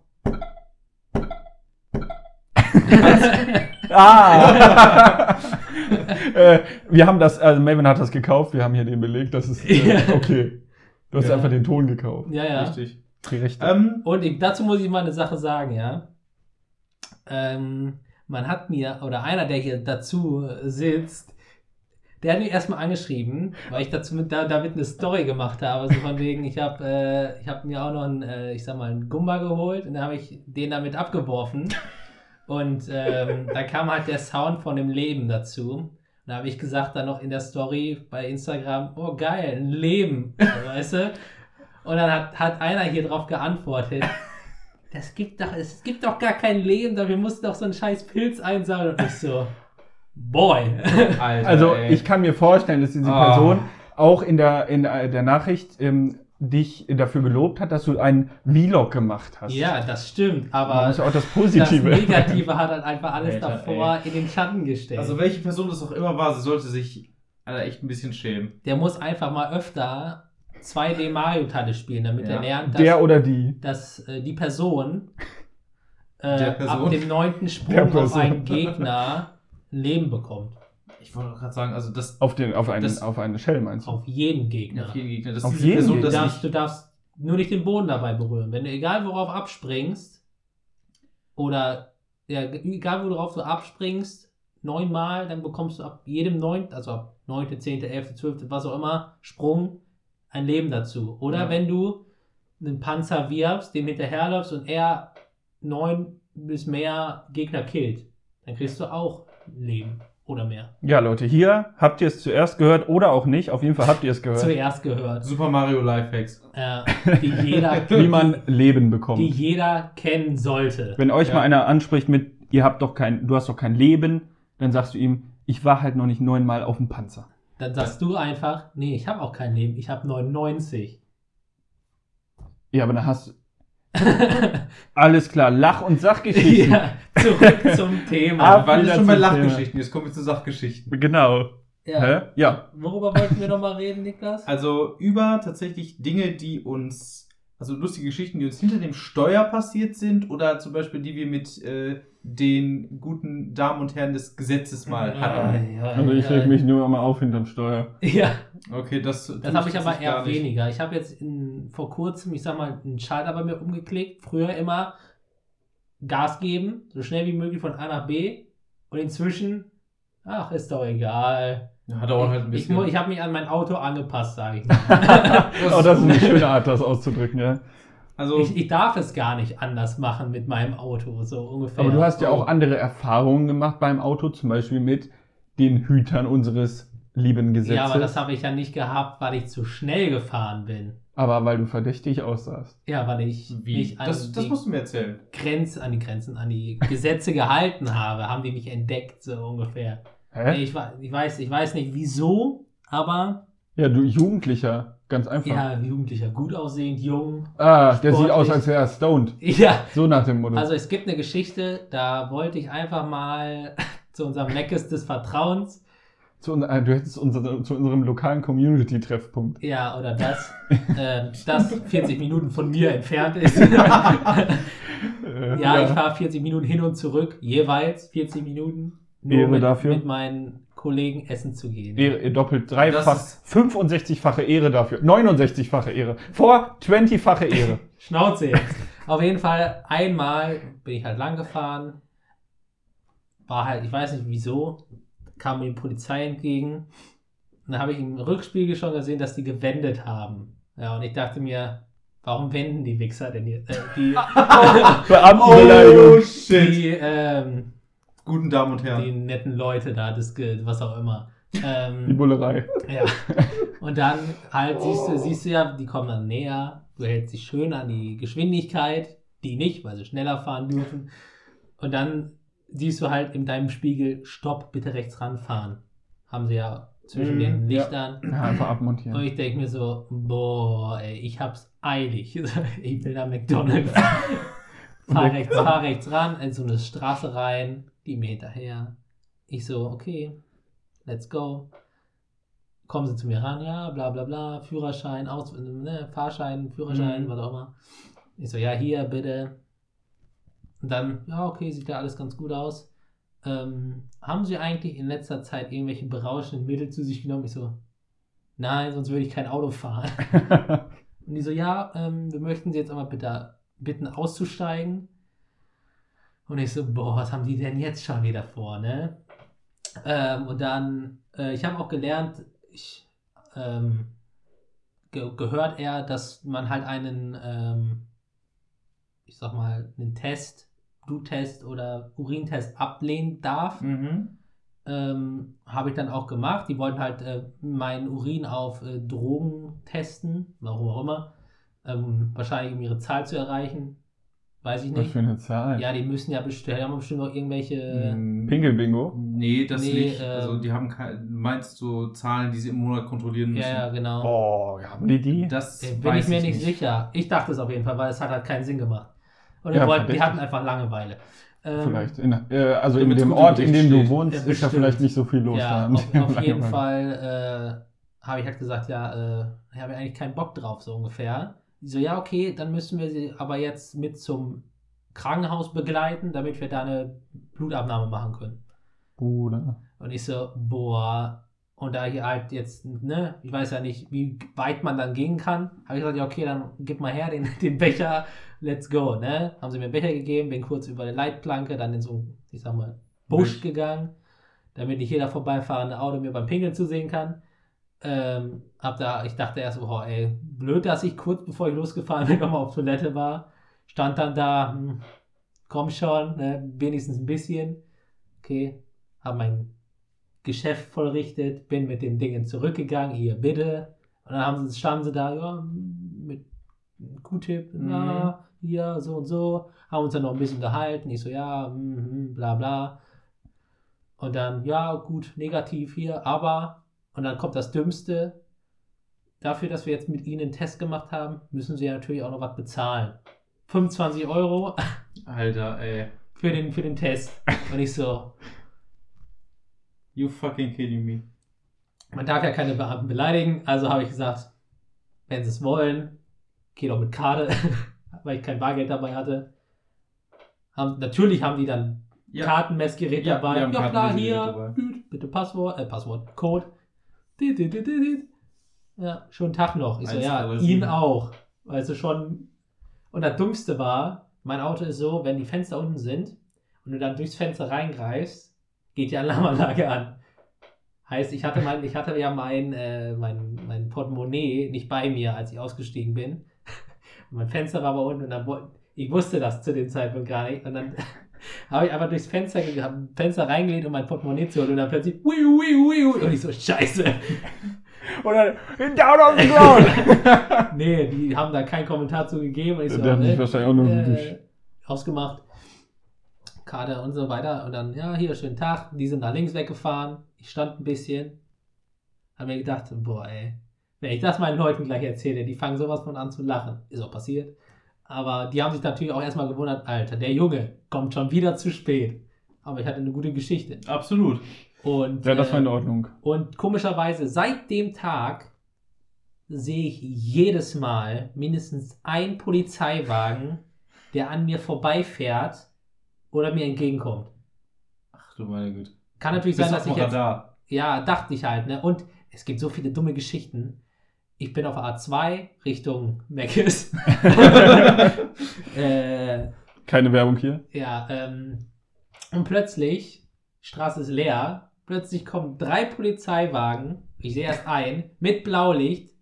ah! äh, wir haben das, also Melvin hat das gekauft, wir haben hier den Beleg, das ist äh, okay. Du hast Ja. einfach den Ton gekauft. ja, ja. Richtig. Die Rechte. Ähm, Und ich, dazu muss ich mal eine Sache sagen, ja. Ähm, man hat mir, oder einer, der hier dazu sitzt, der hat mich erstmal angeschrieben, weil ich dazu mit, da, damit eine Story gemacht habe. So von wegen, ich habe äh, hab mir auch noch einen, äh, ich sag mal, einen Gumba geholt und dann habe ich den damit abgeworfen. Und ähm, da kam halt der Sound von dem Leben dazu. Da habe ich gesagt dann noch in der Story bei Instagram, oh geil, ein Leben, weißt du? Und dann hat, hat einer hier drauf geantwortet, das gibt doch, es gibt doch gar kein Leben, dafür musst du doch so einen scheiß Pilz einsammeln. Und ich so, boy. Alter, Also ey. ich kann mir vorstellen, dass diese Ah. Person auch in der, in der Nachricht ähm, dich dafür gelobt hat, dass du einen Vlog gemacht hast. ja, das stimmt, Man aber muss ja auch das das Positive. Negative hat halt einfach alles Alter, davor in den Schatten gestellt. Also welche Person das auch immer war, sie sollte sich Alter, echt ein bisschen schämen. der muss einfach mal öfter 2D Mario-Teile spielen, damit Ja. er lernt, dass, Der oder die. dass äh, die Person, äh, Der Person. ab dem neunten Sprung auf einen Gegner ein Leben bekommt. Ich wollte gerade sagen, also das Auf, den, auf, einen, Das- auf eine Shell meinst du? Auf jeden Gegner. auf jeden Gegner, dass Auf jeden Person Du das Gegner. darfst, du darfst nur nicht den Boden dabei berühren. Wenn du egal worauf abspringst, oder ja, egal worauf du abspringst, neunmal, dann bekommst du ab jedem neunten, also ab neunte, zehnte, elfte, zwölfte, was auch immer, Sprung, ein Leben dazu. Oder Ja. wenn du einen Panzer wirbst, dem hinterherläufst und er neun bis mehr Gegner killt, dann kriegst du auch ein Leben oder mehr. Ja, Leute, hier habt ihr es zuerst gehört oder auch nicht. Auf jeden Fall habt ihr es gehört. Zuerst gehört. Super Mario Lifehacks. Äh, die jeder Wie man Leben bekommt. die jeder kennen sollte. Wenn euch Ja. mal einer anspricht mit, ihr habt doch kein, du hast doch kein Leben, dann sagst du ihm, ich war halt noch nicht neunmal auf dem Panzer. Dann sagst du einfach, nee, ich habe auch kein Leben, ich habe 99. Ja, aber dann hast du, alles klar, Lach- und Sachgeschichten. ja, zurück zum Thema. Ab- Wir waren schon bei Thema. Lachgeschichten, jetzt kommen wir zu Sachgeschichten. Genau. ja. Hä? Ja. Worüber wollten wir nochmal reden, Niklas? Also über tatsächlich Dinge, die uns, also lustige Geschichten, die uns hinter dem Steuer passiert sind oder zum Beispiel die wir mit äh, den guten Damen und Herren des Gesetzes mal hatten. ja, Also ich ja. reg mich nur mal auf hinterm Steuer. Ja, Okay, das, das habe ich aber eher weniger. Ich habe jetzt in, vor kurzem, ich sag mal, einen Schalter bei mir umgeklickt. Früher immer Gas geben, so schnell wie möglich von A nach B. Und inzwischen, ach, ist doch egal. Ja, dauert halt ein Ich, bisschen. ich habe mich an mein Auto angepasst, sage ich mal. Oh, das ist eine schöne Art, das auszudrücken, ja. Also, Ich, ich darf es gar nicht anders machen mit meinem Auto, so ungefähr. Aber du hast ja auch andere Erfahrungen gemacht beim Auto, zum Beispiel mit den Hütern unseres lieben Gesetzes. ja, aber das habe ich ja nicht gehabt, weil ich zu schnell gefahren bin. Aber weil du verdächtig aussahst. Ja, weil ich wie? mich an Das, das die musst du mir erzählen. Grenzen, an die Grenzen, an die Gesetze gehalten habe, haben die mich entdeckt, so ungefähr. Hä? Ich, ich, weiß, ich weiß nicht wieso, aber Ja, du Jugendlicher, ganz einfach. ja, Jugendlicher, gut aussehend, jung. Ah, der sieht Sportlich. aus, als wäre er stoned. Ja, So nach dem Motto. also es gibt eine Geschichte, da wollte ich einfach mal zu unserem Meckes des Vertrauens zu, äh, du hättest unser, zu unserem lokalen Community-Treffpunkt. Ja, oder das, äh, das 40 Minuten von mir entfernt ist. Äh, ja, ich fahre 40 Minuten hin und zurück, jeweils 40 Minuten, nur Ehre mit, dafür. mit meinen Kollegen essen zu gehen. Ehre, eh, doppelt, dreifach, Das 65-fache Ehre dafür. 69-fache Ehre. Vor 20-fache Ehre. Schnauze jetzt. Auf jeden Fall, einmal bin ich halt lang gefahren, war halt, ich weiß nicht wieso, kam mir die Polizei entgegen. Und dann habe ich im Rückspiegel schon gesehen, dass die gewendet haben. Ja, und ich dachte mir, warum wenden die Wichser denn jetzt? Äh, die, Beamtenbeleidigung. Oh, shit. die, ähm, Guten Damen und die Herren. netten Leute da, das, Ge- was auch immer. Die Ähm, Bullerei. ja. Und dann halt siehst du, siehst du ja, die kommen dann näher, du hältst dich schön an die Geschwindigkeit, die nicht, weil sie schneller fahren dürfen. Und dann siehst du halt in deinem Spiegel, stopp, bitte rechts ranfahren. Haben sie ja zwischen Mhm, den ja. Lichtern. Ja, einfach Und abmontieren. ich denke mir so, boah, ey, ich hab's eilig. Ich will nach McDonalds. fahr rechts, fahr rechts ran, in so eine Straße rein, die mir hinterher. Ich so, okay, let's go. Kommen sie zu mir ran, ja, bla bla bla, Führerschein, Aus, ne, Fahrschein, Führerschein, Mhm. was auch immer. Ich so, ja, hier, bitte. Und dann, ja, okay, sieht ja alles ganz gut aus. Ähm, haben Sie eigentlich in letzter Zeit irgendwelche berauschenden Mittel zu sich genommen? Ich so, nein, sonst würde ich kein Auto fahren. Und die so, ja, ähm, wir möchten Sie jetzt aber bitte bitten auszusteigen. Und ich so, boah, was haben die denn jetzt schon wieder vor, ne? Ähm, und dann, äh, ich habe auch gelernt, ich, ähm, ge gehört er, dass man halt einen, ähm, ich sag mal, einen Test, Bluttest oder Urintest ablehnen darf. Mhm. Ähm, habe ich dann auch gemacht. Die wollten halt äh, meinen Urin auf äh, Drogen testen, warum auch immer. Ähm, wahrscheinlich um ihre Zahl zu erreichen. Weiß ich Was nicht. für eine Zahl. Ja, die müssen ja bestimmt, die haben bestimmt noch irgendwelche. Mm, Pinkelbingo. Nee, das Nee, nicht. ähm, also die haben kein, du meinst so Zahlen, die sie im Monat kontrollieren müssen. ja, ja, genau. Boah, haben die die? Das Äh, Bin weiß ich mir nicht, sicher. Ich dachte es auf jeden Fall, weil es hat halt keinen Sinn gemacht. Und die, Ja, wollten, die hatten einfach Langeweile. Ähm, Vielleicht. In, äh, also in dem Ort, in dem du steht. wohnst, Ja, ist ja vielleicht nicht so viel los Ja, da. auf, auf jeden Fall äh, habe ich halt gesagt, ja, äh, ich habe eigentlich keinen Bock drauf, so ungefähr. Die so, ja, okay, dann müssen wir sie aber jetzt mit zum Krankenhaus begleiten, damit wir da eine Blutabnahme machen können. Bruder. Und ich so, boah. Und da hier halt jetzt, ne, ich weiß ja nicht, wie weit man dann gehen kann, habe ich gesagt, ja, okay, dann gib mal her den, den Becher, let's go, ne? Haben sie mir einen Becher gegeben, bin kurz über die Leitplanke, dann in so einen, ich sag mal, Busch Busch. gegangen, damit nicht jeder vorbeifahrende Auto mir beim Pinkeln zusehen kann. Ähm, hab da, ich dachte erst, boah, ey, blöd, dass ich kurz bevor ich losgefahren bin, nochmal auf Toilette war. Stand dann da, hm, komm schon, ne, wenigstens ein bisschen. Okay, hab mein Geschäft vollrichtet, bin mit den Dingen zurückgegangen, hier bitte. Und dann haben sie, standen sie da, ja, mit Q-Tip, ja, hier, so und so, haben uns dann noch ein bisschen unterhalten. Ich so, ja, mm, bla bla. Und dann, ja, gut, negativ hier, aber, und dann kommt das Dümmste, dafür, dass wir jetzt mit ihnen einen Test gemacht haben, müssen sie ja natürlich auch noch was bezahlen. 25 Euro Alter, ey. für den, für den Test. Und ich so, You fucking kidding me. Man darf ja keine Beamten beleidigen, also habe ich gesagt, wenn sie es wollen, geh doch mit Karte, weil ich kein Bargeld dabei hatte. Haben, natürlich haben die dann Ja. Kartenmessgerät Ja, dabei. Ja klar, hier, dabei. bitte Passwort, äh, Passwort, Code. Ja, schönen Tag noch. Ich so, ja, ihn auch. Du schon. Und das Dummste war, mein Auto ist so, wenn die Fenster unten sind und du dann durchs Fenster reingreifst, geht die Alarmanlage an. Heißt, ich hatte, mein, ich hatte ja mein, äh, mein, mein Portemonnaie nicht bei mir, als ich ausgestiegen bin. Und mein Fenster war aber unten und dann, ich wusste das zu dem Zeitpunkt gar nicht. Und dann habe ich einfach durchs Fenster, Fenster reingelegt, um mein Portemonnaie zu holen. Und dann plötzlich, wiu, wiu, wiu. Und ich so, scheiße. Oder down on the ground. Nee, die haben da keinen Kommentar zu gegeben. Und ich so, Der hat sich äh, wahrscheinlich auch nur äh, ausgemacht. Karte und so weiter. Und dann, ja, hier, schönen Tag. Die sind nach links weggefahren. Ich stand ein bisschen. Hab mir gedacht, boah, ey. Wenn ich das meinen Leuten gleich erzähle, die fangen sowas von an zu lachen. Ist auch passiert. Aber die haben sich natürlich auch erstmal gewundert, Alter, der Junge kommt schon wieder zu spät. Aber ich hatte eine gute Geschichte. Absolut. Und, Ja, das war in äh, Ordnung. und komischerweise, seit dem Tag sehe ich jedes Mal mindestens einen Polizeiwagen, der an mir vorbeifährt oder mir entgegenkommt. Ach du meine Güte. Kann natürlich Bist sein, dass ich jetzt. Radar. Ja, dachte ich halt, ne? Und es gibt so viele dumme Geschichten. Ich bin auf A2 Richtung Meckes. äh, Keine Werbung hier. ja, ähm, und plötzlich, Straße ist leer, plötzlich kommen drei Polizeiwagen, ich sehe erst ein, mit Blaulicht,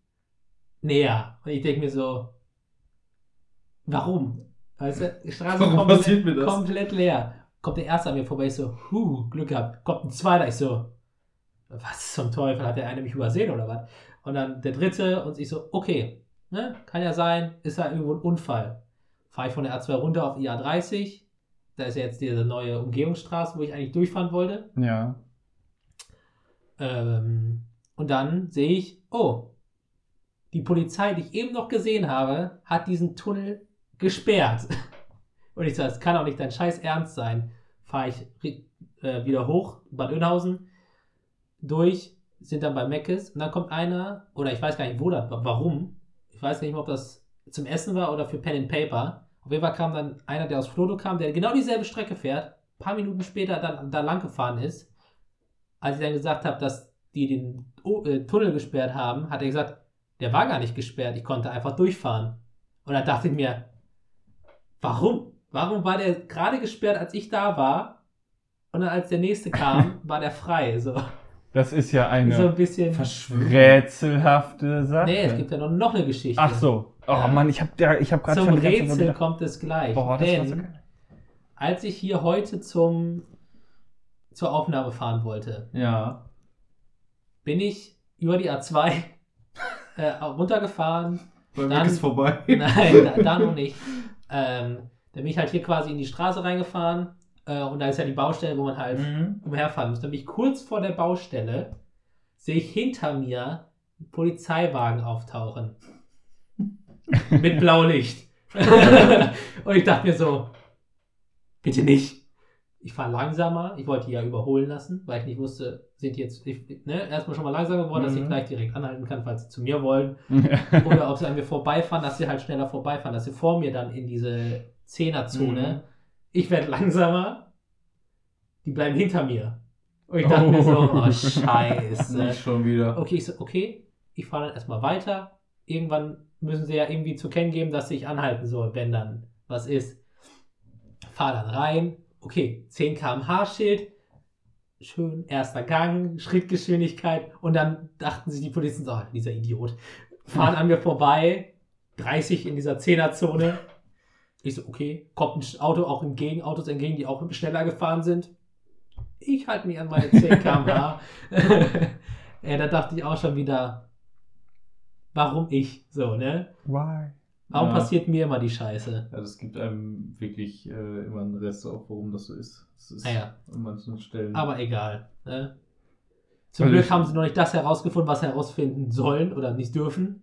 näher. Und ich denke mir so, warum? Weißt du, die Straße Warum komplett, komplett leer. Kommt der erste an mir vorbei, ich so, huh, Glück gehabt. Kommt ein zweiter, ich so, was zum Teufel, hat der eine mich übersehen oder was? Und dann der dritte und ich so, okay, ne, kann ja sein, ist ja irgendwo ein Unfall. Fahre ich von der A2 runter auf die A30, da ist ja jetzt diese neue Umgehungsstraße, wo ich eigentlich durchfahren wollte. Ja. Ähm, Und dann sehe ich, oh, die Polizei, die ich eben noch gesehen habe, hat diesen Tunnel gesperrt. Und ich sage, das kann doch nicht dein scheiß Ernst sein. Fahre ich äh, wieder hoch, Bad Oeynhausen, durch, sind dann bei Meckes und dann kommt einer, oder ich weiß gar nicht, wo das war, warum. Ich weiß nicht mehr, ob das zum Essen war oder für Pen and Paper. Auf jeden Fall kam dann einer, der aus Flodo kam, der genau dieselbe Strecke fährt, ein paar Minuten später dann da lang gefahren ist. Als ich dann gesagt habe, dass die den O- äh, Tunnel gesperrt haben, hat er gesagt, der war gar nicht gesperrt, ich konnte einfach durchfahren. Und dann dachte ich mir, warum? Warum war der gerade gesperrt, als ich da war? Und dann als der nächste kam, war der frei. So, Das ist ja so eine ein bisschen. rätselhafte Sache. Nee, es gibt ja noch, noch eine Geschichte. Ach so. Oh Ja. Mann, ich habe ich hab gerade Zum schon Zeit Rätsel gedacht, kommt es gleich. Boah, das war so denn geil. als ich hier heute zum, zur Aufnahme fahren wollte, Ja. bin ich über die A2 äh, runtergefahren. Bei Dann- mir ist vorbei. Nein, da, da noch nicht. Ähm, dann bin ich halt hier quasi in die Straße reingefahren äh, und da ist ja die Baustelle, wo man halt Mhm. umherfahren muss. Dann bin ich kurz vor der Baustelle, sehe ich hinter mir einen Polizeiwagen auftauchen. Mit Blaulicht. und ich dachte mir so, bitte nicht. Ich fahre langsamer. Ich wollte die ja überholen lassen, weil ich nicht wusste, sind die jetzt ich, ne, erstmal schon mal langsamer geworden, dass ich Mhm. gleich direkt anhalten kann, falls sie zu mir wollen. Oder ob sie an mir vorbeifahren, dass sie halt schneller vorbeifahren, dass sie vor mir dann in diese Zehnerzone. Ich werde langsamer, die bleiben hinter mir. Und ich dachte mir so, oh scheiße. Nicht schon wieder. Okay, ich so, okay, ich fahre dann erstmal weiter. Irgendwann müssen sie ja irgendwie zu kennen geben, dass ich anhalten soll, wenn dann was ist. Fahr dann rein. Okay, 10 km/h Schild. Schön, erster Gang, Schrittgeschwindigkeit. Und dann dachten sich die Polizisten, oh, dieser Idiot. Fahren an mir vorbei. 30 in dieser 10er-Zone. Ich so, okay, kommt ein Auto auch entgegen, Autos entgegen, die auch schneller gefahren sind. Ich halte mich an meine 10 km/h. ja, da dachte ich auch schon wieder, warum ich so, ne? Why? Warum Ja. passiert mir immer die Scheiße? Ja, das gibt einem wirklich äh, immer einen Rest auf, warum das so ist. Das ist Naja. an manchen Stellen. Aber egal. Ne? Zum Also Glück ich- haben sie noch nicht das herausgefunden, was sie herausfinden sollen oder nicht dürfen.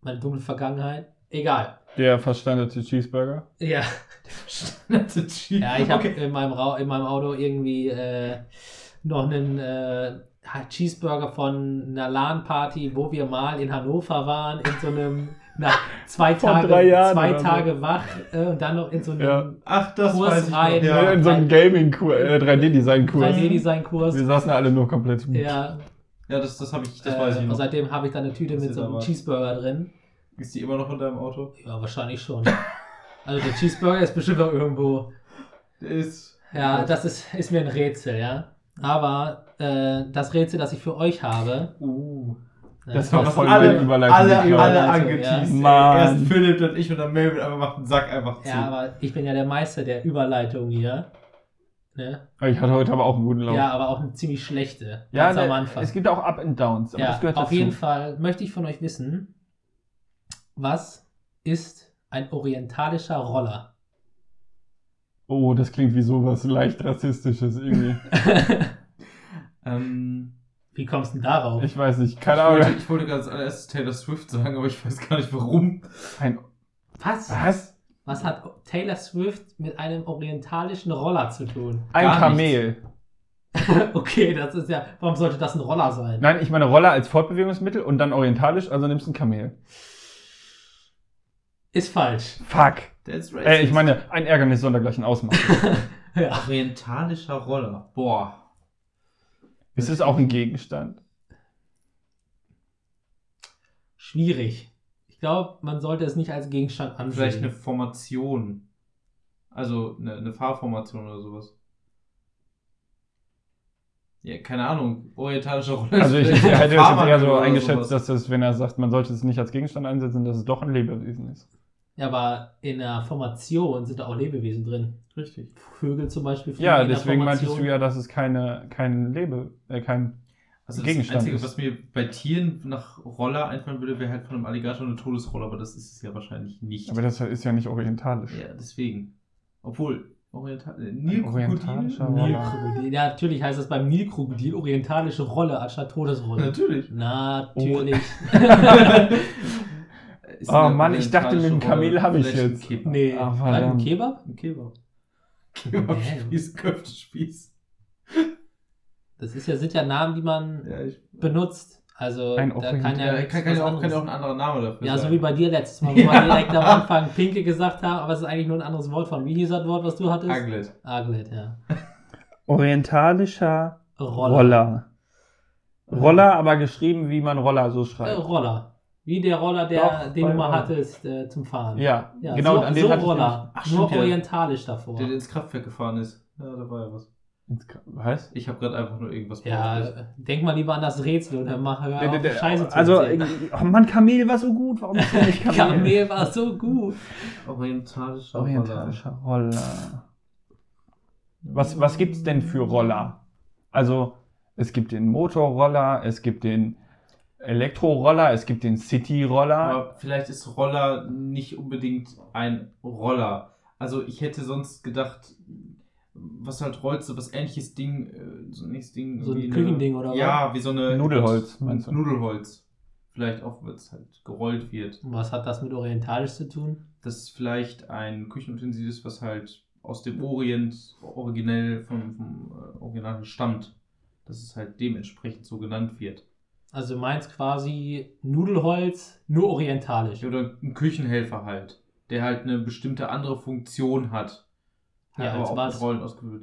Meine dunkle Vergangenheit. Egal. Der verstandete Cheeseburger. Ja, Nette Cheat. ja ich habe okay. in, meinem Ra- in meinem Auto irgendwie äh, noch einen äh, Cheeseburger von einer LAN-Party, wo wir mal in Hannover waren, in so einem nach zwei Vor Tage, drei Jahren zwei. Tage wach äh, und dann noch in so einem Ja. Ach, das Kurs weiß ich rein. Ja. In so einem Gaming-Kurs, äh, 3D-Design-Kurs. 3D-Design-Kurs. Wir saßen alle nur komplett. Ja, ja, das, das habe ich, das äh, weiß ich und noch. seitdem habe ich dann eine Tüte mit so da einem. Cheeseburger drin. Ist die immer noch in deinem Auto? Ja, wahrscheinlich schon. Also der Cheeseburger ist bestimmt auch irgendwo. Der ist. Ja, das ist, ist mir ein Rätsel, ja. Aber äh, das Rätsel, das ich für euch habe. Uh. äh, Das war sind alle, Überleitung, alle, die alle Überleitung, angeteased. ja. Erst Philipp, dann ich und dann Melvin, aber macht den Sack einfach zu. Ja, aber ich bin ja der Meister der Überleitung hier. Ne? Ich hatte heute aber auch einen guten Lauf. Ja, aber auch eine ziemlich schlechte. Ja, ganz am ne, Anfang. es gibt auch Up and Downs, aber ja, das gehört auf dazu. jeden Fall möchte ich von euch wissen, was ist ein orientalischer Roller? Oh, das klingt wie sowas leicht rassistisches irgendwie. Ähm, Wie kommst du denn darauf? Ich weiß nicht, keine ich, wollte, Ahnung. ich wollte gerade als allererstes Taylor Swift sagen, aber ich weiß gar nicht warum. Ein, was? was? Was hat Taylor Swift mit einem orientalischen Roller zu tun? Ein Gar Kamel. okay, das ist ja. Warum sollte das ein Roller sein? Nein, ich meine Roller als Fortbewegungsmittel und dann orientalisch, also nimmst du ein Kamel. Ist falsch. Fuck. That's racist. Äh, ich meine, ein Ärgernis sondergleichen Ausmaß. ja. Orientalischer Roller. Boah. Ist es auch ein Gegenstand? Schwierig. Ich glaube, man sollte es nicht als Gegenstand ansehen. Vielleicht eine Formation. Also eine, eine Fahrformation oder sowas. Ja, keine Ahnung. Orientalischer Roller. Also ich, ich hätte das jetzt eher so eingeschätzt, sowas. dass das, wenn er sagt, man sollte es nicht als Gegenstand einsetzen, dass es doch ein Lebewesen ist. Ja, aber in der Formation sind da auch Lebewesen drin. Richtig. Vögel zum Beispiel. Ja, deswegen meintest du ja, dass es keine, kein Lebe, äh, kein, Also das Gegenstand Einzige, ist. was mir bei Tieren nach Roller einfallen würde, wäre halt von einem Alligator eine Todesrolle, aber das ist es ja wahrscheinlich nicht. aber das ist ja nicht orientalisch. ja, deswegen. Obwohl, Oriental äh, Nilkrokodil? orientalischer Nil- Roller. Nilkrokodil. Ja, natürlich heißt das beim Nilkrokodil orientalische Rolle anstatt Todesrolle. Natürlich. Natürlich. Ist Oh Mann, ich dachte, mit dem Kamel Rolle hab ich ein jetzt. Kebab. nee. Ach, Nein, verdammt. Kebab? Ein Kebab. Kebab-Spieß, Köftespieß. Das ist ja, sind ja Namen, die man Ja, ich, benutzt. Also Ein da kann ja, ja, kann, ja auch, kann ja auch ein anderer Name dafür Ja, sein. so wie bei dir letztes Mal, wo wir direkt am Anfang Pinke gesagt haben, aber es ist eigentlich nur ein anderes Wort von. Wie hieß das Wort, was du hattest? Aglet. Aglet, ja. Orientalischer Roller. Roller. Roller, aber geschrieben, wie man Roller so Äh, schreibt. Roller. Wie der Roller, der, Doch, den du mal Roller. hattest äh, zum Fahren. Ja, Ja, genau, so, an den so hatte ich Roller. Ach, Nur stimmt ja. orientalisch davor. Der ins Kraftwerk gefahren ist. Ja, da war ja was. Was? Ich habe gerade einfach nur irgendwas ja, äh, denk mal lieber an das Rätsel und dann mach hör Der- der- der- Scheiße zu Also, erzählen. oh Mann, Kamel war so gut. Warum ist der nicht Kamel? Kamel war so gut. Orientalischer Orientalischer Roller. Was, was gibt's denn für Roller? Also, es gibt den Motorroller, es gibt den Elektroroller, es gibt den City-Roller. Aber vielleicht ist Roller nicht unbedingt ein Roller. Also ich hätte sonst gedacht, was halt rollt, so was ähnliches Ding, äh, so ein ähnliches Ding. So ein Küchending oder was? Ja, wie so eine... Nudelholz, meinst du? Nudelholz. Vielleicht auch, wenn es halt gerollt wird. Was hat das mit orientalisch zu tun? Das ist vielleicht ein Küchenutensil ist, was halt aus dem Orient originell vom, vom äh, Original stammt. Dass es halt dementsprechend so genannt wird. Also du meinst quasi Nudelholz, nur orientalisch. Oder ein Küchenhelfer halt, der halt eine bestimmte andere Funktion hat. Ja, aber als auch was? mit Rollen ausgeführt.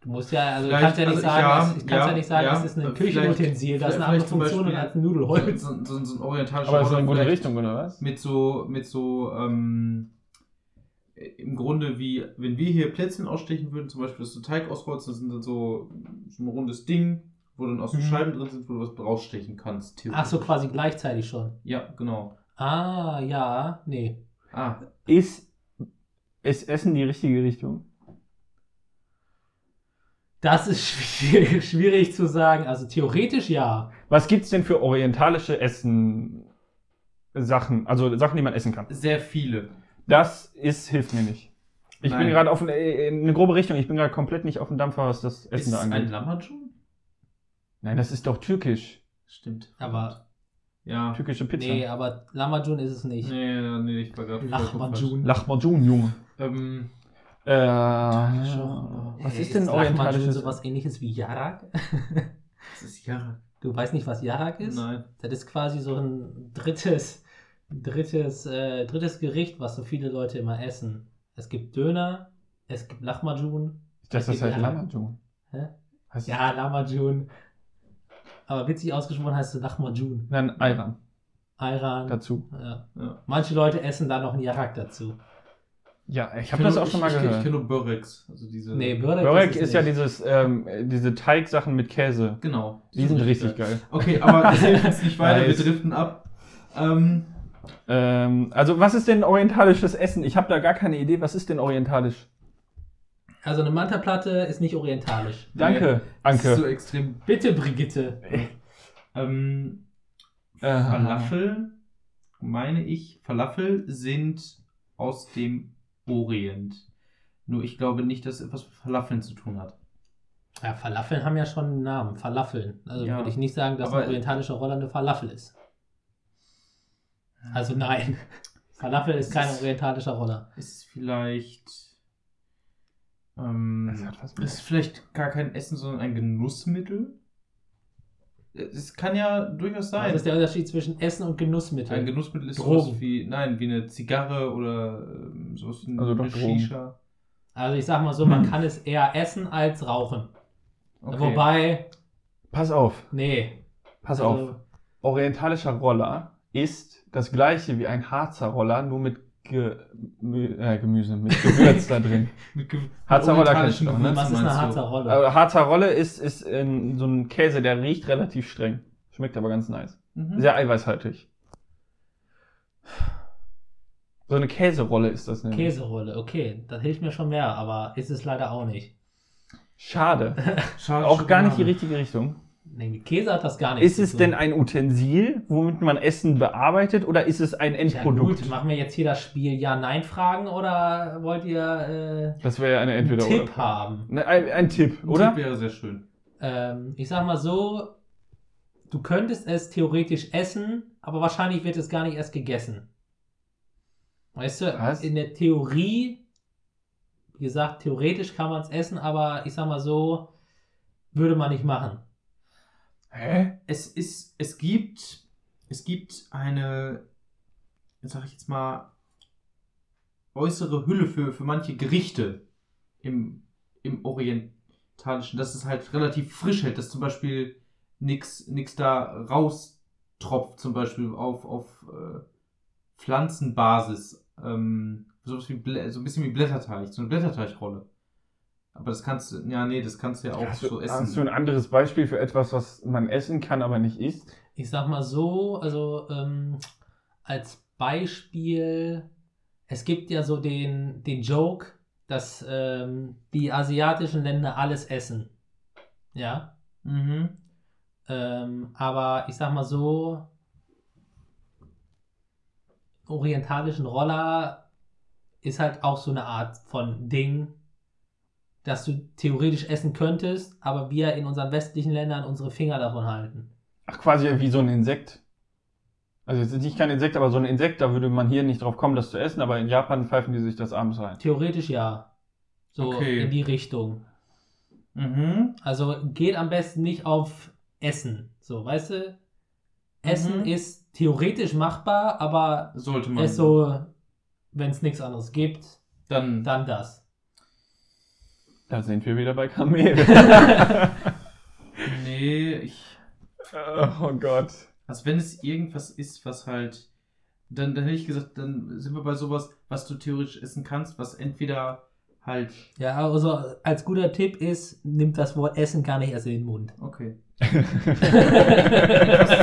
Du musst ja, also du Vielleicht- kannst ja nicht also ich- sagen, ja, kannst ja, ja, nicht sagen, ja, das ist ein Küchenutensil, das eine andere Funktion Beispiel- hat als ein Nudelholz. So, so, so ein orientalischer Aber das ist Roller eine gute Richtung, oder was? Mit so, mit so, ähm, im Grunde wie, wenn wir hier Plätzchen ausstechen würden, zum Beispiel, dass du Teig ausrollst, das sind dann so, so ein rundes Ding, wo dann auch so Mhm. Scheiben drin sind, wo du was rausstechen kannst. Ach so, quasi gleichzeitig schon. Ja, genau. Ah, ja, nee. Ah, Ist, ist Essen die richtige Richtung? Das ist schwierig, schwierig zu sagen. Also theoretisch ja. Was gibt's denn für orientalische Essen Sachen, also Sachen, die man essen kann? sehr viele. Das ist, hilft mir nicht. Ich Nein. bin gerade auf eine, in eine grobe Richtung. Ich bin gerade komplett nicht auf dem Dampfer, was das Ist Essen es da ein angeht. Nein, das ist doch türkisch. Stimmt. Aber- Ja. Türkische Pizza. Nee, aber Lamajun ist es nicht. Nee, nee, ich war gerade. Lachmajun. Lachmajun, Junge. Ähm, Äh, was Äh, ist denn Lachmajun orientalisches? sowas ähnliches wie Yarak? das ist ja. Du weißt nicht, was Yarak ist? Nein. Das ist quasi so ein drittes, drittes, äh, drittes Gericht, was so viele Leute immer essen. Es gibt Döner, es gibt Lachmajun. Das ist halt Yarak. Lamajun. Hä? Heißt Ja, Lamajun. Aber witzig ausgesprochen heißt es Lachmajun. Dann Ayran Ayran. dazu. Ja. Ja. Manche Leute essen da noch einen Yarak dazu. Ja, ich habe das auch schon mal ich, Ich, ich gehört. kenne nur Böreks. Also diese. Nee, Börek, Börek es ist ja dieses, ähm, diese Teigsachen mit Käse. Genau. Die sind richtig geil. Okay, aber das hilft uns nicht weiter. Nice. Wir driften ab. Ähm, Ähm, also was ist denn orientalisches Essen? Ich habe da gar keine Idee. Was ist denn orientalisch? Also eine Manta-Platte ist nicht orientalisch. Danke, das ist so extrem. Bitte, Brigitte. Ähm, Äh, Falafel, meine ich, Falafel sind aus dem Orient. Nur ich glaube nicht, dass es etwas mit Falafeln zu tun hat. Ja, Falafeln haben ja schon einen Namen. Falafeln. Also Ja, würde ich nicht sagen, dass ein orientalischer Roller eine Falafel ist. Also nein. Falafel ist kein orientalischer Roller. Ist vielleicht. Ähm, Das hat was mit- ist vielleicht gar kein Essen, sondern ein Genussmittel? Es kann ja durchaus sein. Was ist der Unterschied zwischen Essen und Genussmittel? Ein Genussmittel ist Drogen. sowas wie, nein, wie eine Zigarre oder ähm, sowas wie Also eine. Shisha. also ich sag mal so, man kann es eher essen als rauchen. Okay. Wobei, Pass auf, nee. pass Also, auf. Orientalischer Roller ist das gleiche wie ein Harzer Roller, nur mit Ge Mü äh, Gemüse, mit Gewürz da drin. Mit Ge Harzer Roller kennst du ne? Was ist eine? Harzer Rolle? Aber Harzer Rolle ist, ist in, so ein Käse, der riecht relativ streng. Schmeckt aber ganz nice. Mhm. Sehr eiweißhaltig. So eine Käserolle ist das nämlich. Käserolle, okay. Das hilft mir schon mehr, aber ist es leider auch nicht. Schade. Schade, Auch gar nicht die richtige Richtung. Nee, mit Käse hat das gar nichts Ist es zu denn ein Utensil, womit man Essen bearbeitet, oder ist es ein Ja Endprodukt? gut, machen wir jetzt hier das Spiel Ja-Nein-Fragen oder wollt ihr das wäre ja eine äh, einen entweder Tipp oder. haben? Ne, ein, ein Tipp, Ein oder? Tipp wäre sehr schön. Ähm, ich sag mal so, du könntest es theoretisch essen, aber wahrscheinlich wird es gar nicht erst gegessen. Weißt du, Was? in der Theorie, wie gesagt, theoretisch kann man es essen, aber ich sag mal so, würde man nicht machen. Hä? Es ist, es gibt, es gibt eine, sag ich jetzt mal, äußere Hülle für, für manche Gerichte im, im Orientalischen, dass es halt relativ frisch hält, dass zum Beispiel nichts nix da raustropft, zum Beispiel auf, auf äh, Pflanzenbasis. Ähm, sowas wie so ein bisschen wie Blätterteig, so eine Blätterteigrolle. Aber das kannst du, ja, nee, das kannst du ja auch Hast, so du, essen. hast du ein anderes Beispiel für etwas, was man essen kann, aber nicht isst? Ich sag mal so, also ähm, als Beispiel, es gibt ja so den, den Joke, dass ähm, die asiatischen Länder alles essen. Ja. mhm. Ähm, aber ich sag mal so, orientalischen Roller ist halt auch so eine Art von Ding, dass du theoretisch essen könntest, aber wir in unseren westlichen Ländern unsere Finger davon halten. Ach, quasi wie so ein Insekt. Also jetzt ist nicht kein Insekt, aber so ein Insekt, da würde man hier nicht drauf kommen, das zu essen, aber in Japan pfeifen die sich das abends rein. Theoretisch ja. So Okay. in die Richtung. Mhm. Also geht am besten nicht auf Essen. So, weißt du? Essen Mhm. ist theoretisch machbar, aber Sollte man. ist so, wenn es nichts anderes gibt, dann, dann das. Da sind wir wieder bei Kamel. Nee, ich. oh Gott. Also wenn es irgendwas ist, was halt. Dann, dann hätte ich gesagt, dann sind wir bei sowas, was du theoretisch essen kannst, was entweder halt. Ja, also als guter Tipp ist, nimmt das Wort Essen gar nicht erst in den Mund. Okay. etwas,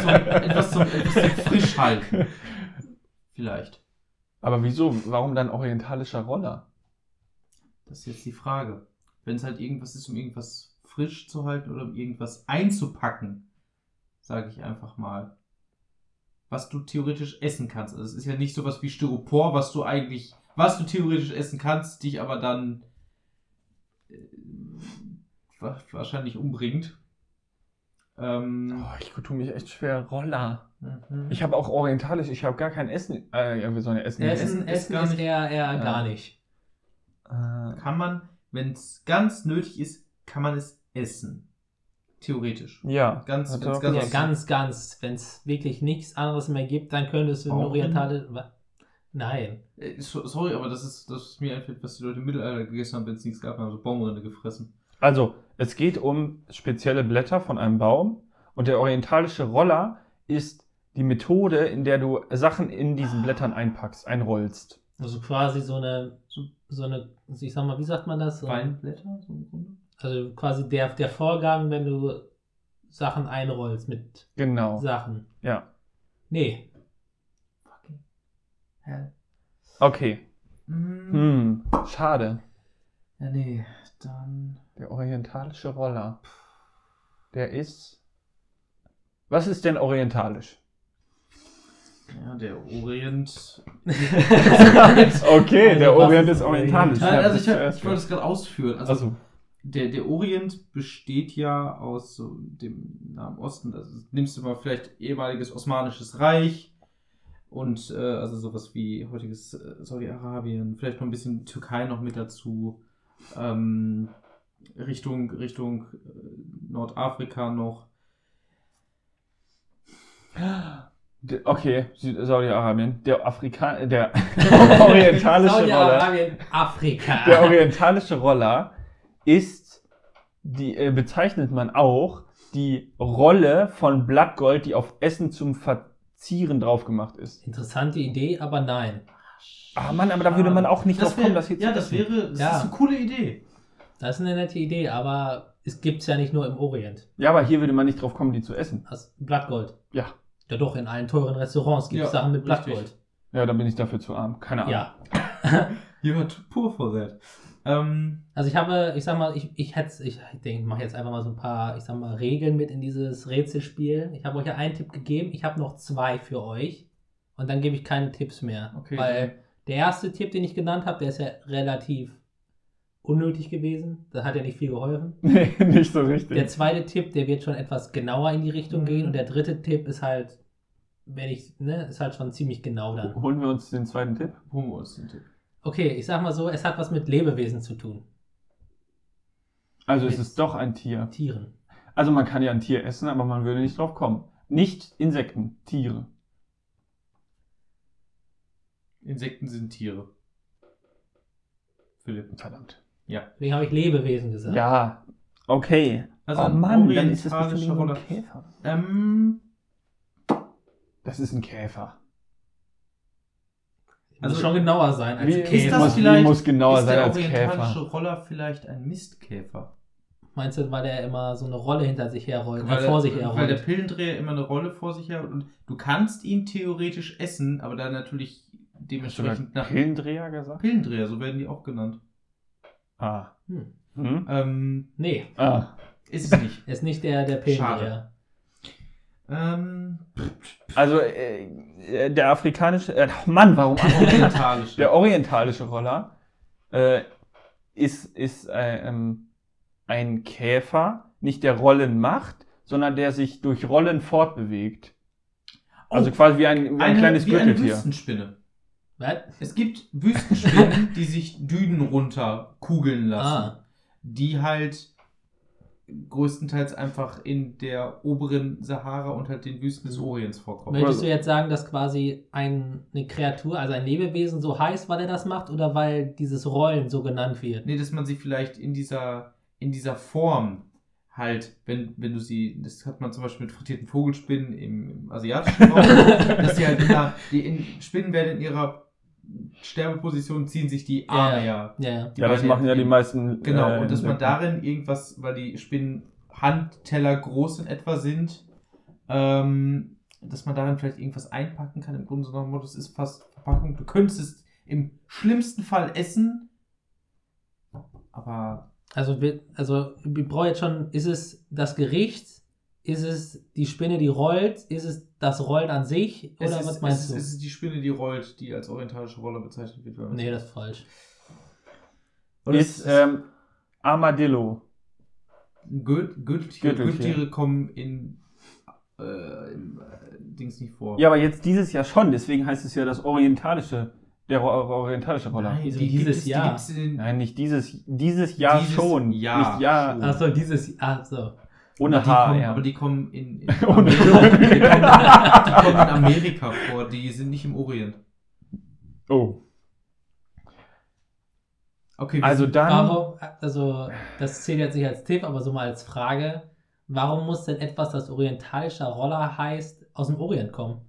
zum, etwas, zum, etwas zum frisch halten. Vielleicht. aber wieso? Warum dann orientalischer Roller? Das ist jetzt die Frage. Wenn es halt irgendwas ist, um irgendwas frisch zu halten oder um irgendwas einzupacken, sage ich einfach mal, was du theoretisch essen kannst. Also es ist ja nicht sowas wie Styropor, was du eigentlich, was du theoretisch essen kannst, dich aber dann äh, wa- wahrscheinlich umbringt. Ähm, Oh, ich tue mich echt schwer. Roller. mhm. Ich habe auch orientalisch, ich habe gar kein Essen. Äh, ja, wir sollen ja essen. Ja, Essen, Essen ist Essen gar ist nicht- eher, eher Ja. gar nicht. Äh, kann man, wenn es ganz nötig ist, kann man es essen. Theoretisch. ja. Ganz- auch ganz- Ja, ganz, ganz. Wenn es wirklich nichts anderes mehr gibt, dann könntest du in Baumrind? Orientale. Nein. Äh, so- Sorry, aber das ist, das ist mir einfällt, was die Leute im Mittelalter gegessen haben, wenn es nichts gab, haben so Baumrinde gefressen. Also, es geht um spezielle Blätter von einem Baum und der orientalische Roller ist die Methode, in der du Sachen in diesen Blättern einpackst, einrollst. Also quasi so eine, so, so eine, ich sag mal, wie sagt man das? So, Weinblätter, so im Grunde. also quasi der, der Vorgang, wenn du Sachen einrollst mit Genau. Sachen. Ja. Nee. Fucking hell. Okay. Hm. Hm, schade. Ja, nee, dann. Der orientalische Roller. Der ist. Was ist denn orientalisch? Ja, der Orient. Okay, der Also Orient ist orientalisch. Nein, Ja, also ich, hab- ich wollte es gerade ausführen. Also, Also, der, der Orient besteht ja aus so dem Nahen Osten. Also nimmst du mal vielleicht ehemaliges Osmanisches Reich und äh, also sowas wie heutiges äh, Saudi-Arabien, vielleicht noch ein bisschen Türkei noch mit dazu. Ähm, Richtung, Richtung äh, Nordafrika noch. Okay, Saudi-Arabien. Der Afrika, der orientalische Roller. Saudi-Arabien, Afrika. Der orientalische Roller ist, die äh, bezeichnet man auch, die Rolle von Blattgold, die auf Essen zum Verzieren drauf gemacht ist. Interessante Idee, aber nein. Ah Mann, aber da würde man auch nicht drauf wär- kommen, das hier Ja, zu das wäre, das Ja. ist eine coole Idee. Das ist eine nette Idee, aber es gibt es ja nicht nur im Orient. Ja, aber hier würde man nicht drauf kommen, die zu essen. Das Blattgold. Ja. Ja doch, in allen teuren Restaurants gibt es Ja, Sachen mit richtig. Blattgold. Ja, da bin ich dafür zu arm. Keine Ahnung. Ja. You are too poor for that. Ähm, Also ich habe, ich sag mal, ich, ich hätte, ich denke, ich mache jetzt einfach mal so ein paar, ich sag mal, Regeln mit in dieses Rätselspiel. Ich habe euch ja einen Tipp gegeben, ich habe noch zwei für euch. Und dann gebe ich keine Tipps mehr. Okay. Weil der erste Tipp, den ich genannt habe, der ist ja relativ unnötig gewesen. Das hat ja nicht viel geholfen. Nee, nicht so richtig. Der zweite Tipp, der wird schon etwas genauer in die Richtung gehen. Und der dritte Tipp ist halt, wenn ich, ne, ist halt schon ziemlich genau dann. Holen wir uns den zweiten Tipp? holen wir uns den Tipp. Okay, ich sag mal so, es hat was mit Lebewesen zu tun. Also es Jetzt. ist doch ein Tier. Tieren. Also man kann ja ein Tier essen, aber man würde nicht drauf kommen. Nicht Insekten, Tiere. Insekten sind Tiere. Philipp. Verdammt. Ja. Deswegen habe ich Lebewesen gesagt. Ja, okay. Also oh ein Mann, dann ist das bestimmt ein Roller. Käfer. Ähm, Das ist ein Käfer. Also Also- schon genauer sein als Wie- ist Käfer. das muss, vielleicht- muss genauer ist sein der als orientalische Käfer? Roller vielleicht ein Mistkäfer? Meinst du, weil der immer so eine Rolle hinter sich herrollt, Weil, äh, vor sich der, weil der herrollt? Pillendreher immer eine Rolle vor sich hat und du kannst ihn theoretisch essen, aber dann natürlich Hast du dementsprechend da nach Pillendreher gesagt? Pillendreher, so werden die auch genannt. Ah. Hm. Hm? Nee, Ah. Ist es nicht. ist nicht der, der Pillendreher. ähm, Also äh, der afrikanische, äh, Mann, warum orientalische. Der orientalische Roller äh, ist, ist äh, ähm, ein Käfer, nicht der Rollen macht, sondern der sich durch Rollen fortbewegt. Also Oh, quasi wie ein, wie ein eine, kleines wie eine Gürteltier. Wüstenspinne. Was? Es gibt Wüstenspinnen, die sich Dünen runter kugeln lassen. Ah, Die halt größtenteils einfach in der oberen Sahara und halt den Wüsten des Orients vorkommen. möchtest du jetzt sagen, dass quasi ein, eine Kreatur, also ein Lebewesen so heißt, weil er das macht oder weil dieses Rollen so genannt wird? Nee, dass man sie vielleicht in dieser, in dieser Form halt, wenn, wenn du sie, das hat man zum Beispiel mit frittierten Vogelspinnen im, im asiatischen Raum, dass sie halt in der, die in, Spinnen werden in ihrer Sterbeposition, ziehen sich die Arme ja. Ja, ja. Die Ja, das machen ja die meisten. Genau, äh, und dass man darin irgendwas, weil die Spinnen Handteller groß in etwa sind, ähm, dass man darin vielleicht irgendwas einpacken kann. Im Grunde so Motto, es ist fast Verpackung. Du könntest es im schlimmsten Fall essen, aber Also, wir, also ich brauche jetzt schon, ist es das Gericht? Ist es die Spinne, die rollt? Ist es das Rollen an sich? es, Oder ist, was meinst es, ist, du? es ist die Spinne, die rollt, die als orientalische Rolle bezeichnet wird. wenn man- nee, das ist falsch. Oder Ist es ähm, Armadillo. Gürtel, Gürteltiere, Gürteltier. Gürteltiere kommen in äh, im, äh, Dings nicht vor. Ja, aber jetzt dieses Jahr schon, deswegen heißt es ja das orientalische, der Ro- orientalische Roller. Nein, die dieses Jahr? Nein, nicht dieses, dieses Jahr Dieses schon. Jahr nicht Jahr. Achso, dieses. Achso. Ohne aber die H. kommen, ja. Aber die kommen in, in, Ohne Amerika, die, kommen, die kommen in Amerika vor, die sind nicht im Orient. oh. Okay, Also sind- dann. Warum, also, das zählt jetzt nicht als Tipp, aber so mal als Frage. Warum muss denn etwas, das orientalischer Roller heißt, aus dem Orient kommen?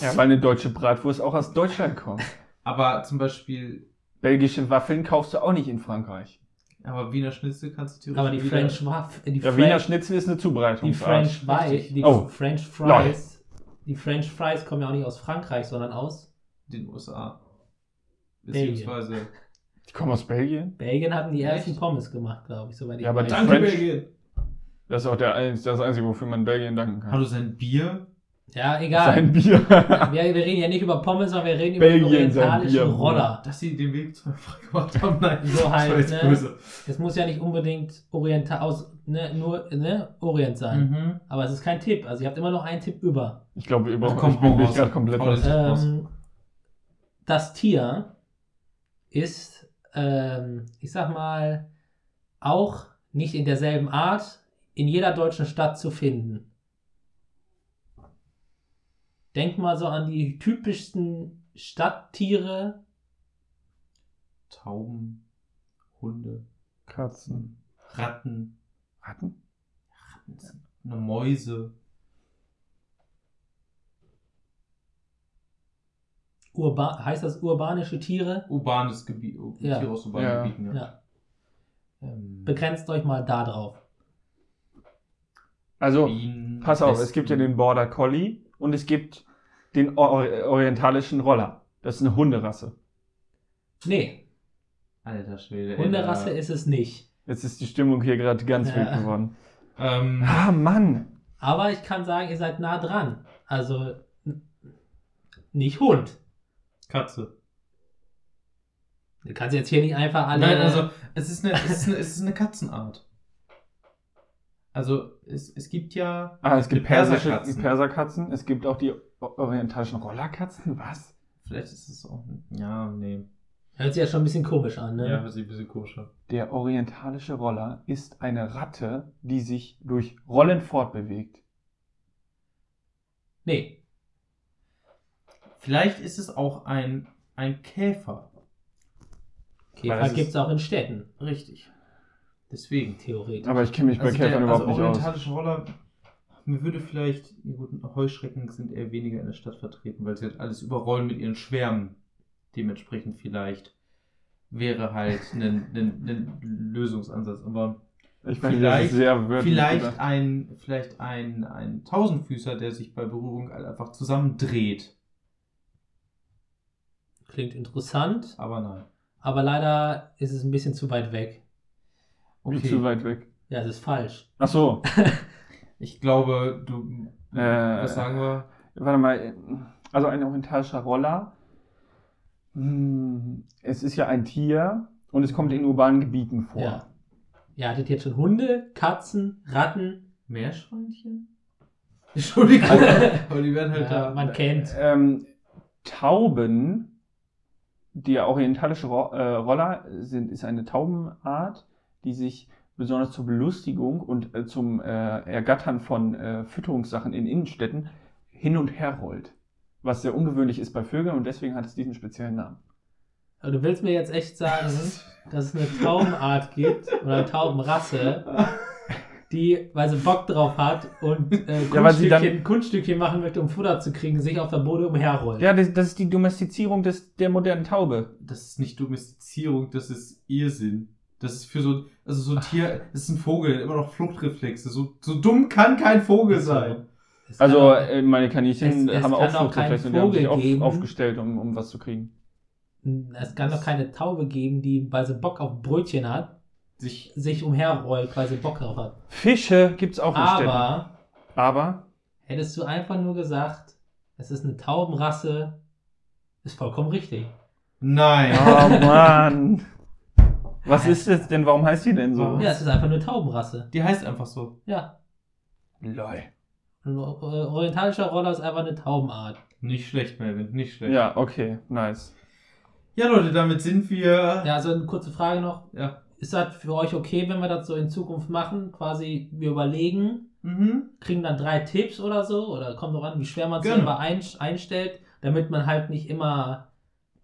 Ja, weil eine deutsche Bratwurst auch aus Deutschland kommt. aber zum Beispiel, Belgische Waffeln kaufst du auch nicht in Frankreich. Aber Wiener Schnitzel kannst du theoretisch Aber die French Waff, die, Ja, French- Wiener Schnitzel ist eine die Zubereitungsart. French Fries, die Oh. French Fries, die French Fries kommen ja auch nicht aus Frankreich, sondern aus den USA. Belgien. Beziehungsweise. Die kommen aus Belgien. Belgien hatten die ersten Echt? Pommes gemacht, glaube ich, soweit ich Ja, aber weiß. die- Danke, French- Belgien! Das ist auch der, das Einzige, wofür man Belgien danken kann. Hallo, sein Bier? Ja, egal. Sein Bier. Wir, wir reden ja nicht über Pommes, sondern wir reden über den Belgien, orientalischen Bier. Roller. Dass sie den Weg zu gemacht haben? Nein, So halt, jetzt ne? böse. Es muss ja nicht unbedingt oriental aus, ne, nur ne, Orient sein. Mhm. Aber es ist kein Tipp. Also ihr habt immer noch einen Tipp über. Ich glaube, über, Ach, komm, ich gerade komplett raus. das- Ähm, das Tier ist, ähm, ich sag mal, auch nicht in derselben Art in jeder deutschen Stadt zu finden. Denk mal so an die typischsten Stadttiere. Tauben, Hunde, Katzen. Ratten, Ratten? eine Mäuse. Urba heißt das urbanische Tiere? Urbanes Gebiet, Ja. Tiere aus urbanen Ja. Gebieten. Ja. Ja. Ähm, Begrenzt euch mal da drauf. Also, Bienen, pass auf, es Wespen. gibt ja den Border Collie und es gibt den Or orientalischen Roller. Das ist eine Hunderasse. Nee, Alter Schwede. Hunderasse ist es nicht. Jetzt ist die Stimmung hier gerade ganz Ja. wild geworden. Ähm, Ah, Mann. Aber ich kann sagen, ihr seid nah dran. Also nicht Hund. Katze. Du kannst jetzt hier nicht einfach alle. Nein, also es ist eine, es ist eine, es ist eine Katzenart. Also es, es gibt ja. Ah, es gibt persische Perserkatzen. Perserkatzen. Es gibt auch die orientalischen Rollerkatzen. Was? Vielleicht ist es auch. Ja, nee. Hört sich ja schon ein bisschen komisch an, ne? Ja, das ist ein bisschen koscher. Der orientalische Roller ist eine Ratte, die sich durch Rollen fortbewegt. Nee. Vielleicht ist es auch ein, ein Käfer. Käfer gibt es auch in Städten, Richtig. Deswegen. theoretisch. Aber ich kenne mich bei Also Käfern der, überhaupt also nicht aus. orientalische Roller, mir würde vielleicht, ja gut, Heuschrecken sind eher weniger in der Stadt vertreten, weil sie halt alles überrollen mit ihren Schwärmen. Dementsprechend vielleicht wäre halt ein, ein, ein Lösungsansatz. Aber Ich finde Vielleicht- das sehr wörtlich vielleicht ein, vielleicht ein, ein Tausendfüßer, der sich bei Berührung halt einfach zusammendreht. Klingt interessant, Aber nein. aber leider ist es ein bisschen zu weit weg. Wie zu weit weg. Ja, es ist falsch. Ach so. Ich glaube, du. Äh, was sagen wir? Warte mal. Also ein orientalischer Roller. Hm, Es ist ja ein Tier und es kommt in urbanen Gebieten vor. Ja. Ihr hattet jetzt schon Hunde, Katzen, Ratten. Meerschweinchen? Entschuldigung. Aber die werden halt Ja, da. man kennt. Ähm, Tauben, der orientalische äh, Roller sind, ist eine Taubenart, die sich besonders zur Belustigung und äh, zum äh, Ergattern von äh, Fütterungssachen in Innenstädten hin und her rollt. Was sehr ungewöhnlich ist bei Vögeln und deswegen hat es diesen speziellen Namen. Aber du willst mir jetzt echt sagen, dass es eine Taubenart gibt oder eine Taubenrasse, die, weil sie Bock drauf hat und äh, Ja, weil sie dann- Kunststückchen, Kunststückchen machen möchte, um Futter zu kriegen, sich auf der Boden umherrollt. Ja, das, das ist die Domestizierung des, der modernen Taube. Das ist nicht Domestizierung, das ist Irrsinn. Das ist für so, also so ein Tier, das ist ein Vogel, immer noch Fluchtreflexe. So, so dumm kann kein Vogel sein. Es Also auch- äh, meine Kaninchen Es- es haben auch Fluchtreflexe und die haben sich Vogel auf, aufgestellt, um, um was zu kriegen. es kann doch keine Taube geben, die, weil sie Bock auf Brötchen hat, Sich, sich umherrollt, weil sie Bock drauf hat. Fische gibt's auch Städten. Aber Aber hättest du einfach nur gesagt, es ist eine Taubenrasse, ist vollkommen richtig. nein. Oh Mann. Was ist das denn? Warum heißt die denn so? Ja, es ist einfach eine Taubenrasse. Die heißt einfach so. Ja. Lol. Ein äh, orientalischer Roller ist einfach eine Taubenart. Nicht schlecht, Melvin, nicht schlecht. Ja, okay, nice. Ja, Leute, damit sind wir. Ja, also eine kurze Frage noch. Ja. Ist das für euch okay, wenn wir das so in Zukunft machen? Quasi, wir überlegen, Mhm. kriegen dann drei Tipps oder so? Oder kommt doch an, wie schwer man es Gerne. selber ein, einstellt, damit man halt nicht immer,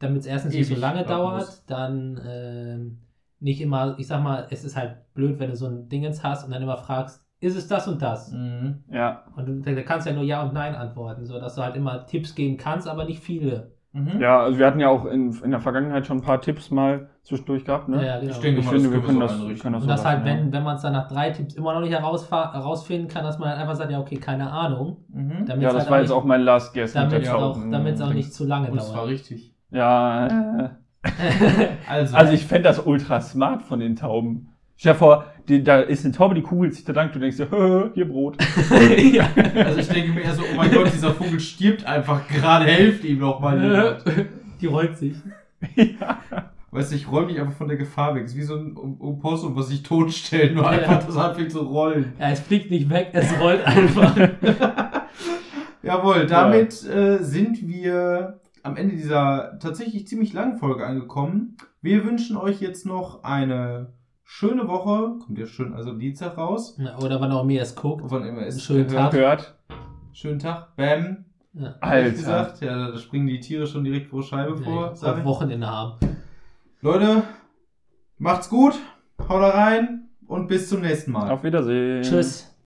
damit es erstens nicht so Ewig lange dauert, muss. dann ähm, nicht immer, ich sag mal, es ist halt blöd, wenn du so ein Dingens hast und dann immer fragst, ist es das und das? Mhm. Ja. Und du, da kannst ja nur Ja und Nein antworten, so dass du halt immer Tipps geben kannst, aber nicht viele. Mhm. Ja, also wir hatten ja auch in, in der Vergangenheit schon ein paar Tipps mal zwischendurch gehabt, ne? Ja, genau. Ich denke Ich finde, das wir können das, können das Und so das halt, ja. wenn, wenn man es dann nach drei Tipps immer noch nicht herausfinden kann, dass man dann einfach sagt, ja, okay, keine Ahnung. Mhm. Damit Ja, das halt war auch jetzt auch mein Last Guess damit es auch, Tauben. damit's auch nicht zu lange Und es war dauert. richtig. Ja, äh, Also, also ich fände das ultra smart von den Tauben. Stell dir vor, die, da ist eine Taube, die kugelt sich da lang, du denkst dir, "Hö, hier Brot. ja. also ich denke mir eher so, oh mein Gott, dieser Vogel stirbt einfach gerade, helft ihm doch mal. Die rollt sich. ja. Weißt du, ich roll mich einfach von der Gefahr weg. Es ist wie so ein Opossum, was sich totstellt, nur Ja. einfach das anfängt zu rollen. Ja, es fliegt nicht weg, es rollt einfach. Jawohl, damit äh, sind wir am Ende dieser tatsächlich ziemlich langen Folge angekommen. Wir wünschen euch jetzt noch eine schöne Woche. Kommt ja schön also Dienstag raus. Oder wann auch mir es guckt. Wann immer es Schönen gehört. Tag. Hört. Schönen Tag. Bam. Ja. Alter. gesagt. Ja, da springen die Tiere schon direkt vor Scheibe vor. Nee, Sag auf. Wochenende haben. Leute, macht's gut. Haut rein und bis zum nächsten Mal. Auf Wiedersehen. Tschüss.